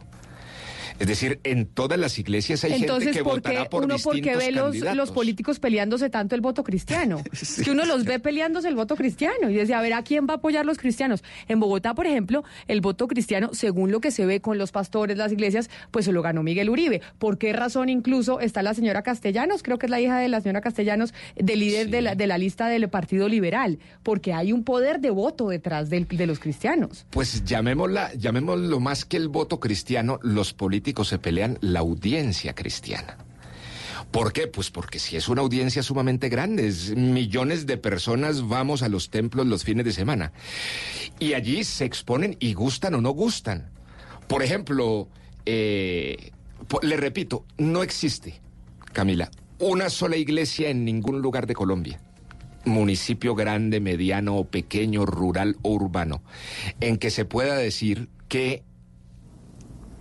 Es decir, en todas las iglesias hay Entonces, gente que ¿por votará qué por uno porque ve los, los políticos peleándose tanto el voto cristiano? Que uno los ve peleándose el voto cristiano y decía, a ver, ¿a quién va a apoyar los cristianos? En Bogotá, por ejemplo, el voto cristiano, según lo que se ve con los pastores, las iglesias, pues se lo ganó Miguel Uribe. ¿Por qué razón incluso está la señora Castellanos? Creo que es la hija de la señora Castellanos, de líder de, la, de la lista del Partido Liberal, porque hay un poder de voto detrás del- de los cristianos. Pues llamémosla, llamémoslo más que el voto cristiano, los políticos se pelean la audiencia cristiana. ¿Por qué? Pues porque si es una audiencia sumamente grande, es millones de personas vamos a los templos los fines de semana. Y allí se exponen y gustan o no gustan. Por ejemplo, eh, le repito, no existe, Camila, una sola iglesia en ningún lugar de Colombia municipio grande, mediano o pequeño, rural o urbano, en que se pueda decir que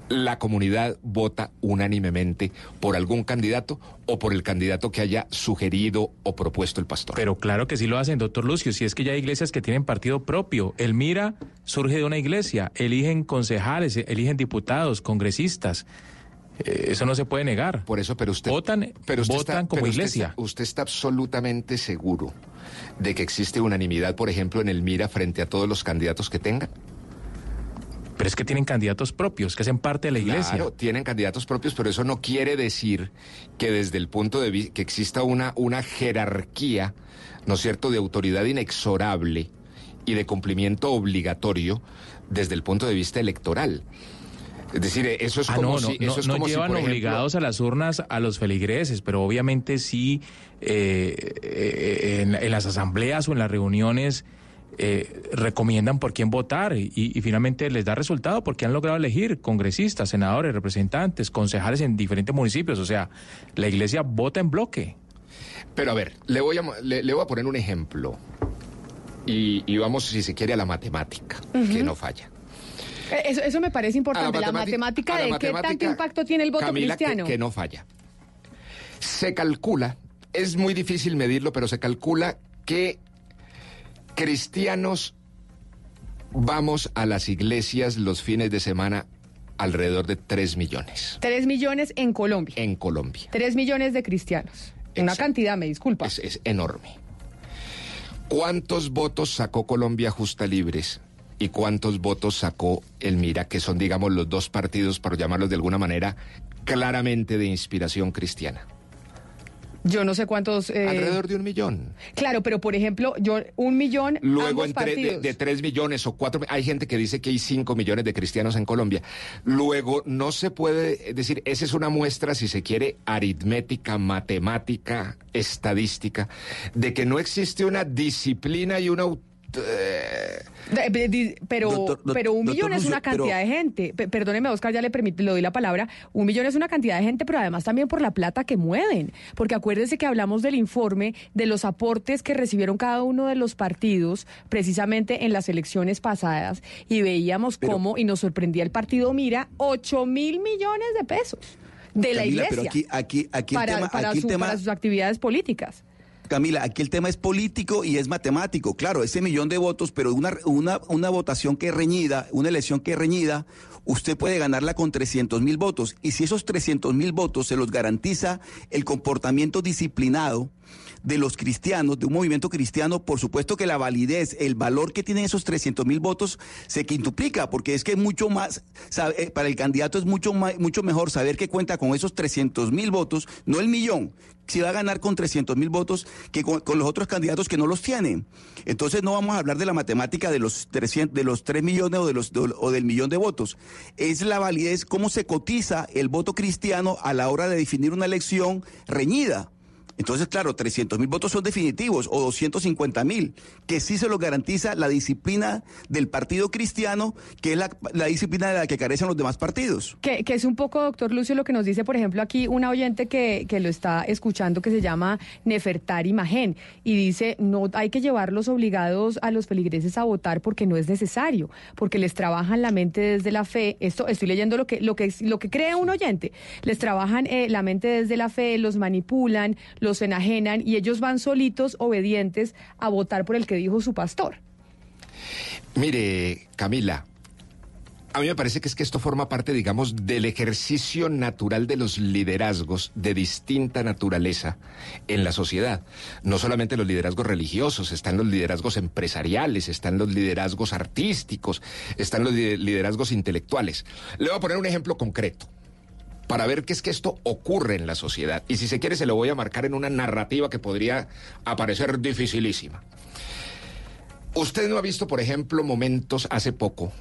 la comunidad vota unánimemente por algún candidato o por el candidato que haya sugerido o propuesto el pastor. Pero claro que sí lo hacen, doctor Lucio. Si es que ya hay iglesias que tienen partido propio. El Mira surge de una iglesia. Eligen concejales, eligen diputados, congresistas. Eh, eso no se puede negar. Por eso, pero usted votan, pero usted votan está- como pero iglesia. usted está absolutamente seguro de que existe unanimidad, por ejemplo, en el Mira frente a todos los candidatos que tengan. Pero es que tienen candidatos propios, que hacen parte de la iglesia. Claro, tienen candidatos propios, pero eso no quiere decir que desde el punto de vista que exista una, una jerarquía, ¿no es cierto?, de autoridad inexorable y de cumplimiento obligatorio desde el punto de vista electoral. Es decir, eso es Ah, como no, no, no, eso es no si, llevan ejemplo, obligados a las urnas a los feligreses, pero obviamente sí eh, eh, en, en las asambleas o en las reuniones eh, recomiendan por quién votar y, y finalmente les da resultado porque han logrado elegir congresistas, senadores, representantes, concejales en diferentes municipios. O sea, la iglesia vota en bloque. Pero a ver, le voy a, le, le voy a poner un ejemplo. Y, y vamos, si se quiere, a la matemática, que no falla. Eh, Eso, eso me parece importante, la matemática la de qué tanto impacto tiene el voto Camila, que- cristiano. Que, no falla. Se calcula, es muy difícil medirlo, pero se calcula que cristianos vamos a las iglesias los fines de semana alrededor de 3 millones Tres millones en Colombia. en Colombia. Tres millones de cristianos. Una cantidad, me disculpa. Es, es enorme. ¿Cuántos votos sacó Colombia Justa Libres? ¿Y cuántos votos sacó el Mira, que son, digamos, los dos partidos, por llamarlos de alguna manera, claramente de inspiración cristiana? Yo no sé cuántos. eh, Alrededor de un millón. Claro, pero por ejemplo, yo un millón Luego ambos entre de, de tres millones o cuatro, hay gente que dice que hay cinco millones de cristianos en Colombia. Luego no se puede decir, esa es una muestra, si se quiere, aritmética, matemática, estadística, de que no existe una disciplina y una aut- eh, De- de- de- pero, Doctor- doc- pero un millón es una cantidad pero- de gente. Pe- perdóneme, Oscar, ya le permite, le doy la palabra. Un millón es una cantidad de gente, pero además también por la plata que mueven. Porque acuérdese que hablamos del informe de los aportes que recibieron cada uno de los partidos precisamente en las elecciones pasadas y veíamos cómo, y nos sorprendía el partido Mira, 8 mil millones de pesos. de la iglesia. pero aquí, aquí, aquí para, tema, para aquí el su- tema, para sus actividades políticas. Camila, aquí el tema es político y es matemático. Claro, ese millón de votos, pero una, una, una votación que es reñida, una elección que es reñida, usted puede ganarla con 300 mil votos. Y si esos 300 mil votos se los garantiza el comportamiento disciplinado de los cristianos, de un movimiento cristiano, por supuesto que la validez, el valor que tienen esos 300 mil votos se quintuplica, porque es que mucho más, sabe, eh, para el candidato es mucho, ma- mucho mejor saber que cuenta con esos 300 mil votos, no el millón, si va a ganar con 300 mil votos que con, los otros candidatos que no los tienen. Entonces no vamos a hablar de la matemática de los 300, de los 3 millones o, de los, o del millón de votos. Es la validez, cómo se cotiza el voto cristiano a la hora de definir una elección reñida. Entonces, claro, 300 mil votos son definitivos o 250 mil, que sí se los garantiza la disciplina del Partido Cristiano, que es la, disciplina de la que carecen los demás partidos. Que, que es un poco, doctor Lucio, lo que nos dice, por ejemplo, aquí una oyente que, que lo está escuchando que se llama Nefertari Majén y dice, no hay que llevarlos obligados a los feligreses a votar porque no es necesario, porque les trabajan la mente desde la fe. Esto estoy leyendo lo que, lo que, lo que cree un oyente. Les trabajan eh, la mente desde la fe, los manipulan, los enajenan y ellos van solitos, obedientes, a votar por el que dijo su pastor. Mire, Camila, a mí me parece que es que esto forma parte, digamos, del ejercicio natural de los liderazgos de distinta naturaleza en la sociedad. No solamente los liderazgos religiosos, están los liderazgos empresariales, están los liderazgos artísticos, están los li- liderazgos intelectuales. Le voy a poner un ejemplo concreto para ver qué es que esto ocurre en la sociedad. Y si se quiere, se lo voy a marcar en una narrativa que podría aparecer dificilísima. Usted no ha visto, por ejemplo, momentos hace poco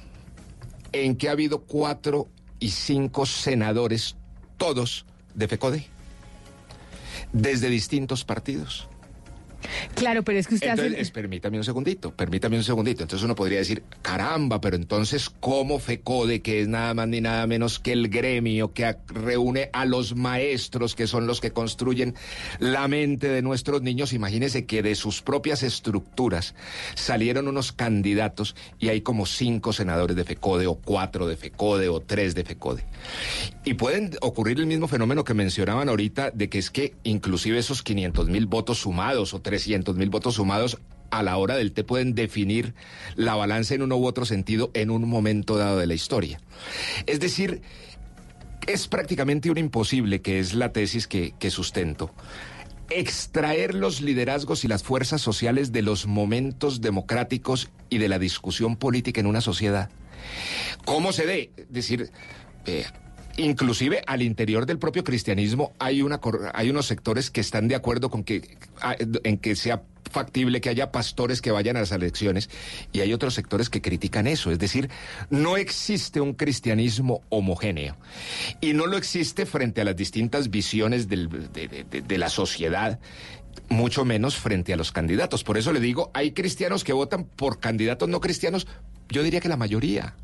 en que ha habido cuatro y cinco senadores, todos de FECODE, desde distintos partidos. Claro, pero es que usted Entonces, hace... es- permítame un segundito, permítame un segundito. Entonces uno podría decir, caramba, pero entonces, ¿cómo FECODE, que es nada más ni nada menos que el gremio que reúne a los maestros, que son los que construyen la mente de nuestros niños? Imagínese que de sus propias estructuras salieron unos candidatos y hay como cinco senadores de FECODE, o cuatro de FECODE, o tres de FECODE. Y pueden ocurrir el mismo fenómeno que mencionaban ahorita, de que es que inclusive esos 500 mil votos sumados o 300 mil votos sumados a la hora del té pueden definir la balanza en uno u otro sentido en un momento dado de la historia. Es decir, es prácticamente un imposible, que es la tesis que, sustento, extraer los liderazgos y las fuerzas sociales de los momentos democráticos y de la discusión política en una sociedad. ¿Cómo se dé? Es decir, eh, inclusive al interior del propio cristianismo hay, una, hay unos sectores que están de acuerdo con que, ah, en que sea factible que haya pastores que vayan a las elecciones y hay otros sectores que critican eso. Es decir, no existe un cristianismo homogéneo y no lo existe frente a las distintas visiones de la sociedad mucho menos frente a los candidatos. Por eso le digo, hay cristianos que votan por candidatos no cristianos, yo diría que la mayoría.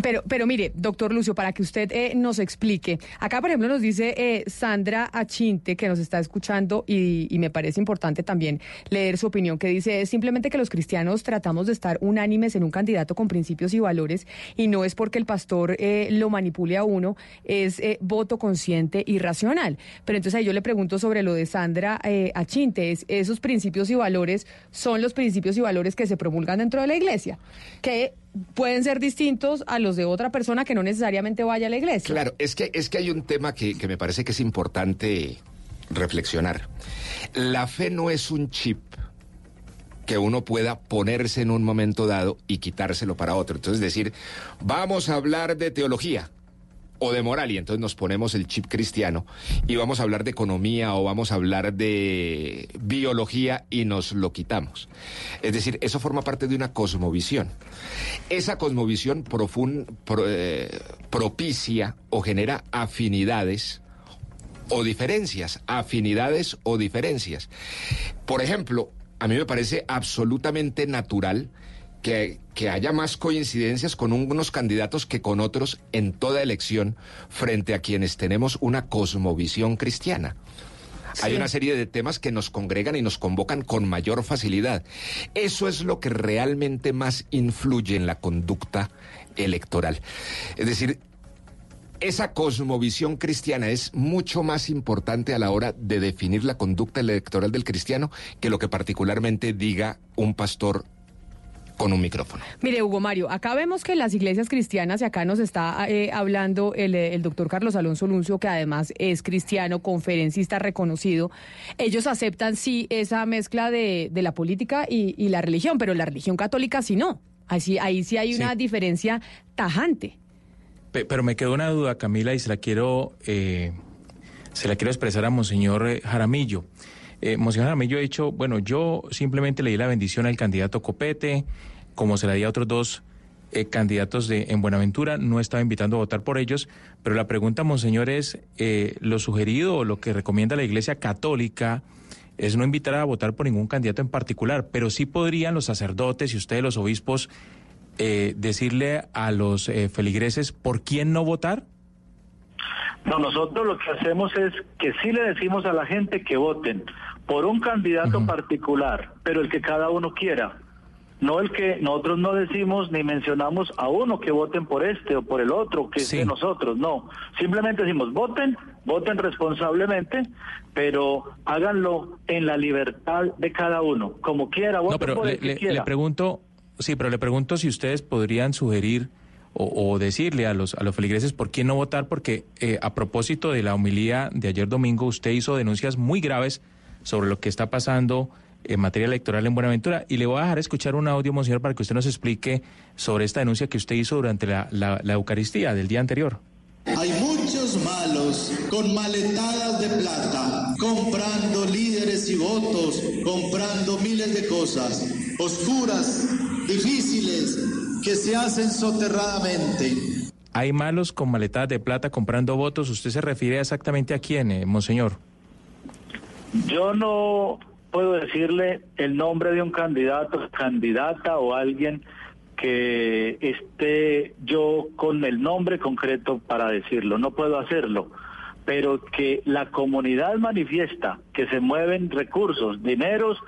Pero, pero mire, doctor Lucio, para que usted eh, nos explique. Acá, por ejemplo, nos dice eh, Sandra Achinte, que nos está escuchando, y, y me parece importante también leer su opinión, que dice simplemente que los cristianos tratamos de estar unánimes en un candidato con principios y valores, y no es porque el pastor eh, lo manipule a uno, es eh, voto consciente y racional. Pero entonces ahí yo le pregunto sobre lo de Sandra eh, Achinte, es, esos principios y valores son los principios y valores que se promulgan dentro de la iglesia, que pueden ser distintos a los de otra persona que no necesariamente vaya a la iglesia. Claro, es que, es que hay un tema que, que me parece que es importante reflexionar. La fe no es un chip que uno pueda ponerse en un momento dado y quitárselo para otro. Entonces decir, vamos a hablar de teología o de moral y entonces nos ponemos el chip cristiano y vamos a hablar de economía o vamos a hablar de biología y nos lo quitamos. Es decir, eso forma parte de una cosmovisión. Esa cosmovisión eh, propicia o genera afinidades o diferencias, afinidades o diferencias. Por ejemplo, a mí me parece absolutamente natural que, que haya más coincidencias con unos candidatos que con otros en toda elección frente a quienes tenemos una cosmovisión cristiana. Hay una serie de temas que nos congregan y nos convocan con mayor facilidad. Eso es lo que realmente más influye en la conducta electoral. Es decir, esa cosmovisión cristiana es mucho más importante a la hora de definir la conducta electoral del cristiano que lo que particularmente diga un pastor con un micrófono. Mire, Hugo Mario, acá vemos que las iglesias cristianas, y acá nos está eh, hablando el, eh, el, doctor Carlos Alonso Luncio, que además es cristiano, conferencista reconocido, ellos aceptan sí esa mezcla de, de la política y, y, la religión, pero la religión católica sí no. Así, ahí sí hay una sí. diferencia tajante. Pero me quedó una duda, Camila, y se la quiero, eh, se la quiero expresar a Monseñor eh, Jaramillo. Eh, Monseñor Jaramillo ha dicho, bueno, yo simplemente le di la bendición al candidato Copete, como se la di a otros dos eh, candidatos de en Buenaventura, no estaba invitando a votar por ellos, pero la pregunta, Monseñor, es eh, lo sugerido o lo que recomienda la Iglesia Católica es no invitar a votar por ningún candidato en particular, pero sí podrían los sacerdotes y ustedes los obispos eh, decirle a los eh, feligreses por quién no votar? No, nosotros lo que hacemos es que sí le decimos a la gente que voten por un candidato uh -huh. particular, pero el que cada uno quiera. No el que nosotros no decimos ni mencionamos a uno que voten por este o por el otro, que sí. es de nosotros, no. Simplemente decimos voten, voten responsablemente, pero háganlo en la libertad de cada uno, como quiera, voten no, pero por le, el que le, quiera. le pregunto, sí, pero le pregunto si ustedes podrían sugerir o, o, decirle a los, a los feligreses por quién no votar, porque eh, a propósito de la homilía de ayer domingo, usted hizo denuncias muy graves sobre lo que está pasando en materia electoral en Buenaventura. Y le voy a dejar escuchar un audio, monseñor, para que usted nos explique sobre esta denuncia que usted hizo durante la, la, la Eucaristía del día anterior. Hay muchos malos con maletadas de plata, comprando líderes y votos, comprando miles de cosas oscuras, difíciles, que se hacen soterradamente. Hay malos con maletadas de plata comprando votos. ¿Usted se refiere exactamente a quién, eh, monseñor? Yo no puedo decirle el nombre de un candidato, candidata o alguien que esté yo con el nombre concreto para decirlo. No puedo hacerlo. Pero que la comunidad manifiesta que se mueven recursos, dineros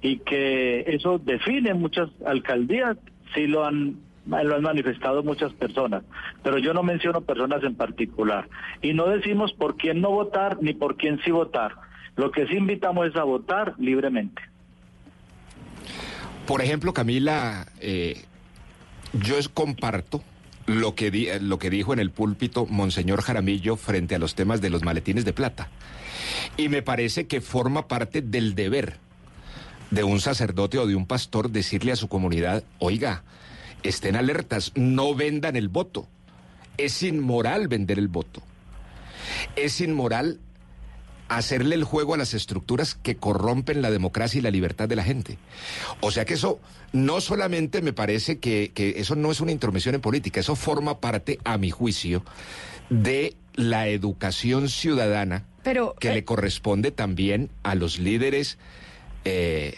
y que eso define muchas alcaldías, sí lo han lo han manifestado muchas personas, pero yo no menciono personas en particular. Y no decimos por quién no votar ni por quién sí votar. Lo que sí invitamos es a votar libremente. Por ejemplo, Camila, eh, yo comparto di, lo que dijo en el púlpito Monseñor Jaramillo frente a los temas de los maletines de plata. Y me parece que forma parte del deber de un sacerdote o de un pastor decirle a su comunidad, oiga, estén alertas, no vendan el voto. Es inmoral vender el voto. Es inmoral hacerle el juego a las estructuras que corrompen la democracia y la libertad de la gente. O sea que eso no solamente me parece que, que eso no es una intromisión en política, eso forma parte, a mi juicio, de la educación ciudadana Pero, que eh... le corresponde también a los líderes eh,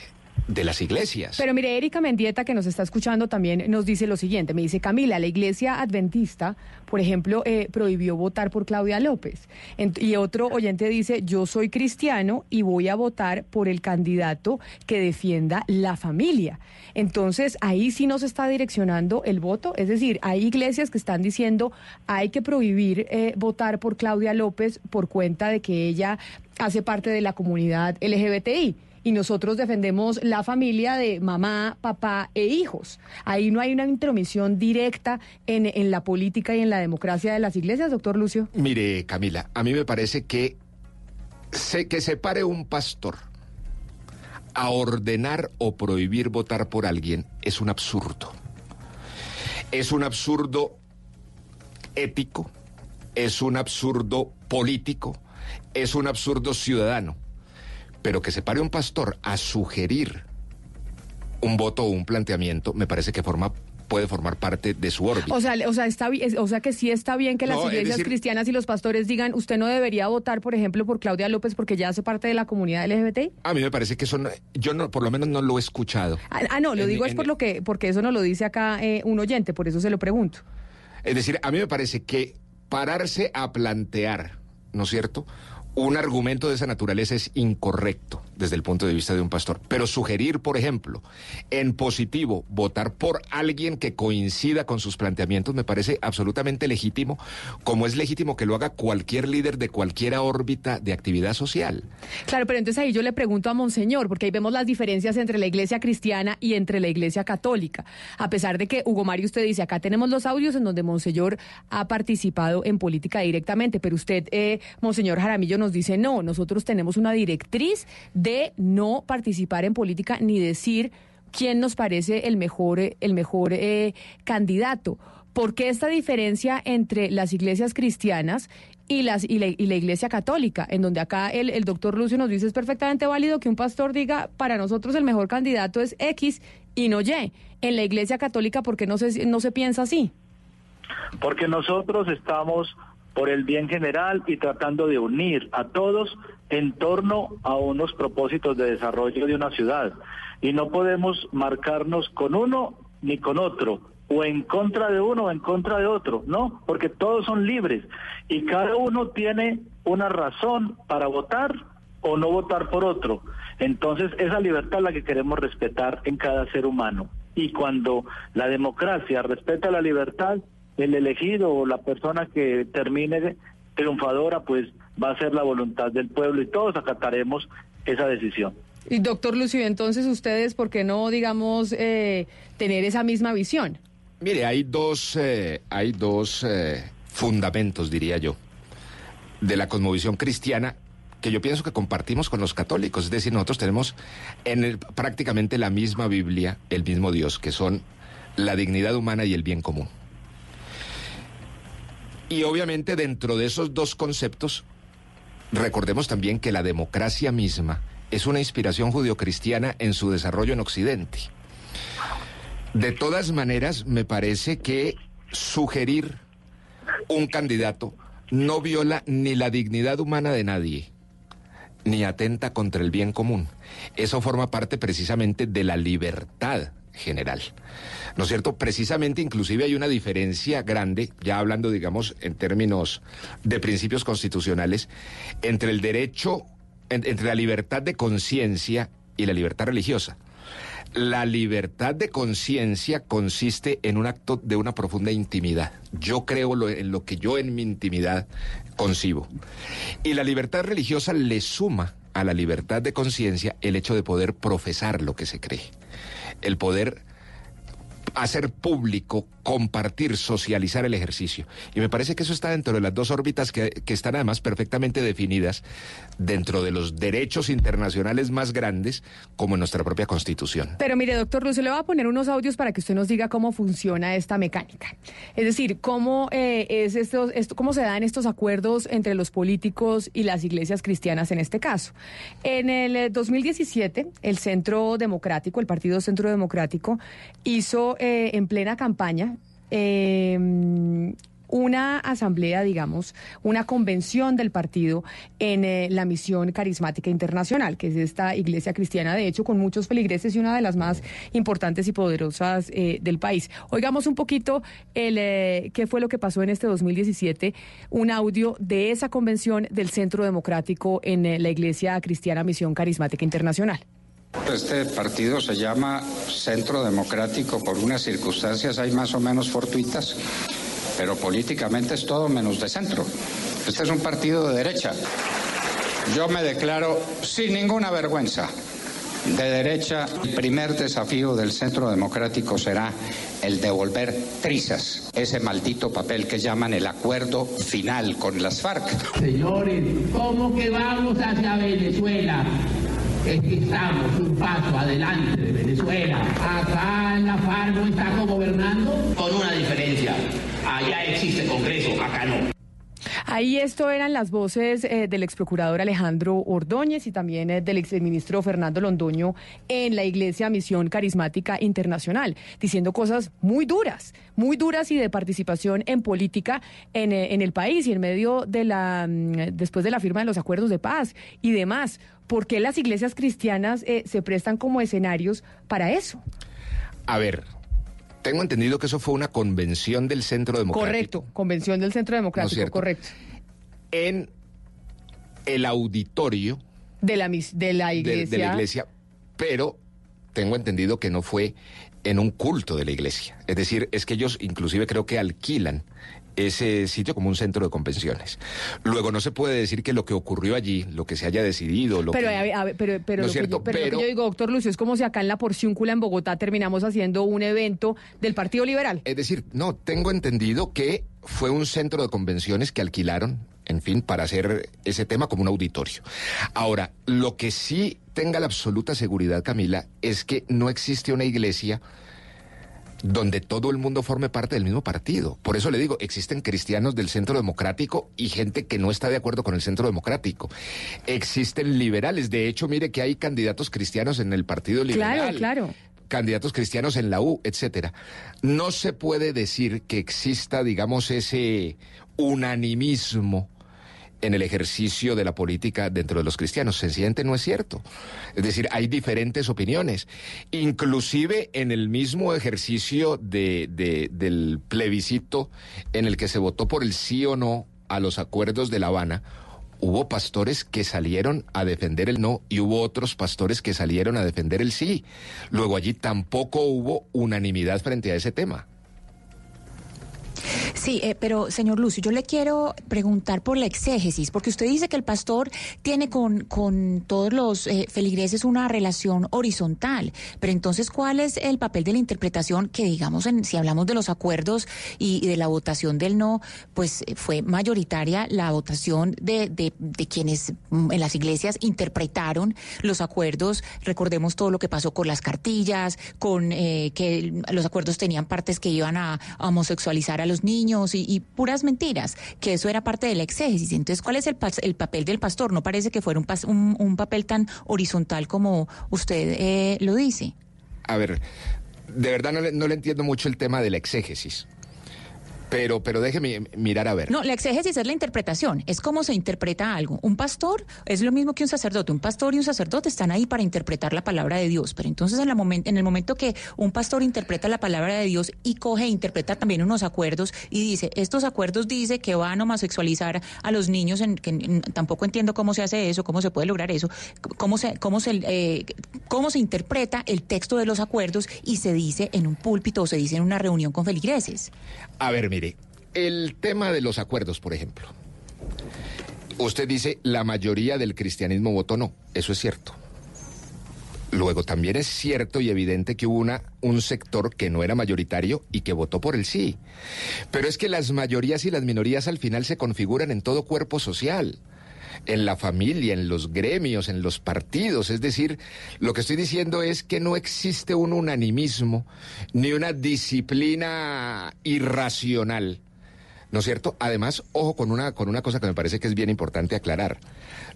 de las iglesias. Pero mire, Erika Mendieta, que nos está escuchando, también nos dice lo siguiente. Me dice, Camila, la iglesia adventista, por ejemplo, eh, prohibió votar por Claudia López. Y otro oyente dice, yo soy cristiano y voy a votar por el candidato que defienda la familia. Entonces, ahí sí nos está direccionando el voto. Es decir, hay iglesias que están diciendo, hay que prohibir eh, votar por Claudia López por cuenta de que ella hace parte de la comunidad LGBTI y nosotros defendemos la familia de mamá, papá e hijos. Ahí no hay una intromisión directa en, en, la política y en la democracia de las iglesias, doctor Lucio. Mire, Camila, a mí me parece que se, que se pare un pastor a ordenar o prohibir votar por alguien es un absurdo. Es un absurdo ético, es un absurdo político, es un absurdo ciudadano pero que se pare un pastor a sugerir un voto o un planteamiento, me parece que forma puede formar parte de su órbita. O sea, o sea, está, o sea que sí está bien que las no, iglesias decir, cristianas y los pastores digan, usted no debería votar, por ejemplo, por Claudia López porque ya hace parte de la comunidad LGBT. A mí me parece que eso, no, yo no, por lo menos no lo he escuchado. Ah, ah no, lo en, digo en, es por lo que, porque eso no lo dice acá eh, un oyente, por eso se lo pregunto. Es decir, a mí me parece que pararse a plantear, ¿no es cierto?, un argumento de esa naturaleza es incorrecto desde el punto de vista de un pastor. Pero sugerir, por ejemplo, en positivo, votar por alguien que coincida con sus planteamientos me parece absolutamente legítimo, como es legítimo que lo haga cualquier líder de cualquier órbita de actividad social. Claro, pero entonces ahí yo le pregunto a Monseñor, porque ahí vemos las diferencias entre la iglesia cristiana y entre la iglesia católica. A pesar de que, Hugo Mario, usted dice, acá tenemos los audios en donde Monseñor ha participado en política directamente, pero usted, eh, Monseñor Jaramillo, nos dice, no, nosotros tenemos una directriz de no participar en política ni decir quién nos parece el mejor, el mejor eh, candidato. ¿Por qué esta diferencia entre las iglesias cristianas y, las, y, la, iglesia católica? En donde acá el, el doctor Lucio nos dice es perfectamente válido que un pastor diga, para nosotros el mejor candidato es X y no Y. En la iglesia católica, ¿por qué no se, no se piensa así? Porque nosotros estamos por el bien general y tratando de unir a todos en torno a unos propósitos de desarrollo de una ciudad. Y no podemos marcarnos con uno ni con otro, o en contra de uno o en contra de otro, no, porque todos son libres y cada uno tiene una razón para votar o no votar por otro. Entonces, esa libertad la que queremos respetar en cada ser humano. Y cuando la democracia respeta la libertad, el elegido o la persona que termine triunfadora, pues va a ser la voluntad del pueblo y todos acataremos esa decisión. Y doctor Lucio, entonces ustedes, ¿por qué no, digamos, eh, tener esa misma visión? Mire, hay dos, eh, hay dos eh, fundamentos, diría yo, de la cosmovisión cristiana que yo pienso que compartimos con los católicos. Es decir, nosotros tenemos en prácticamente la misma Biblia el mismo Dios, que son la dignidad humana y el bien común. Y obviamente dentro de esos dos conceptos, recordemos también que la democracia misma es una inspiración judio-cristiana en su desarrollo en Occidente. De todas maneras, me parece que sugerir un candidato no viola ni la dignidad humana de nadie, ni atenta contra el bien común. Eso forma parte precisamente de la libertad general. ¿No es cierto? Precisamente, inclusive hay una diferencia grande, ya hablando, digamos, en términos de principios constitucionales, entre el derecho, entre la libertad de conciencia y la libertad religiosa. La libertad de conciencia consiste en un acto de una profunda intimidad. Yo creo en lo que yo en mi intimidad concibo. Y la libertad religiosa le suma a la libertad de conciencia el hecho de poder profesar lo que se cree el poder hacer público, compartir, socializar el ejercicio. Y me parece que eso está dentro de las dos órbitas que, que, están además perfectamente definidas dentro de los derechos internacionales más grandes como en nuestra propia Constitución. Pero mire, doctor Lucio, le voy a poner unos audios para que usted nos diga cómo funciona esta mecánica. Es decir, cómo, eh, es esto, esto, cómo se dan estos acuerdos entre los políticos y las iglesias cristianas en este caso. En el 2017, el Centro Democrático, el Partido Centro Democrático, hizo eh, en plena campaña eh, una asamblea, digamos, una convención del partido en eh, la misión carismática internacional, que es esta iglesia cristiana, de hecho, con muchos feligreses y una de las más importantes y poderosas eh, del país. Oigamos un poquito el eh, qué fue lo que pasó en este 2017, un audio de esa convención del Centro Democrático en la iglesia cristiana Misión Carismática Internacional. Este partido se llama Centro Democrático por unas circunstancias ahí más o menos fortuitas pero políticamente es todo menos de centro. Este es un partido de derecha. Yo me declaro sin ninguna vergüenza de derecha. El primer desafío del Centro Democrático será el devolver trizas, ese maldito papel que llaman el acuerdo final con las FARC. Señores, ¿cómo que vamos hacia Venezuela? Es que estamos un paso adelante de Venezuela. Acá en la FARC no está gobernando con una diferencia. Allá existe Congreso, acá no. Ahí esto eran las voces eh, del ex procurador Alejandro Ordóñez y también eh, del exministro Fernando Londoño en la Iglesia Misión Carismática Internacional, diciendo cosas muy duras, muy duras y de participación en política en, eh, en el país y en medio de la, mm, después de la firma de los acuerdos de paz y demás. ¿Por qué las iglesias cristianas se prestan como escenarios para eso? A ver, tengo entendido que eso fue una convención del Centro Democrático. Correcto, convención del Centro Democrático, correcto. En el auditorio de la, mis- de la de- iglesia. de la iglesia, pero tengo entendido que no fue en un culto de la iglesia. Es decir, es que ellos inclusive creo que alquilan ese sitio como un centro de convenciones. Luego no se puede decir que lo que ocurrió allí, lo que se haya decidido, lo Pero, que... a ver, pero, pero No lo, que yo, pero lo que pero- yo digo, doctor Lucio, es como si acá en la Porciúncula, en Bogotá, terminamos haciendo un evento del Partido Liberal. Es decir, no, tengo entendido que fue un centro de convenciones que alquilaron, en fin, para hacer ese tema como un auditorio. Ahora, lo que sí tenga la absoluta seguridad, Camila, es que no existe una iglesia donde todo el mundo forme parte del mismo partido. Por eso le digo, existen cristianos del centro democrático y gente que no está de acuerdo con el centro democrático. Existen liberales. De hecho, mire que hay candidatos cristianos en el Partido Liberal Claro, claro. candidatos cristianos en la U, etcétera. No se puede decir que exista, digamos, ese unanimismo en el ejercicio de la política dentro de los cristianos. Sencillamente no es cierto. Es decir, hay diferentes opiniones. Inclusive en el mismo ejercicio de, de- del plebiscito en el que se votó por el sí o no a los acuerdos de La Habana, hubo pastores que salieron a defender el no y hubo otros pastores que salieron a defender el sí. Luego allí tampoco hubo unanimidad frente a ese tema. Sí, eh, pero señor Lucio, yo le quiero preguntar por la exégesis, porque usted dice que el pastor tiene con, con todos los eh, feligreses una relación horizontal, pero entonces, ¿cuál es el papel de la interpretación que, digamos, en, si hablamos de los acuerdos y, de la votación del no, pues eh, fue mayoritaria la votación de, de, de quienes mm, en las iglesias interpretaron los acuerdos? Recordemos todo lo que pasó con las cartillas, con eh, que los acuerdos tenían partes que iban a, a homosexualizar a los niños y, puras mentiras, que eso era parte de la exégesis. Entonces, ¿cuál es el, el papel del pastor? No parece que fuera un, un, un papel tan horizontal como usted eh, lo dice. A ver, de verdad no le, no le entiendo mucho el tema de la exégesis. Pero, pero déjeme mirar a ver. No, la exégesis es la interpretación, es cómo se interpreta algo. Un pastor es lo mismo que un sacerdote. Un pastor y un sacerdote están ahí para interpretar la palabra de Dios. Pero entonces en, la momen- en el momento que un pastor interpreta la palabra de Dios y coge e interpreta también unos acuerdos y dice, estos acuerdos dice que van a homosexualizar a los niños, en, que tampoco entiendo cómo se hace eso, cómo se puede lograr eso, cómo se, cómo se, eh, cómo se interpreta el texto de los acuerdos y se dice en un púlpito o se dice en una reunión con feligreses. A ver, mire, el tema de los acuerdos, por ejemplo. Usted dice la mayoría del cristianismo votó no. Eso es cierto. Luego también es cierto y evidente que hubo una, un sector que no era mayoritario y que votó por el sí. Pero es que las mayorías y las minorías al final se configuran en todo cuerpo social en la familia, en los gremios, en los partidos. Es decir, lo que estoy diciendo es que no existe un unanimismo ni una disciplina irracional. ¿No es cierto? Además, ojo con una, con una cosa que me parece que es bien importante aclarar.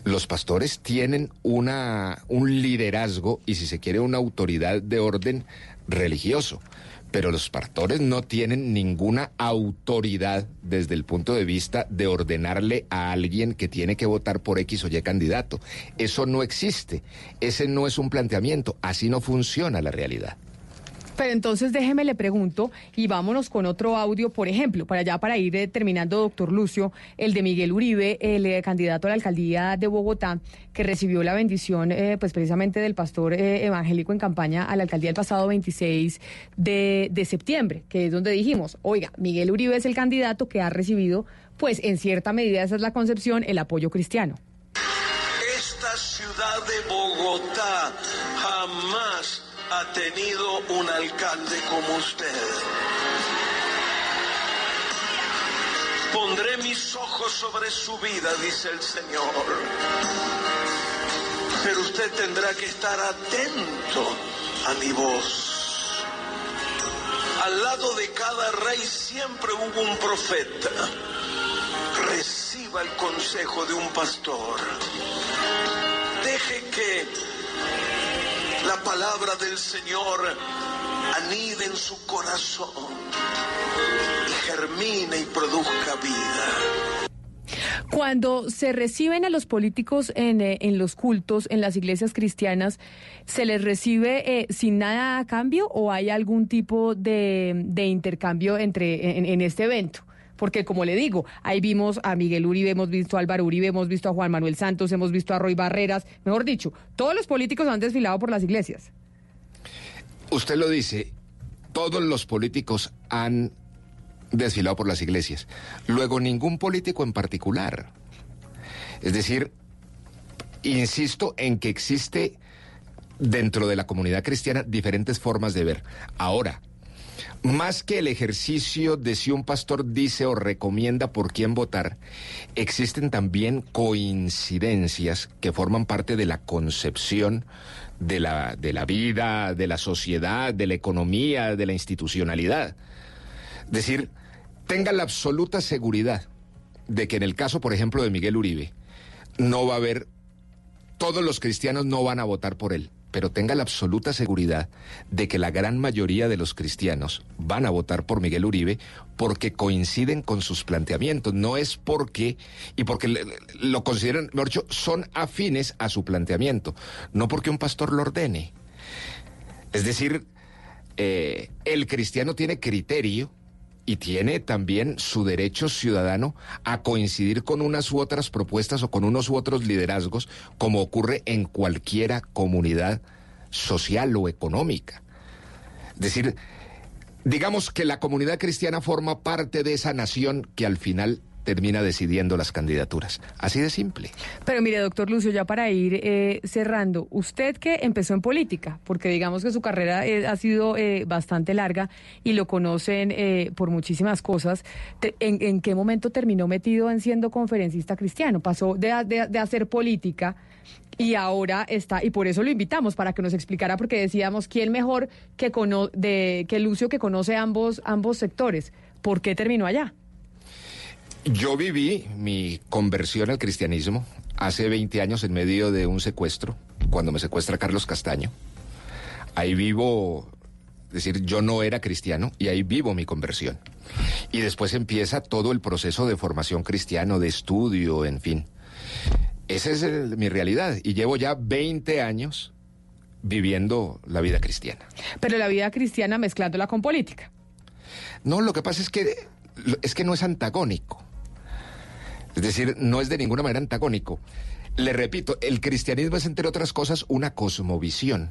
Los pastores tienen una, un liderazgo y, si se quiere, una autoridad de orden religioso. Pero los pastores no tienen ninguna autoridad desde el punto de vista de ordenarle a alguien que tiene que votar por X o Y candidato. Eso no existe. Ese no es un planteamiento. Así no funciona la realidad. Pero entonces déjeme le pregunto y vámonos con otro audio, por ejemplo, para allá para ir eh, terminando, doctor Lucio, el de Miguel Uribe, el eh, candidato a la alcaldía de Bogotá, que recibió la bendición, eh, pues precisamente del pastor evangélico en campaña a la alcaldía el pasado 26 de, de septiembre, que es donde dijimos, oiga, Miguel Uribe es el candidato que ha recibido, pues en cierta medida esa es la concepción, el apoyo cristiano. Esta ciudad de Bogotá jamás ha tenido un alcalde como usted. Pondré mis ojos sobre su vida, dice el Señor. Pero usted tendrá que estar atento a mi voz. Al lado de cada rey siempre hubo un profeta. Reciba el consejo de un pastor. Deje que la palabra del Señor anide en su corazón y germine y produzca vida. Cuando se reciben a los políticos en, eh, en los cultos, en las iglesias cristianas, ¿se les recibe eh, sin nada a cambio o hay algún tipo de, de intercambio entre en, en este evento? Porque como le digo, ahí vimos a Miguel Uribe, hemos visto a Álvaro Uribe, hemos visto a Juan Manuel Santos, hemos visto a Roy Barreras, mejor dicho, todos los políticos han desfilado por las iglesias. Usted lo dice, todos los políticos han desfilado por las iglesias. Luego, ningún político en particular. Es decir, insisto en que existe dentro de la comunidad cristiana diferentes formas de ver. Ahora, más que el ejercicio de si un pastor dice o recomienda por quién votar, existen también coincidencias que forman parte de la concepción de la, de la vida, de la sociedad, de la economía, de la institucionalidad. Es decir, tenga la absoluta seguridad de que en el caso, por ejemplo, de Miguel Uribe, no va a haber, todos los cristianos no van a votar por él pero tenga la absoluta seguridad de que la gran mayoría de los cristianos van a votar por Miguel Uribe porque coinciden con sus planteamientos, no es porque, y porque lo consideran, mejor son afines a su planteamiento, no porque un pastor lo ordene. Es decir, eh, el cristiano tiene criterio y tiene también su derecho ciudadano a coincidir con unas u otras propuestas o con unos u otros liderazgos, como ocurre en cualquiera comunidad social o económica. Es decir, digamos que la comunidad cristiana forma parte de esa nación que al final termina decidiendo las candidaturas. Así de simple. Pero mire, doctor Lucio, ya para ir eh, cerrando, usted que empezó en política, porque digamos que su carrera eh, ha sido eh, bastante larga y lo conocen por muchísimas cosas, ¿en, qué momento terminó metido en siendo conferencista cristiano? Pasó de, de hacer política y ahora está, y por eso lo invitamos, para que nos explicara, porque decíamos, ¿quién mejor que, cono de, que Lucio que conoce ambos, ambos sectores? ¿Por qué terminó allá? Yo viví mi conversión al cristianismo hace 20 años en medio de un secuestro, cuando me secuestra Carlos Castaño. Ahí vivo, es decir, yo no era cristiano y ahí vivo mi conversión. Y después empieza todo el proceso de formación cristiano, de estudio, en fin. Esa es mi realidad y llevo ya 20 años viviendo la vida cristiana. Pero la vida cristiana mezclándola con política. No, lo que pasa es que es que no es antagónico. Es decir, no es de ninguna manera antagónico. Le repito, el cristianismo es, entre otras cosas, una cosmovisión.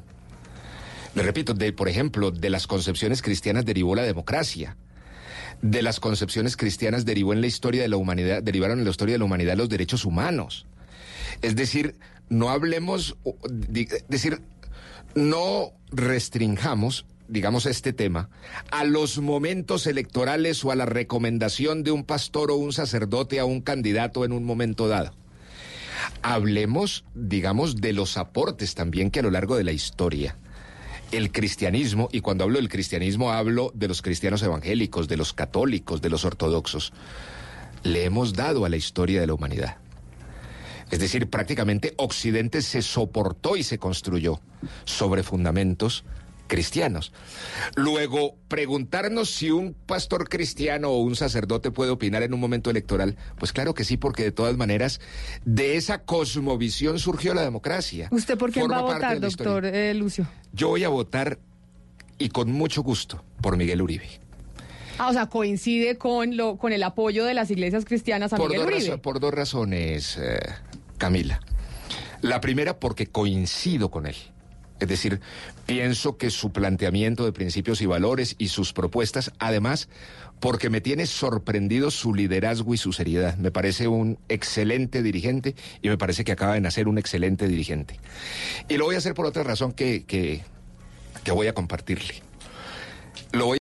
Le repito, de, por ejemplo, de las concepciones cristianas derivó la democracia. De las concepciones cristianas derivó en la historia de la humanidad, derivaron en la historia de la humanidad los derechos humanos. Es decir, no hablemos, decir, no restringamos digamos, este tema, a los momentos electorales o a la recomendación de un pastor o un sacerdote a un candidato en un momento dado. Hablemos, digamos, de los aportes también que a lo largo de la historia el cristianismo, y cuando hablo del cristianismo hablo de los cristianos evangélicos, de los católicos, de los ortodoxos, le hemos dado a la historia de la humanidad. Es decir, prácticamente Occidente se soportó y se construyó sobre fundamentos cristianos. Luego, preguntarnos si un pastor cristiano o un sacerdote puede opinar en un momento electoral, pues claro que sí, porque de todas maneras, de esa cosmovisión surgió la democracia. ¿Usted por quién va a votar, doctor eh, Lucio? Yo voy a votar, y con mucho gusto, por Miguel Uribe. Ah, o sea, coincide con, lo, con el apoyo de las iglesias cristianas a Miguel Uribe. por dos razones, eh, Camila. La primera, porque coincido con él. Es decir, pienso que su planteamiento de principios y valores y sus propuestas, además, porque me tiene sorprendido su liderazgo y su seriedad. Me parece un excelente dirigente y me parece que acaba de nacer un excelente dirigente. Y lo voy a hacer por otra razón que, que, que voy a compartirle. Lo voy